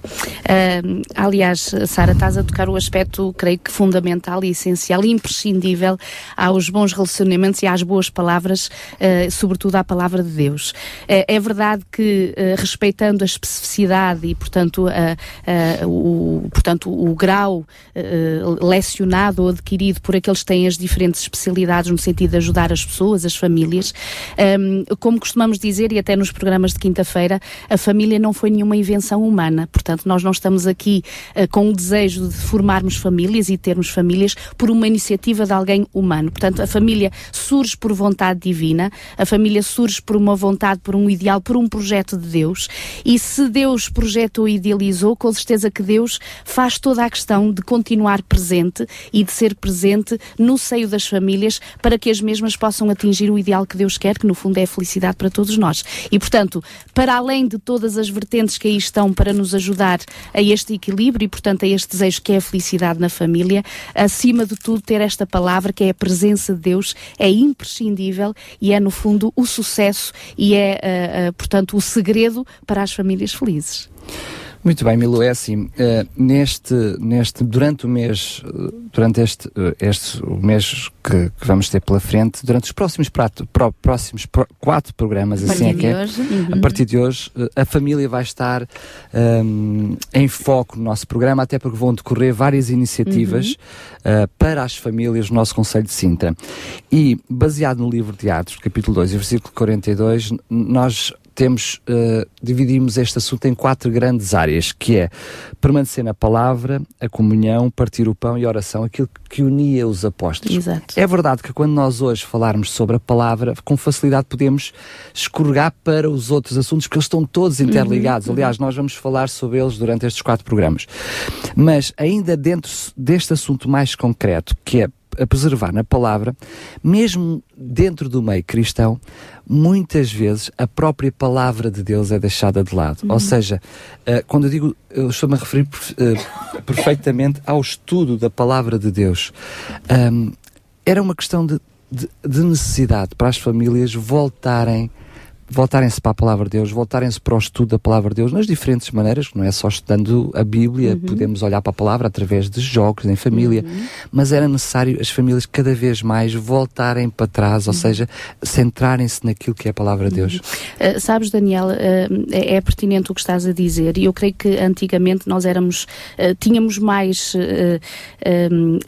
Ahm, aliás, Sara, estás a tocar o aspecto, creio que fundamental e essencial e imprescindível aos bons relacionamentos e às boas palavras, eh, sobretudo à palavra de Deus. Eh, é verdade que, eh, respeitando a especificidade e, portanto, o, portanto, o grau lecionado ou adquirido por aqueles que têm as diferentes especialidades no sentido de ajudar as pessoas, as famílias, ahm, como costumamos dizer, e até nos programas de quinta-feira, a família não foi nenhuma invenção humana. Portanto, nós não estamos aqui eh, com o desejo de formarmos famílias e termos famílias por uma iniciativa de alguém humano. Portanto, a família surge por vontade divina, a família surge por uma vontade, por um ideal, por um projeto de Deus. E se Deus projetou e idealizou, com certeza que Deus faz toda a questão de continuar presente e de ser presente no seio das famílias para que as mesmas possam atingir o ideal que Deus quer, que no fundo é a felicidade para todos nós. E portanto, para além de todas as vertentes que aí estão para nos ajudar a este equilíbrio e portanto a este desejo que é a felicidade na família, acima de tudo ter esta palavra que é a presença de Deus é imprescindível e é no fundo o sucesso e é ah, ah, portanto o segredo para as famílias felizes. Muito bem, Milu, é assim, eh, neste, neste, durante o mês, eh, durante este, eh, este o mês que, que vamos ter pela frente, durante os próximos, prato, pró- próximos pro- quatro programas, A assim é partir que de é, hoje. Uhum. a partir de hoje, a família vai estar ehm, em foco no nosso programa, até porque vão decorrer várias iniciativas Uhum. eh, para as famílias do nosso Conselho de Sintra. E, baseado no livro de Atos, capítulo 2 e versículo 42, n- nós temos, eh, dividimos este assunto em quatro grandes áreas, que é permanecer na palavra, a comunhão, partir o pão e a oração, aquilo que unia os apóstolos. Exato. É verdade que quando nós hoje falarmos sobre a palavra, com facilidade podemos escorregar para os outros assuntos, porque eles estão todos interligados. uhum. Aliás, nós vamos falar sobre eles durante estes quatro programas. Mas ainda dentro deste assunto mais concreto, que é a preservar na palavra, mesmo dentro do meio cristão, muitas vezes a própria palavra de Deus é deixada de lado. Uhum. Ou seja, eh, quando eu digo, eu estou-me a referir eh, perfeitamente ao estudo da palavra de Deus. Era uma questão de, de- de necessidade para as famílias voltarem voltarem-se para a palavra de Deus, voltarem-se para o estudo da palavra de Deus nas diferentes maneiras, não é só estudando a Bíblia, Uhum. podemos olhar para a palavra através de jogos em família, mas era necessário as famílias cada vez mais voltarem para trás, ou seja, centrarem-se naquilo que é a palavra de Deus. Uh, sabes, Daniel, uh, é, é pertinente o que estás a dizer, e eu creio que antigamente nós éramos, uh, tínhamos mais, um,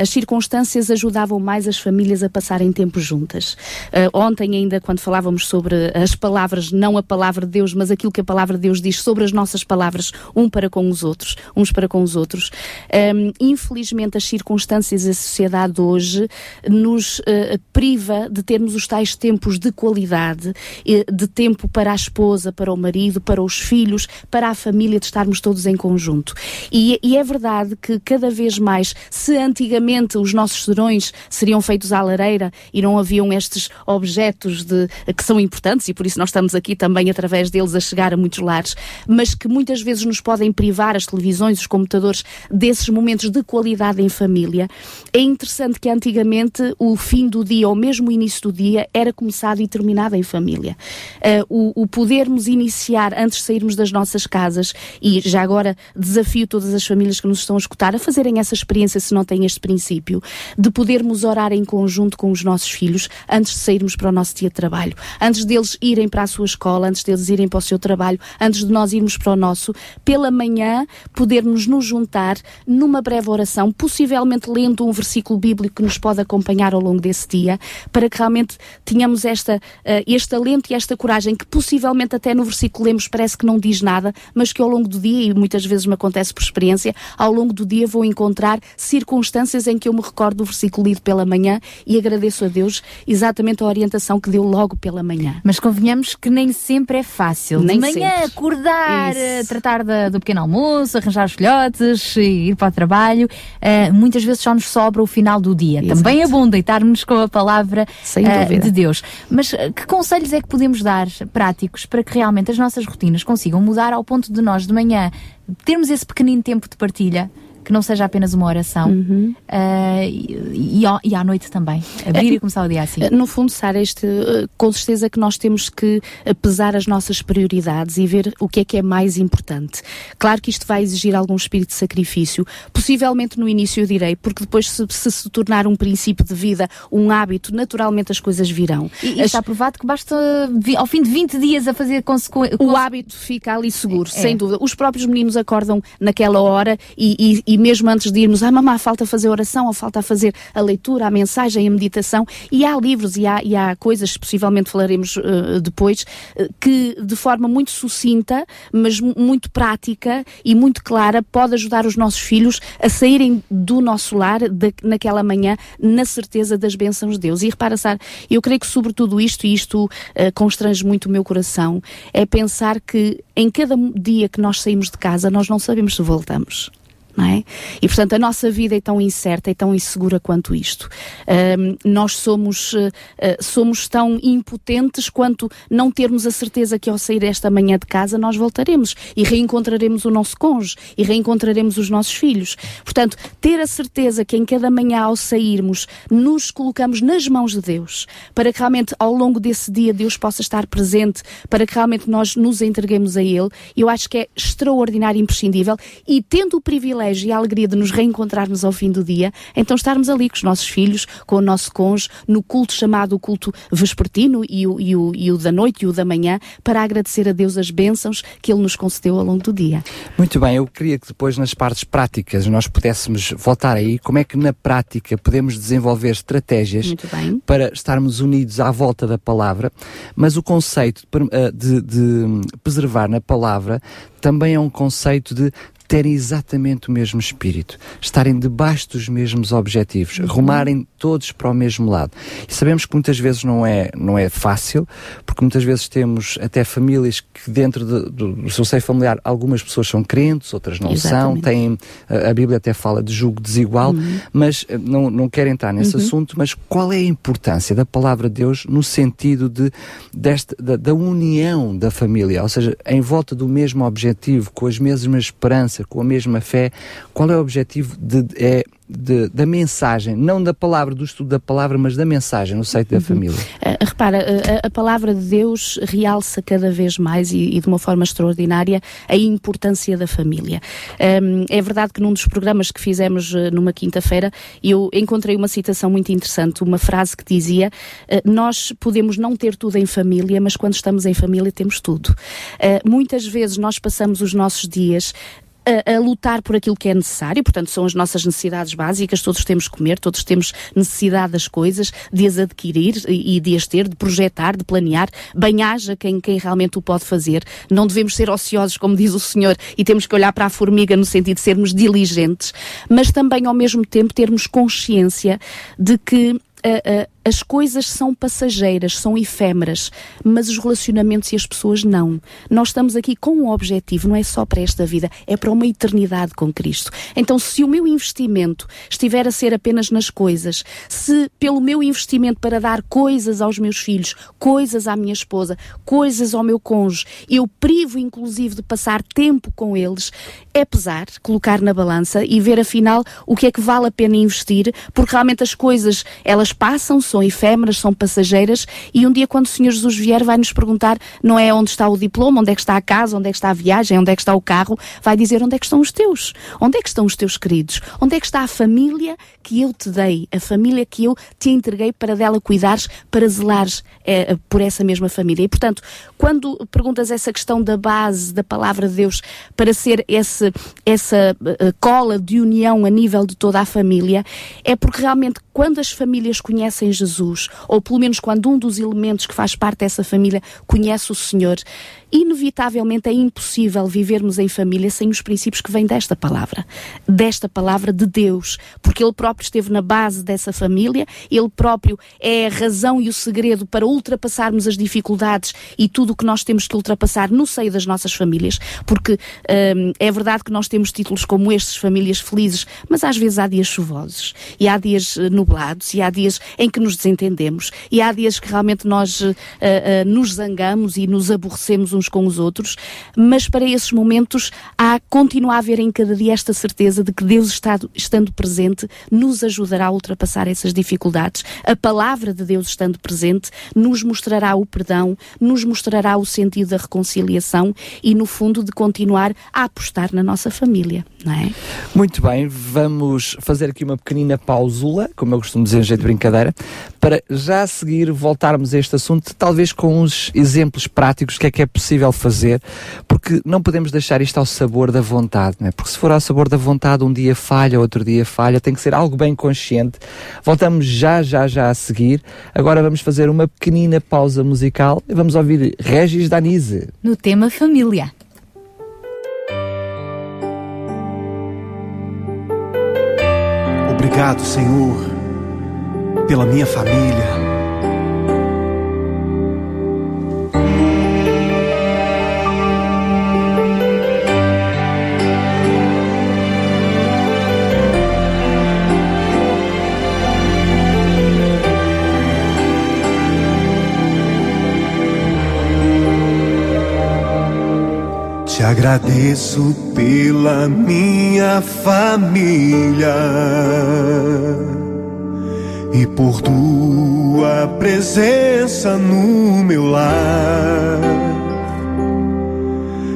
as circunstâncias ajudavam mais as famílias a passarem tempo juntas. Ontem, ainda, quando falávamos sobre as palavras, não a palavra de Deus, mas aquilo que a palavra de Deus diz sobre as nossas palavras, um para com os outros, uns para com os outros. Um, infelizmente, as circunstâncias e a sociedade hoje nos uh, priva de termos os tais tempos de qualidade, eh, de tempo para a esposa, para o marido, para os filhos, para a família, de estarmos todos em conjunto. E, e é verdade que cada vez mais, se antigamente os nossos serões seriam feitos à lareira e não haviam estes objetos de, que são importantes e por isso nós estamos aqui também através deles a chegar a muitos lares, mas que muitas vezes nos podem privar as televisões, os computadores desses momentos de qualidade em família. É interessante que antigamente o fim do dia ou mesmo o início do dia era começado e terminado em família. Uh, o, o podermos iniciar antes de sairmos das nossas casas e já agora desafio todas as famílias que nos estão a escutar a fazerem essa experiência se não têm este princípio de podermos orar em conjunto com os nossos filhos antes de sairmos para o nosso dia de trabalho, antes deles irem para a sua escola, antes deles irem para o seu trabalho, antes de nós irmos para o nosso, pela manhã podermos nos juntar numa breve oração, possivelmente lendo um versículo bíblico que nos pode acompanhar ao longo desse dia, para que realmente tenhamos esta, uh, este alento e esta coragem que possivelmente até no versículo lemos parece que não diz nada, mas que ao longo do dia, e muitas vezes me acontece por experiência, ao longo do dia vou encontrar circunstâncias em que eu me recordo do versículo lido pela manhã e agradeço a Deus exatamente a orientação que deu logo pela manhã. Mas convenhamos que nem sempre é fácil. Nem de manhã sempre. acordar, Isso. eh, tratar da- do pequeno almoço, arranjar os filhotes, e ir para o trabalho. eh, muitas vezes só nos sobra o final do dia. Também é bom deitarmos com a palavra dúvida. de Deus. Mas que conselhos é que podemos dar práticos para que realmente as nossas rotinas consigam mudar ao ponto de nós de manhã termos esse pequenino tempo de partilha? Que não seja apenas uma oração Uhum. eh, e, e à noite também. Abrir e começar o dia assim. Eh, No fundo, Sara, este, eh, com certeza que nós temos que pesar as nossas prioridades e ver o que é que é mais importante. Claro que isto vai exigir algum espírito de sacrifício. Possivelmente no início eu direi, porque depois se se, se tornar um princípio de vida, um hábito, naturalmente as coisas virão. E, e está provado que basta ao fim de 20 dias a fazer consequências. O hábito fica ali seguro, É. sem dúvida. Os próprios meninos acordam naquela hora e, e- e mesmo antes de irmos, ah, mamá, falta fazer oração, ou falta fazer a leitura, a mensagem, a meditação. E há livros e há, e há coisas, possivelmente falaremos eh, depois, eh, que de forma muito sucinta, mas mu- muito prática e muito clara, pode ajudar os nossos filhos a saírem do nosso lar da- naquela manhã na certeza das bênçãos de Deus. E repara, Sara, eu creio que sobre tudo isto, e isto eh, constrange muito o meu coração, é pensar que em cada dia que nós saímos de casa, nós não sabemos se voltamos. Não é? E portanto a nossa vida é tão incerta e tão insegura quanto isto. Ahm, nós somos, eh, somos tão impotentes quanto não termos a certeza que ao sair esta manhã de casa nós voltaremos e reencontraremos o nosso cônjuge e reencontraremos os nossos filhos. Portanto, ter a certeza que em cada manhã ao sairmos nos colocamos nas mãos de Deus para que realmente ao longo desse dia Deus possa estar presente, para que realmente nós nos entreguemos a Ele, eu acho que é extraordinário imprescindível e tendo o privilégio e a alegria de nos reencontrarmos ao fim do dia, então estarmos ali com os nossos filhos, com o nosso cônjuge, no culto chamado o culto vespertino e o, e o, e o da noite e o da manhã, para agradecer a Deus as bênçãos que Ele nos concedeu ao longo do dia. Muito bem, eu queria que depois nas partes práticas nós pudéssemos voltar aí, como é que na prática podemos desenvolver estratégias para estarmos unidos à volta da palavra, mas o conceito de, eh, de- de preservar na palavra também é um conceito de terem exatamente o mesmo espírito, estarem debaixo dos mesmos objetivos, Uhum. rumarem todos para o mesmo lado. E sabemos que muitas vezes não é, não é fácil, porque muitas vezes temos até famílias que dentro de- do, do seu seio familiar algumas pessoas são crentes, outras não são, Exatamente. têm, a a Bíblia até fala de julgo desigual, Uhum. mas eh, não, não quero entrar nesse Uhum. assunto, mas qual é a importância da palavra de Deus no sentido de, desta, da, da união da família, ou seja, em volta do mesmo objetivo, com as mesmas esperança, com a mesma fé, qual é o objetivo de, é, de- da mensagem, não da palavra, do estudo da palavra, mas da mensagem no seio da família? Uh, repara, uh, a, a palavra de Deus realça cada vez mais e, e de uma forma extraordinária a importância da família. Um, é verdade que num dos programas que fizemos uh, numa quinta-feira, eu encontrei uma citação muito interessante, uma frase que dizia: uh, Nós podemos não ter tudo em família, mas quando estamos em família temos tudo. Uh, muitas vezes nós passamos os nossos dias a, a lutar por aquilo que é necessário, portanto, são as nossas necessidades básicas, todos temos que comer, todos temos necessidade das coisas, de as adquirir e, e de as ter, de projetar, de planear, bem haja quem, quem realmente o pode fazer. Não devemos ser ociosos, como diz o Senhor, e temos que olhar para a formiga no sentido de sermos diligentes, mas também ao mesmo tempo termos consciência de que a- a- as coisas são passageiras, são efêmeras, mas os relacionamentos e as pessoas não. Nós estamos aqui com um objetivo, não é só para esta vida, é para uma eternidade com Cristo. Então, se o meu investimento estiver a ser apenas nas coisas, se pelo meu investimento para dar coisas aos meus filhos, coisas à minha esposa, coisas ao meu cônjuge, eu privo inclusive de passar tempo com eles, é pesar, colocar na balança e ver afinal o que é que vale a pena investir, porque realmente as coisas, elas passam, são efêmeras, são passageiras e um dia quando o Senhor Jesus vier vai nos perguntar, não é onde está o diploma, onde é que está a casa, onde é que está a viagem, onde é que está o carro, vai dizer onde é que estão os teus, onde é que estão os teus queridos, onde é que está a família que eu te dei, a família que eu te entreguei para dela cuidares, para zelares eh, por essa mesma família. E portanto, quando perguntas essa questão da base da palavra de Deus para ser esse, essa eh, cola de união a nível de toda a família, é porque realmente quando as famílias conhecem Jesus, ou pelo menos quando um dos elementos que faz parte dessa família conhece o Senhor, inevitavelmente é impossível vivermos em família sem os princípios que vêm desta palavra, desta palavra de Deus, porque Ele próprio esteve na base dessa família, Ele próprio é a razão e o segredo para ultrapassarmos as dificuldades e tudo o que nós temos que ultrapassar no seio das nossas famílias, porque hum, é verdade que nós temos títulos como estes, famílias felizes, mas às vezes há dias chuvosos, e há dias eh, nublados, e há dias em que nos desentendemos, e há dias que realmente nós eh, eh, nos zangamos e nos aborrecemos uns com os outros, mas para esses momentos há continua a haver em cada dia esta certeza de que Deus está, estando presente nos ajudará a ultrapassar essas dificuldades. A palavra de Deus estando presente nos mostrará o perdão, nos mostrará o sentido da reconciliação e no fundo de continuar a apostar na nossa família, não é? Muito bem, vamos fazer aqui uma pequenina pausula, como eu costumo dizer em jeito de brincadeira, para já a seguir voltarmos a este assunto, talvez com uns exemplos práticos do que é que é possível fazer, porque não podemos deixar isto ao sabor da vontade, não é? Porque se for ao sabor da vontade, um dia falha, outro dia falha, tem que ser algo bem consciente. Voltamos já, já, já a seguir. Agora vamos fazer uma pequenina pausa musical e vamos ouvir Regis Danise. No tema família. Obrigado, Senhor, pela minha família. Te agradeço pela minha família e por tua presença no meu lar.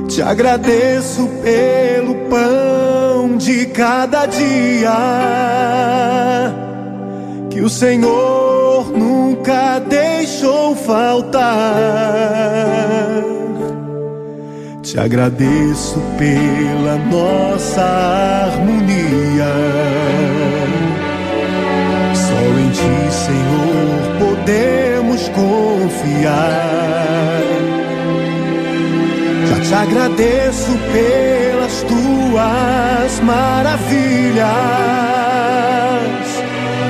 Te agradeço pelo pão de cada dia que o Senhor nunca deixou faltar. Te agradeço pela nossa harmonia. Ti, Senhor, podemos confiar. Já te agradeço pelas Tuas maravilhas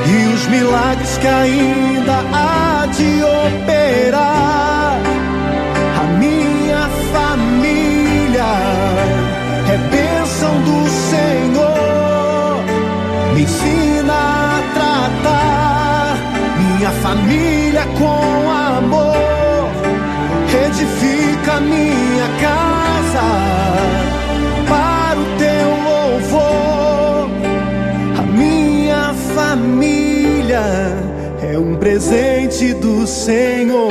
e os milagres que ainda há de operar. A minha família é bênção do Senhor. Me ensina a minha família com amor. Edifica minha casa para o teu louvor. A minha família é um presente do Senhor.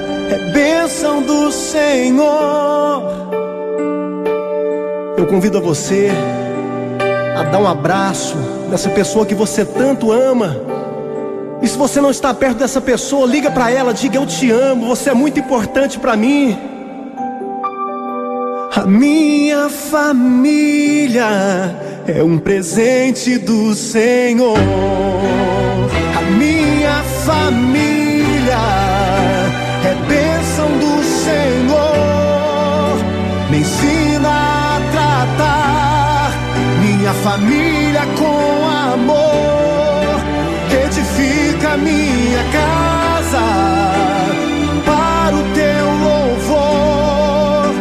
bênção do Senhor. Eu convido a você a dar um abraço nessa pessoa que você tanto ama. E se você não está perto dessa pessoa, liga para ela, diga eu te amo, você é muito importante para mim. A minha família é um presente do Senhor. A minha família família com amor. Edifica minha casa para o teu louvor.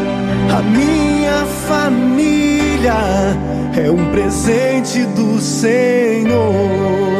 A minha família é um presente do Senhor.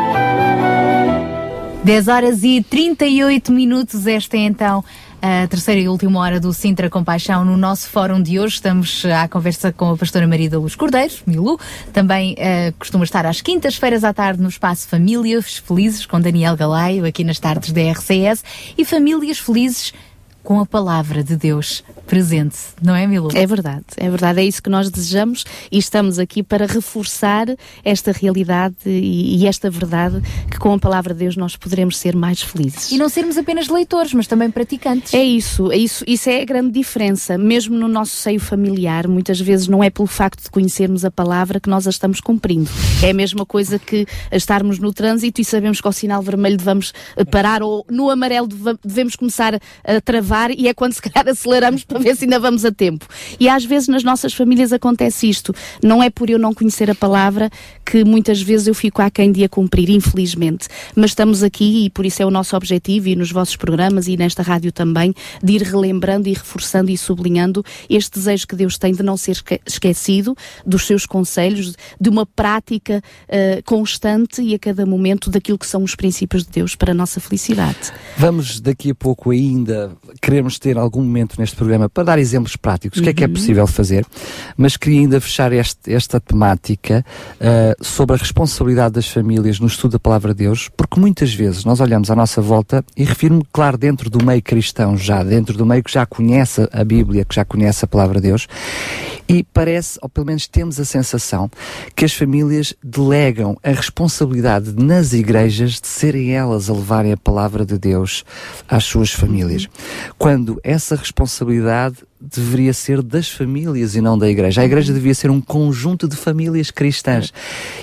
10 horas e 38 minutos. Esta é então a terceira e última hora do Sintra Compaixão no nosso fórum de hoje. Estamos à conversa com a pastora Maria da Luz Cordeiro, Milu. Também uh, costuma estar às quintas-feiras à tarde no espaço Famílias Felizes com Daniel Galaio, aqui nas tardes da RCS. E Famílias Felizes com a palavra de Deus presente, não é, Milu? É verdade, é verdade, é isso que nós desejamos e estamos aqui para reforçar esta realidade e, e, esta verdade que com a palavra de Deus nós poderemos ser mais felizes. E não sermos apenas leitores, mas também praticantes. É isso, é isso, isso é a grande diferença. Mesmo no nosso seio familiar, muitas vezes não é pelo facto de conhecermos a palavra que nós a estamos cumprindo. É a mesma coisa que estarmos no trânsito e sabemos que ao sinal vermelho devemos parar ou no amarelo devemos começar a travar e é quando se calhar aceleramos para ver se ainda vamos a tempo. E às vezes nas nossas famílias acontece isto. Não é por eu não conhecer a palavra que muitas vezes eu fico aquém de a cumprir, infelizmente. Mas estamos aqui e por isso é o nosso objetivo e nos vossos programas e nesta rádio também, de ir relembrando e reforçando e sublinhando este desejo que Deus tem de não ser esquecido dos seus conselhos, de uma prática uh, constante e a cada momento daquilo que são os princípios de Deus para a nossa felicidade. Vamos daqui a pouco ainda queremos ter algum momento neste programa para dar exemplos práticos, o que é que é possível fazer, mas queria ainda fechar este, esta temática uh, sobre a responsabilidade das famílias no estudo da palavra de Deus, porque muitas vezes nós olhamos à nossa volta e refiro-me, claro, dentro do meio cristão já, dentro do meio que já conhece a Bíblia, que já conhece a palavra de Deus, e parece, ou pelo menos temos a sensação, que as famílias delegam a responsabilidade nas igrejas de serem elas a levarem a palavra de Deus às suas famílias. Quando essa responsabilidade verdade deveria ser das famílias e não da igreja. A igreja devia ser um conjunto de famílias cristãs.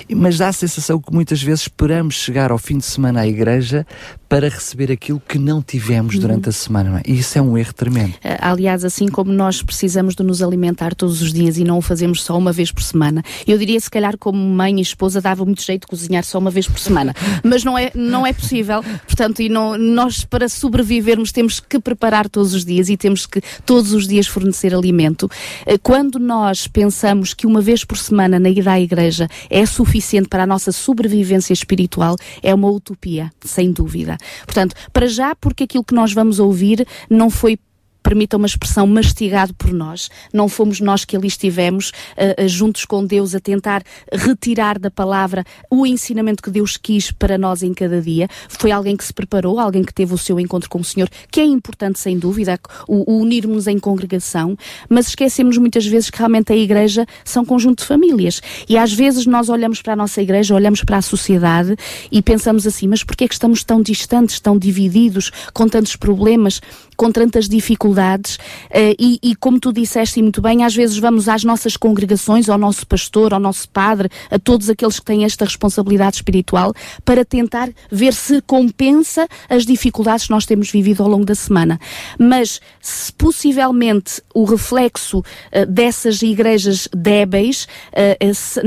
Mas dá a sensação que muitas vezes esperamos chegar ao fim de semana à igreja para receber aquilo que não tivemos Uhum. durante a semana. é? E isso é um erro tremendo. Eh, Aliás, assim como nós precisamos de nos alimentar todos os dias e não o fazemos só uma vez por semana, eu diria se calhar como mãe e esposa dava muito jeito de cozinhar só uma vez por semana, [LAUGHS] mas não é, não é possível, portanto, e não, nós para sobrevivermos temos que preparar todos os dias e temos que todos os dias fornecer alimento. Eh, Quando nós pensamos que uma vez por semana na ida à igreja é suficiente para a nossa sobrevivência espiritual, é uma utopia, sem dúvida. Portanto, para já, porque aquilo que nós vamos ouvir não foi permita uma expressão, mastigado por nós. Não fomos nós que ali estivemos uh, juntos com Deus a tentar retirar da palavra o ensinamento que Deus quis para nós em cada dia. Foi alguém que se preparou, alguém que teve o seu encontro com o Senhor, que é importante sem dúvida, o, o unirmos em congregação, mas esquecemos muitas vezes que realmente a igreja são conjunto de famílias. E às vezes nós olhamos para a nossa igreja, olhamos para a sociedade e pensamos assim, mas porquê é que estamos tão distantes, tão divididos, com tantos problemas, com tantas dificuldades? Uh, e, e como tu disseste muito bem, às vezes vamos às nossas congregações, ao nosso pastor, ao nosso padre, a todos aqueles que têm esta responsabilidade espiritual, para tentar ver se compensa as dificuldades que nós temos vivido ao longo da semana. Mas se possivelmente o reflexo uh, dessas igrejas débeis,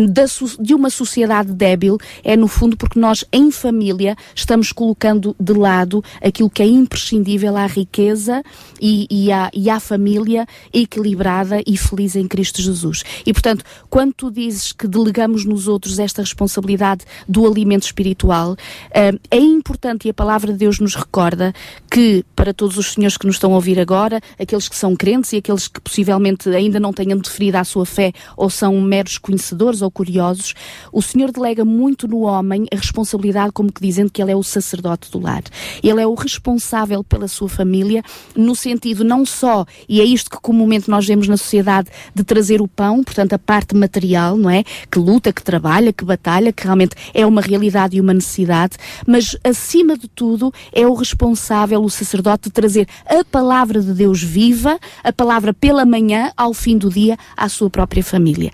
da, de uma sociedade débil, é no fundo porque nós, em família, estamos colocando de lado aquilo que é imprescindível à riqueza e, e, à, e à família equilibrada e feliz em Cristo Jesus. E, portanto, quando tu dizes que delegamos nos outros esta responsabilidade do alimento espiritual, uh, é importante e a palavra de Deus nos recorda que, para todos os senhores que nos estão a ouvir agora, aqueles que são crentes e aqueles que possivelmente ainda não tenham deferido a sua fé ou são meros conhecedores ou curiosos, o Senhor delega muito no homem a responsabilidade, como que dizendo que ele é o sacerdote do lar. Ele é o responsável pela sua família, no sentido não só, e é isto que comumente nós vemos na sociedade, de trazer o pão, portanto a parte material, não é? Que luta, que trabalha, que batalha, que realmente é uma realidade e uma necessidade, mas acima de tudo é o responsável, o sacerdote, de trazer a palavra de Deus viva, a palavra pela manhã, ao fim do dia, à sua própria família.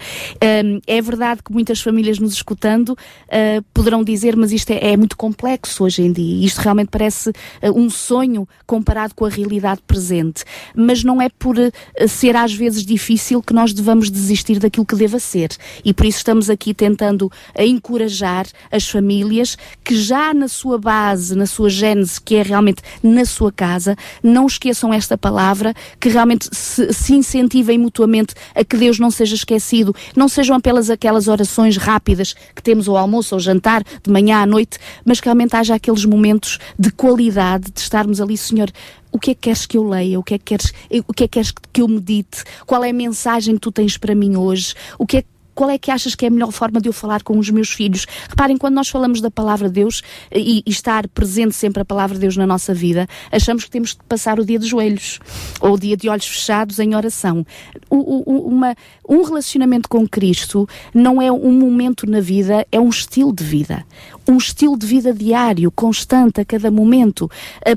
Um, é verdade que muitas famílias nos escutando uh, poderão dizer, mas isto é, é, muito complexo hoje em dia, isto realmente parece uh, um sonho comparado com a realidade presente, mas não é por uh, ser às vezes difícil que nós devamos desistir daquilo que deva ser. E por isso estamos aqui tentando encorajar as famílias que já na sua base, na sua gênese, que é realmente na sua casa, não esqueçam esta palavra, que realmente se, se incentivem mutuamente a que Deus não seja esquecido, não sejam apenas aquelas orações rápidas que temos ao almoço, ao jantar, de manhã à noite, mas que realmente haja aqueles momentos de qualidade, de estarmos ali, Senhor, o que é que queres que eu leia? O que é que queres, o que é que queres que eu medite? Qual é a mensagem que tu tens para mim hoje? O que é qual é que achas que é a melhor forma de eu falar com os meus filhos? Reparem, quando nós falamos da palavra de Deus e, e, estar presente sempre a palavra de Deus na nossa vida, achamos que temos de passar o dia de joelhos ou o dia de olhos fechados em oração. O, o, uma, um relacionamento com Cristo não é um momento na vida, é um estilo de vida. Um estilo de vida diário, constante, a cada momento.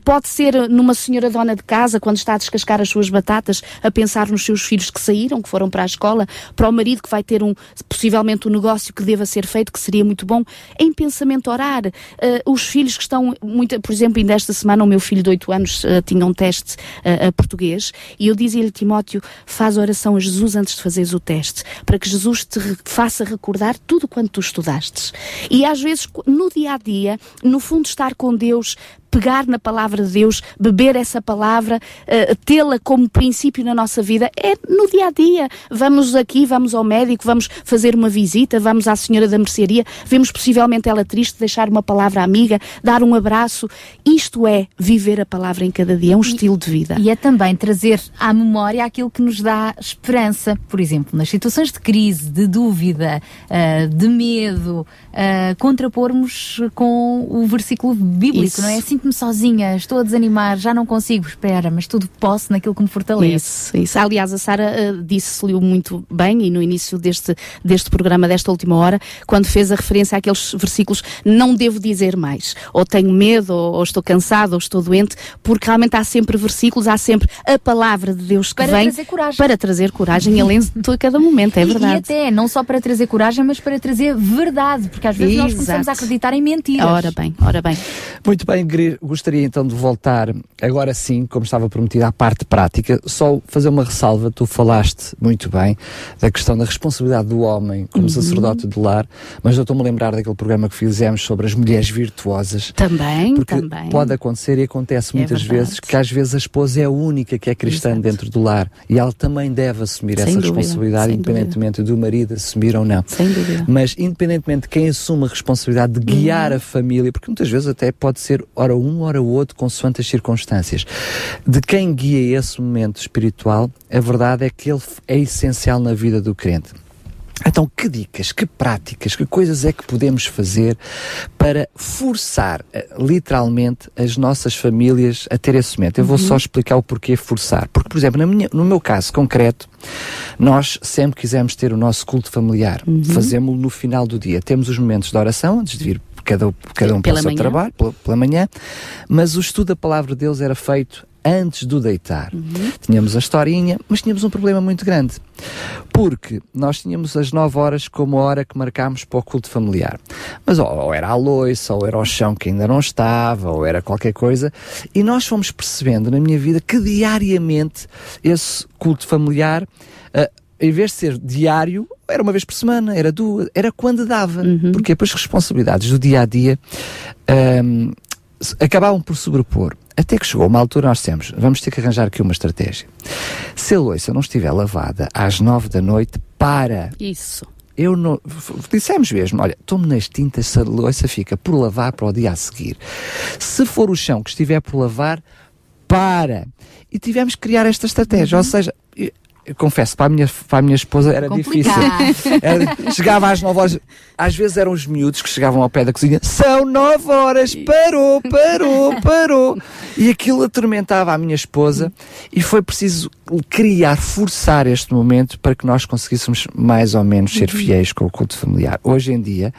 Pode ser numa senhora dona de casa, quando está a descascar as suas batatas, a pensar nos seus filhos que saíram, que foram para a escola, para o marido que vai ter um, possivelmente um negócio que deva ser feito, que seria muito bom, em pensamento orar. Uh, os filhos que estão, muito, por exemplo, ainda esta semana o meu filho de 8 anos uh, tinha um teste uh, português e eu dizia-lhe, Timóteo, faz oração a Jesus antes de fazeres o teste, para que Jesus te faça recordar tudo quanto tu estudaste. E às vezes, no dia a dia, no fundo, estar com Deus pegar na palavra de Deus, beber essa palavra, uh, tê-la como princípio na nossa vida, é no dia a dia. Vamos aqui, vamos ao médico, vamos fazer uma visita, vamos à senhora da mercearia, vemos possivelmente ela triste, deixar uma palavra amiga, dar um abraço. Isto é viver a palavra em cada dia, é um estilo de vida. E é também trazer à memória aquilo que nos dá esperança. Por exemplo, nas situações de crise, de dúvida, uh, de medo, uh, contrapormos com o versículo bíblico, Isso. não é? Sinto-me sozinha, estou a desanimar, já não consigo, espera, mas tudo posso naquilo que me fortalece. Isso, isso. Aliás, a Sara uh, disse-lhe muito bem e no início deste, deste programa, desta última hora, quando fez a referência àqueles versículos, não devo dizer mais, ou tenho medo, ou, ou estou cansado, ou estou doente, porque realmente há sempre versículos, há sempre a palavra de Deus que Para vem trazer coragem. para trazer coragem e alento a cada momento, é E- verdade. E, até, não só para trazer coragem, mas para trazer verdade, porque às vezes nós Exato. começamos a acreditar em mentiras. Ora bem, ora bem. Muito bem, Gri- gostaria então de voltar, agora sim, como estava prometido, à parte prática, só fazer uma ressalva, tu falaste muito bem da questão da responsabilidade do homem como Uhum. sacerdote do lar, mas eu estou-me a lembrar daquele programa que fizemos sobre as mulheres virtuosas. Também, Porque também. pode acontecer e acontece É muitas verdade. vezes que às vezes a esposa é a única que é cristã dentro do lar e ela também deve assumir Sem essa dúvida, responsabilidade, independentemente do marido assumir ou não. Sem dúvida. Mas independentemente de quem assume a responsabilidade de guiar Uhum. a família, porque muitas vezes até pode ser ora um, ora o outro, consoante as circunstâncias, de quem guia esse momento espiritual, a verdade é que ele é essencial na vida do crente. Então, que dicas, que práticas, que coisas é que podemos fazer para forçar, eh, literalmente, as nossas famílias a ter esse momento? Eu vou Uhum. só explicar o porquê forçar. Porque, por exemplo, minha- no meu caso concreto, nós sempre quisemos ter o nosso culto familiar. Uhum. Fazemos-lo no final do dia. Temos os momentos de oração, antes de vir cada, cada um para Pela o seu trabalho, pela, pela manhã, mas o estudo da palavra de Deus era feito antes do deitar. Uhum. Tínhamos a historinha, mas tínhamos um problema muito grande. Porque nós tínhamos as 9 horas como a hora que marcámos para o culto familiar. Mas ou, era a loiça, ou era o chão que ainda não estava, ou era qualquer coisa. E nós fomos percebendo na minha vida que diariamente esse culto familiar, ah, em vez de ser diário, era uma vez por semana, era duas, era quando dava. Porque depois as responsabilidades do dia a dia ahm, se- acabavam por sobrepor. Até que chegou uma altura nós dissemos, vamos ter que arranjar aqui uma estratégia. Se a louça não estiver lavada às nove da noite, para. Isso. Eu não. Dissemos mesmo, olha, tome nas tintas se a louça fica por lavar para o dia a seguir. Se for o chão que estiver por lavar, para. E tivemos que criar esta estratégia. Ou seja, eu, confesso, para a minha, para a minha esposa era difícil. Complicado. [LAUGHS] Era- chegava às 9 horas, às vezes eram os miúdos que chegavam ao pé da cozinha, são 9 horas, parou, parou, parou. E aquilo atormentava a minha esposa e foi preciso criar, forçar este momento para que nós conseguíssemos mais ou menos ser Uhum. fiéis com o culto familiar. Hoje em dia,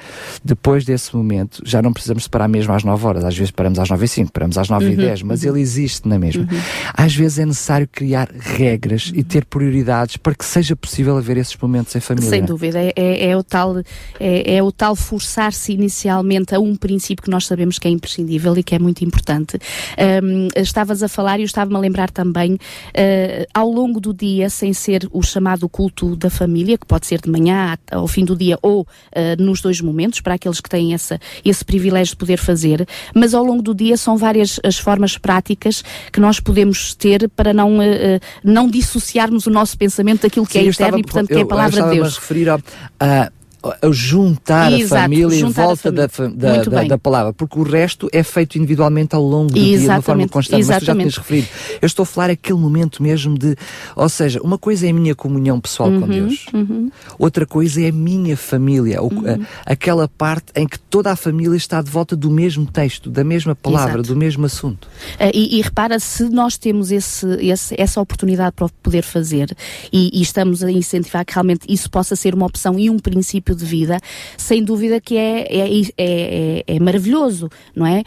depois desse momento, já não precisamos separar mesmo às 9 horas, às vezes paramos às 9 e 5, paramos às 9 e Uhum, 10, mas uhum. ele existe na mesma. Às vezes é necessário criar regras e ter prioridades para que seja possível haver esses momentos em família. Sem dúvida, é, é- é o tal, é, é o tal forçar-se inicialmente a um princípio que nós sabemos que é imprescindível e que é muito importante. Ahm, estavas a falar e eu estava-me a lembrar também, ah, ao longo do dia, sem ser o chamado culto da família, que pode ser de manhã a- ao fim do dia ou ah, nos dois momentos, para aqueles que têm essa, esse privilégio de poder fazer, mas ao longo do dia são várias as formas práticas que nós podemos ter para não, ah, não dissociarmos o nosso pensamento daquilo que Sim, é eu eterno estava- e, portanto, que é eu- a palavra eu de Deus. a referir ao- a, a juntar Exato, a família em juntar a volta da, da, da, da palavra, porque o resto é feito individualmente ao longo do dia, de uma forma Exatamente, constante. Mas tu já exatamente. tinhas referido. Eu estou a falar aquele momento mesmo de, ou seja, uma coisa é a minha comunhão pessoal com Uhum, Deus, uhum. outra coisa é a minha família, o- a- aquela parte em que toda a família está de volta do mesmo texto, da mesma palavra, Exato. do mesmo assunto. Ah, e, e repara, se nós temos esse, esse- essa oportunidade para o poder fazer e, e estamos a incentivar que realmente isso possa ser uma opção e um princípio de vida, sem dúvida que é, é, é, é- é maravilhoso, não é?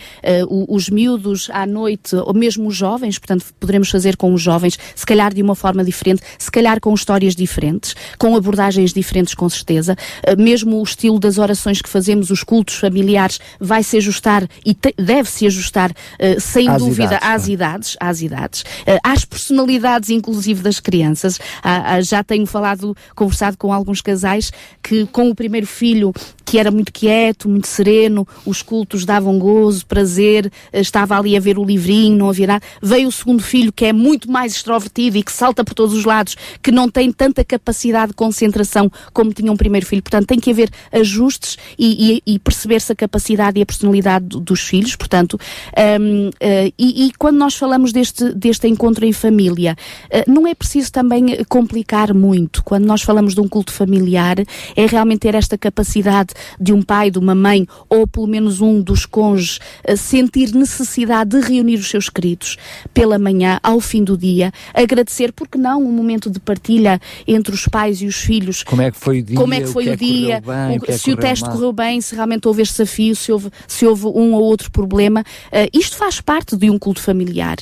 O- os miúdos à noite, ou mesmo os jovens, portanto, poderemos fazer com os jovens, se calhar de uma forma diferente, se calhar com histórias diferentes, com abordagens diferentes, com certeza. Ah, mesmo o estilo das orações que fazemos, os cultos familiares, vai se ajustar e te- deve se ajustar, ah, sem Às dúvida, idades, às idades, às idades, às personalidades, inclusive das crianças. Ah, ah, já tenho falado, conversado com alguns casais que com o primeiro filho que era muito quieto, muito sereno, os cultos davam gozo, prazer, eh, estava ali a ver o livrinho, não havia nada. Veio o segundo filho, que é muito mais extrovertido e que salta por todos os lados, que não tem tanta capacidade de concentração como tinha um primeiro filho. Portanto, tem que haver ajustes e, e, e perceber-se a capacidade e a personalidade do- dos filhos. Portanto, hum, eh, e, e quando nós falamos deste, deste encontro em família, eh, não é preciso também complicar muito. Quando nós falamos de um culto familiar, é realmente ter esta capacidade de um pai, de uma mãe, ou pelo menos um dos cônjuges, eh, sentir necessidade de reunir os seus queridos pela manhã, ao fim do dia, agradecer, porque não, um momento de partilha entre os pais e os filhos. Como é que foi o dia? Como é que foi o é correu dia? bem, o- o que é que se o teste mal? correu bem, se realmente houve este desafio, se houve, se houve um ou outro problema. Eh, isto faz parte de um culto familiar.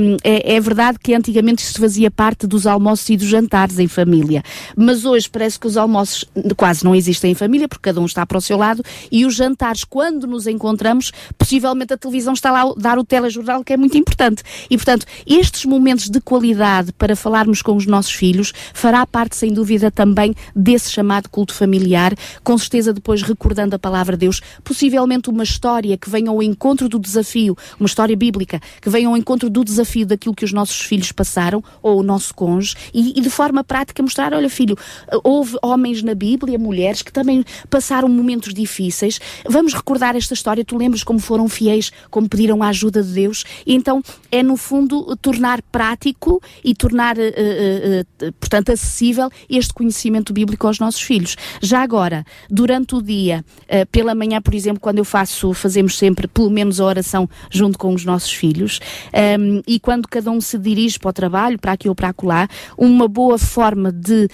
Um, é, é verdade que antigamente isto fazia parte dos almoços e dos jantares em família, mas hoje parece que os almoços quase não existem em família, porque cada um está para o seu lado, e os jantares, quando nos encontramos, possivelmente a televisão está lá a dar o telejornal, que é muito importante. E, portanto, estes momentos de qualidade para falarmos com os nossos filhos fará parte, sem dúvida, também desse chamado culto familiar, com certeza depois recordando a palavra de Deus, possivelmente uma história que venha ao encontro do desafio, uma história bíblica, que venha ao encontro do desafio daquilo que os nossos filhos passaram, ou o nosso cônjuge, e, e de forma prática mostrar, olha filho, houve homens na Bíblia, mulheres, que também passaram momentos difíceis, vamos recordar esta história, tu lembras como foram fiéis, como pediram a ajuda de Deus, então é no fundo tornar prático e tornar, eh, eh, eh, portanto, acessível este conhecimento bíblico aos nossos filhos. Já agora, durante o dia, pela manhã, por exemplo, quando eu faço, fazemos sempre pelo menos a oração junto com os nossos filhos, ehm, e quando cada um se dirige para o trabalho, para aqui ou para acolá, uma boa forma de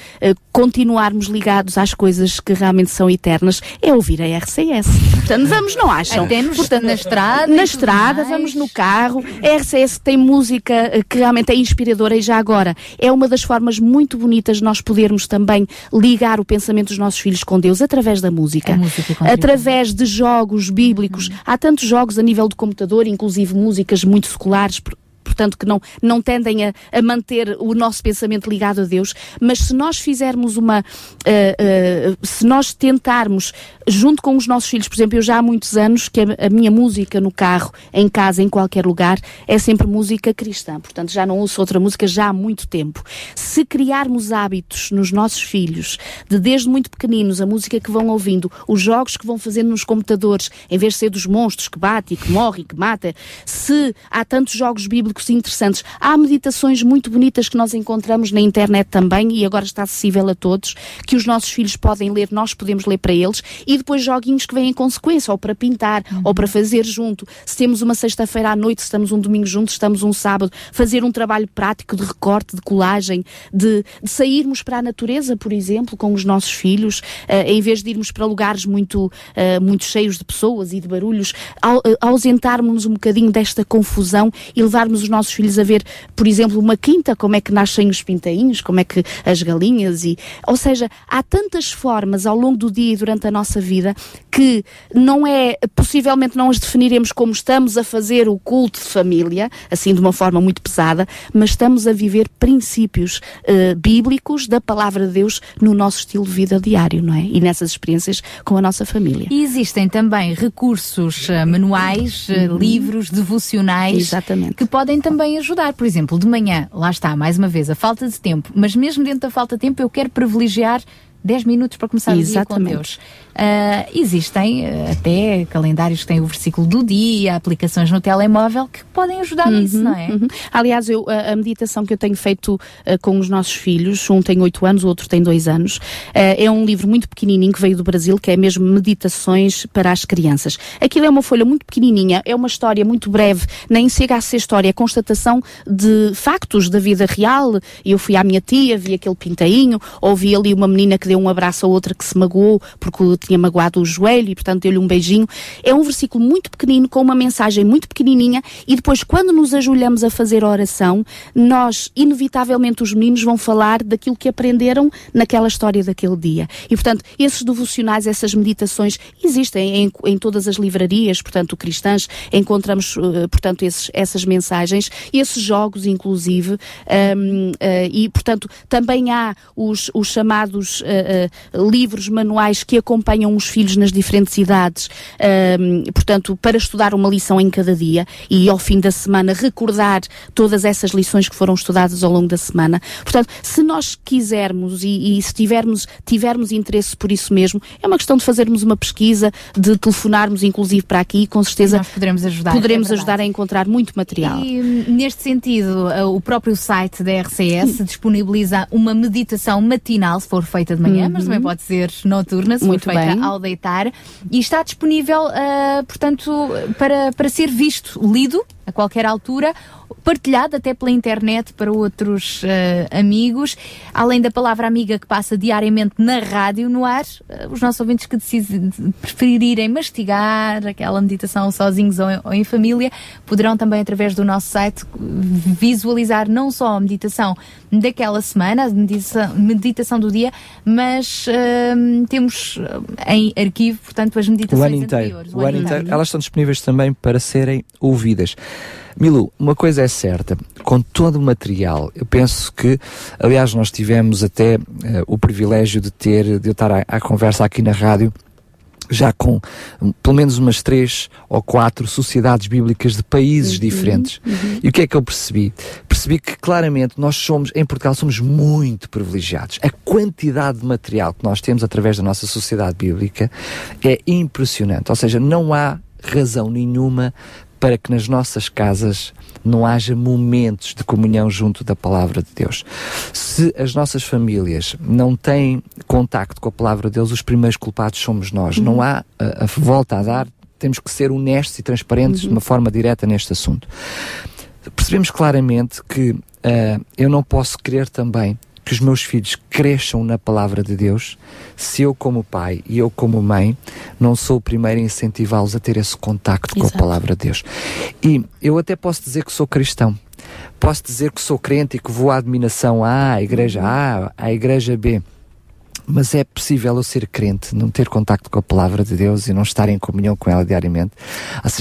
continuarmos ligados às coisas que realmente são eternas é ouvir a RCS. Portanto, vamos, não acham? Até nos- Portanto, na estrada Na estrada, vamos no carro. A RCS tem música eh, que realmente é inspiradora e já agora é uma das formas muito bonitas de nós podermos também ligar o pensamento dos nossos filhos com Deus através da música. A música através de jogos bíblicos. Há tantos jogos a nível do computador, inclusive músicas muito seculares. Por- Portanto, que não, não tendem a, a manter o nosso pensamento ligado a Deus, mas se nós fizermos uma. eh, eh, se nós tentarmos, junto com os nossos filhos, por exemplo, eu já há muitos anos que a, a minha música no carro, em casa, em qualquer lugar, é sempre música cristã. Portanto, já não ouço outra música já há muito tempo. Se criarmos hábitos nos nossos filhos, de desde muito pequeninos, a música que vão ouvindo, os jogos que vão fazendo nos computadores, em vez de ser dos monstros que bate e que morre e que mata, se há tantos jogos bíblicos interessantes, há meditações muito bonitas que nós encontramos na internet também e agora está acessível a todos, que os nossos filhos podem ler, nós podemos ler para eles, e depois joguinhos que vêm em consequência, ou para pintar, ou para fazer junto. Se temos uma sexta-feira à noite, se estamos um domingo juntos, estamos um sábado, fazer um trabalho prático de recorte, de colagem, de, de sairmos para a natureza, por exemplo, com os nossos filhos, eh, em vez de irmos para lugares muito, eh, muito cheios de pessoas e de barulhos, eh, ausentarmos-nos um bocadinho desta confusão e levarmos os nossos filhos a ver, por exemplo, uma quinta, como é que nascem os pintainhos, como é que as galinhas e, ou seja, há tantas formas ao longo do dia e durante a nossa vida que não é, possivelmente não as definiremos como estamos a fazer o culto de família, assim de uma forma muito pesada, mas estamos a viver princípios eh, bíblicos da palavra de Deus no nosso estilo de vida diário, não é? E nessas experiências com a nossa família. E existem também recursos eh, manuais, eh, livros, devocionais Uhum. Exatamente. que podem também ajudar. Por exemplo, de manhã, lá está, mais uma vez, a falta de tempo, mas mesmo dentro da falta de tempo, eu quero privilegiar 10 minutos para começar o dia com Exatamente. Deus. Ah, existem eh, até calendários que têm o versículo do dia, aplicações no telemóvel que podem ajudar nisso, Uhum, não é? uhum. Aliás, eu, a, a meditação que eu tenho feito eh, com os nossos filhos, um tem 8 anos, o outro tem 2 anos, eh, é um livro muito pequenininho que veio do Brasil, que é mesmo Meditações para as Crianças. Aquilo é uma folha muito pequenininha, é uma história muito breve, nem chega a ser história, é constatação de factos da vida real. Eu fui à minha tia, vi aquele pintainho, ouvi ali uma menina que deu um abraço a outra que se magoou porque tinha magoado o joelho e, portanto, deu-lhe um beijinho. É um versículo muito pequenino, com uma mensagem muito pequenininha, e depois, quando nos ajoelhamos a fazer oração, nós, inevitavelmente, os meninos vão falar daquilo que aprenderam naquela história daquele dia. E, portanto, esses devocionais, essas meditações, existem em, em todas as livrarias, portanto, cristãs, encontramos, eh, portanto, esses, essas mensagens, esses jogos, inclusive, hum, eh, e, portanto, também há os, os chamados uh, uh, livros, manuais que acompanham os filhos nas diferentes idades, uh, portanto, para estudar uma lição em cada dia e ao fim da semana recordar todas essas lições que foram estudadas ao longo da semana. Portanto, se nós quisermos e, e se tivermos, tivermos interesse por isso mesmo, é uma questão de fazermos uma pesquisa, de telefonarmos inclusive para aqui e com certeza nós poderemos ajudar. Poderemos é ajudar a encontrar muito material. E neste sentido, uh, o próprio site da RCS disponibiliza uma meditação matinal, se for feita de manhã, Uhum. mas também pode ser noturna, se Muito for feita bem. Ao deitar. E está disponível, uh, portanto, para, para ser visto, lido a qualquer altura, partilhado até pela internet para outros uh, amigos. Além da palavra amiga que passa diariamente na rádio, no ar, uh, os nossos ouvintes que decidem, preferirem mastigar aquela meditação sozinhos ou em, ou em família, poderão também, através do nosso site, visualizar não só a meditação daquela semana, a meditação, meditação do dia, mas uh, temos em arquivo, portanto, as O meditações ano inteiro. anteriores. O ano inteiro. Elas estão disponíveis também para serem ouvidas. Milu, uma coisa é certa, com todo o material, eu penso que, aliás, nós tivemos até eh, o privilégio de ter, de eu estar à, à conversa aqui na rádio, já com hum, pelo menos umas três ou quatro sociedades bíblicas de países diferentes. E o que é que eu percebi? Percebi que claramente nós somos, em Portugal, somos muito privilegiados. A quantidade de material que nós temos através da nossa sociedade bíblica é impressionante. Ou seja, não há razão nenhuma para que nas nossas casas não haja momentos de comunhão junto da palavra de Deus. Se as nossas famílias não têm contacto com a palavra de Deus, os primeiros culpados somos nós. Não há a, a volta a dar, temos que ser honestos e transparentes de uma forma direta neste assunto. Percebemos claramente que uh, eu não posso querer também que os meus filhos cresçam na palavra de Deus, se eu, como pai e eu, como mãe, não sou o primeiro a incentivá-los a ter esse contacto com a Exato. palavra de Deus. E eu até posso dizer que sou cristão, posso dizer que sou crente e que vou à admiração A, à igreja A, à igreja B. Mas é possível eu ser crente, não ter contacto com a palavra de Deus e não estar em comunhão com ela diariamente.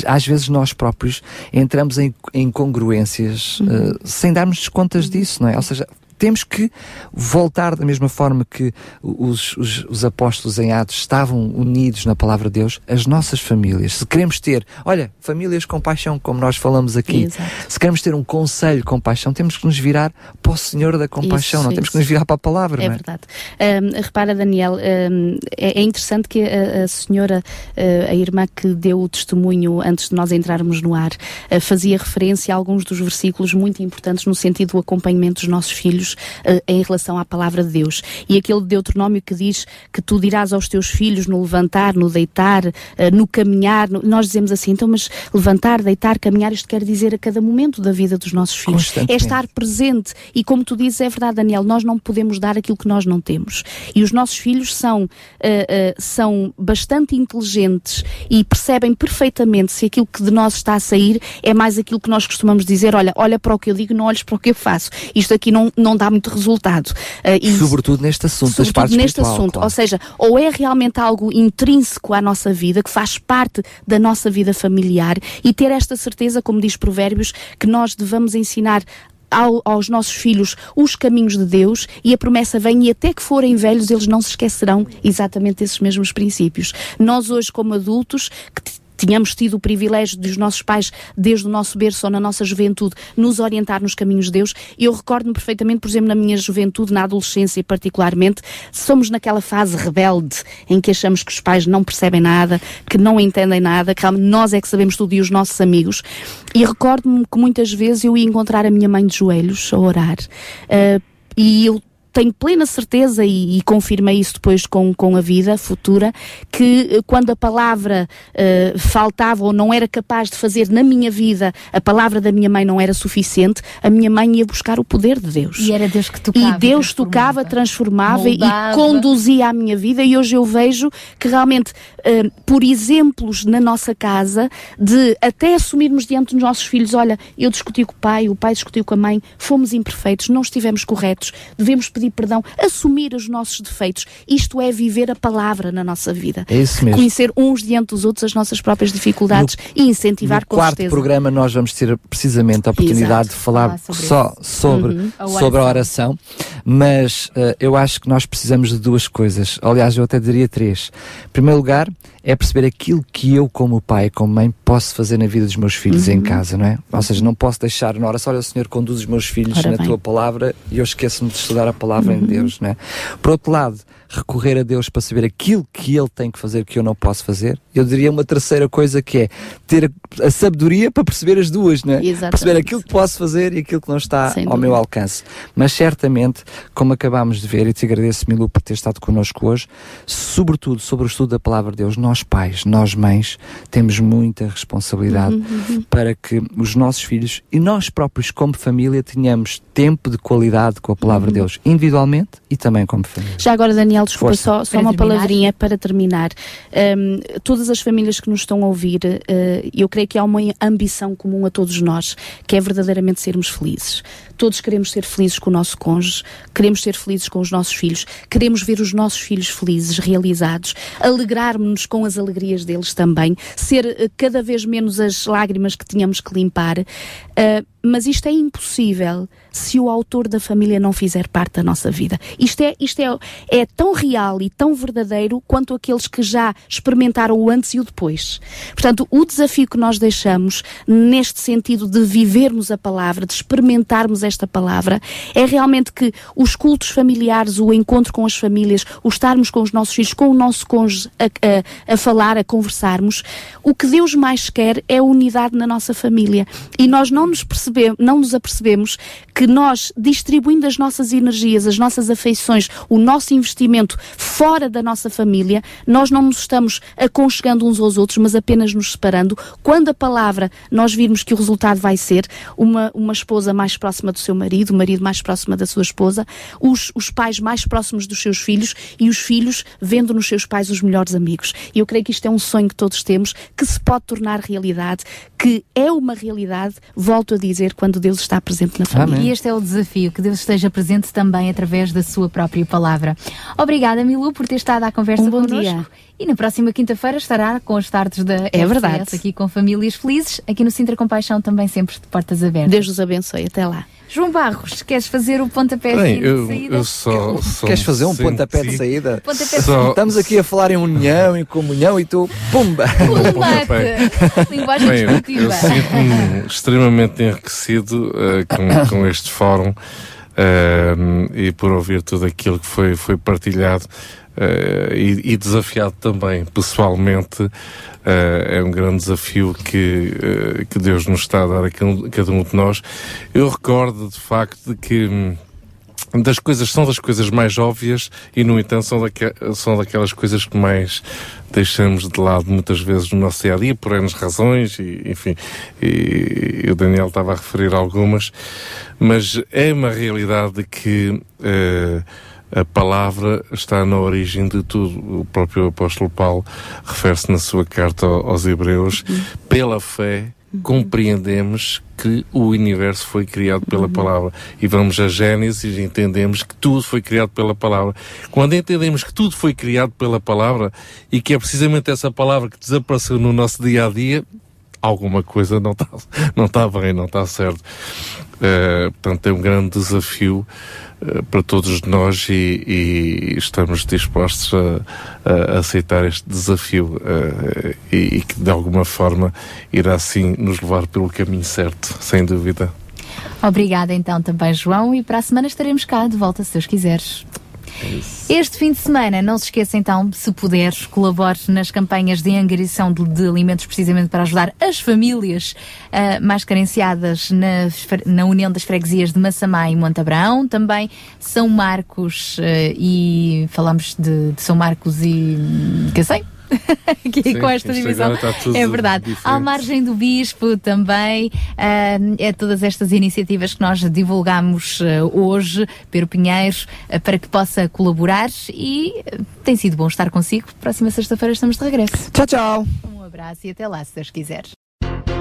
Às vezes nós próprios entramos em, em congruências eh, sem darmos contas disso, não é? Ou seja, temos que voltar da mesma forma que os, os, os apóstolos em Atos estavam unidos na palavra de Deus, as nossas famílias. Se queremos ter, olha, famílias com paixão, como nós falamos aqui, Exato. se queremos ter um conselho com paixão, temos que nos virar para o Senhor da compaixão, Isso, não temos que isso. nos virar para a palavra, É não é? verdade. Ahm, repara, Daniel, ahm, é, é interessante que a, a senhora, ah, a irmã que deu o testemunho antes de nós entrarmos no ar, ah, fazia referência a alguns dos versículos muito importantes no sentido do acompanhamento dos nossos filhos ah, em relação à palavra de Deus. E aquele de Deuteronômio que diz que tu dirás aos teus filhos no levantar, no deitar, ah, no caminhar, nós dizemos assim, então, mas levantar, deitar, caminhar, isto quer dizer a cada momento da vida dos nossos filhos. É estar presente. E como tu dizes, é verdade, Daniel, nós não podemos dar aquilo que nós não temos. E os nossos filhos são, ah, ah, são bastante inteligentes e percebem perfeitamente se aquilo que de nós está a sair é mais aquilo que nós costumamos dizer, olha, olha para o que eu digo, não olhes para o que eu faço. Isto aqui não, não dá muito resultado. Ah, e Sobretudo neste assunto das sobretudo partes neste assunto. claro. Ou seja, ou é realmente algo intrínseco à nossa vida, que faz parte da nossa vida familiar, e ter esta certeza, como diz Provérbios, que nós devamos ensinar ao- aos nossos filhos os caminhos de Deus e a promessa vem e até que forem velhos eles não se esquecerão exatamente desses mesmos princípios. Nós hoje como adultos que Tínhamos tido o privilégio de os nossos pais, desde o nosso berço ou na nossa juventude, nos orientar nos caminhos de Deus. Eu recordo-me perfeitamente, por exemplo, na minha juventude, na adolescência particularmente, somos naquela fase rebelde em que achamos que os pais não percebem nada, que não entendem nada, que nós é que sabemos tudo e os nossos amigos. E recordo-me que muitas vezes eu ia encontrar a minha mãe de joelhos a orar. Ah, e eu tenho plena certeza e, e confirmei isso depois com, com a vida futura que eh, quando a palavra eh, faltava ou não era capaz de fazer na minha vida a palavra da minha mãe não era suficiente a minha mãe ia buscar o poder de Deus E era Deus que tocava. e Deus tocava, transformava e Moldava. conduzia a minha vida e hoje eu vejo que realmente, eh, por exemplos na nossa casa, de até assumirmos diante dos nossos filhos, olha, eu discuti com o pai, o pai discutiu com a mãe, fomos imperfeitos, não estivemos corretos, devemos pedir pedir perdão, assumir os nossos defeitos. Isto é viver a palavra na nossa vida. É isso mesmo. Conhecer uns diante dos outros as nossas próprias dificuldades e incentivar no com quarto certeza. programa nós vamos ter precisamente a oportunidade Exato. de falar Falar sobre só isso. sobre, Uhum. A sobre a oração, mas eh, eu acho que nós precisamos de duas coisas. Aliás, eu até diria três. Em primeiro lugar, é perceber aquilo que eu, como pai, como mãe, posso fazer na vida dos meus filhos em Uhum. casa, não é? Ou seja, não posso deixar na oração, olha, o Senhor conduz os meus filhos Ora na bem. tua palavra e eu esqueço-me de estudar a palavra em Uhum. Deus, não é? Por outro lado, recorrer a Deus para saber aquilo que Ele tem que fazer que eu não posso fazer. Eu diria uma terceira coisa que é ter a, sabedoria para perceber as duas, é? Exatamente. Perceber aquilo que posso fazer e aquilo que não está Sem ao dúvida. meu alcance. Mas certamente, como acabámos de ver, e te agradeço, Milu, por ter estado connosco hoje, sobretudo sobre o estudo da palavra de Deus, nós pais, nós mães, temos muita responsabilidade Uhum, uhum. para que os nossos filhos e nós próprios, como família, tenhamos tempo de qualidade com a palavra Uhum. de Deus, individualmente e também como família. Já agora, Daniel, desculpa, Força. só, só Para uma terminar. palavrinha para terminar. Um, todas as famílias que nos estão a ouvir, uh, eu creio que há uma ambição comum a todos nós, que é verdadeiramente sermos felizes. Todos queremos ser felizes com o nosso cônjuge, queremos ser felizes com os nossos filhos, queremos ver os nossos filhos felizes, realizados, alegrar-nos com as alegrias deles também, ser uh, cada vez menos as lágrimas que tínhamos que limpar. Uh, mas isto é impossível se o autor da família não fizer parte da nossa vida. Isto é, isto é, é tão real e tão verdadeiro quanto aqueles que já experimentaram o antes e o depois. Portanto, o desafio que nós deixamos neste sentido de vivermos a palavra, de experimentarmos esta palavra, é realmente que os cultos familiares, o encontro com as famílias, o estarmos com os nossos filhos, com o nosso cônjuge a, a, a falar, a conversarmos, o que Deus mais quer é a unidade na nossa família. E nós não nos percebemos, não nos apercebemos que nós, distribuindo as nossas energias, as nossas afeições, o nosso investimento fora da nossa família, nós não nos estamos aconchegando uns aos outros, mas apenas nos separando. Quando a palavra nós virmos que o resultado vai ser uma, uma esposa mais próxima do seu marido, o marido mais próxima da sua esposa, os, os pais mais próximos dos seus filhos e os filhos vendo nos seus pais os melhores amigos. E eu creio que isto é um sonho que todos temos, que se pode tornar realidade, que é uma realidade, volto a dizer, quando Deus está presente na família. E este é o desafio, que Deus esteja presente também através da sua própria palavra. Obrigada, Milu, por ter estado à conversa Um bom connosco. dia. E na próxima quinta-feira estará com as tardes da É RCS, verdade. aqui com famílias felizes, aqui no Sintra Compaixão também sempre de portas abertas. Deus os abençoe, até lá. João Barros, queres fazer o pontapé Bem, de eu, saída? eu só, só Queres fazer um senti- pontapé de saída? Pontapé de Só- Estamos aqui a falar em união, em comunhão e tu, pumba! pontapé. [LAUGHS] Linguagem Bem, eu, sinto-me extremamente enriquecido eh, com, [COUGHS] com este fórum eh, e por ouvir tudo aquilo que foi, foi partilhado e, e desafiado também pessoalmente. eh, é um grande desafio que, eh, que Deus nos está a dar a cada um- de nós. Eu recordo de facto de que. hum, das coisas são das coisas mais óbvias e no entanto são, daque, são daquelas coisas que mais deixamos de lado muitas vezes no nosso dia a dia por N razões e enfim e, e o Daniel estava a referir algumas mas é uma realidade que eh, a palavra está na origem de tudo. O próprio apóstolo Paulo refere-se na sua carta ao- aos Hebreus, pela fé compreendemos que o universo foi criado pela palavra. E vamos a Gênesis e entendemos que tudo foi criado pela palavra. Quando entendemos que tudo foi criado pela palavra e que é precisamente essa palavra que desapareceu no nosso dia a dia, alguma coisa não está não tá bem, não está certo. Eh, portanto, é um grande desafio eh, para todos nós e, e estamos dispostos a, a aceitar este desafio eh, e, e que de alguma forma irá sim nos levar pelo caminho certo, sem dúvida. Obrigada então também, João, e para a semana estaremos cá de volta, se Deus quiseres. Este fim de semana, não se esqueça então, se puderes, colabore nas campanhas de angariação de, de alimentos precisamente para ajudar as famílias ah, mais carenciadas na, na União das Freguesias de Massamá e Montabrão, também São Marcos ah, e falamos de, de São Marcos e Cacém. [LAUGHS] Aqui Sim, com esta está tudo É verdade. diferente. À margem do Bispo também. ah, é todas estas iniciativas que nós divulgamos ah, hoje, Pedro Pinheiros, ah, para que possa colaborar e tem sido bom estar consigo. Próxima sexta-feira estamos de regresso. Tchau, tchau. Um abraço e até lá, se Deus quiser.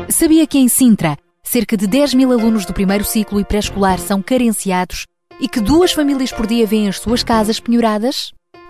Sabia que em Sintra, cerca de 10 mil alunos do primeiro ciclo e pré-escolar são carenciados e que duas famílias por dia veem as suas casas penhoradas?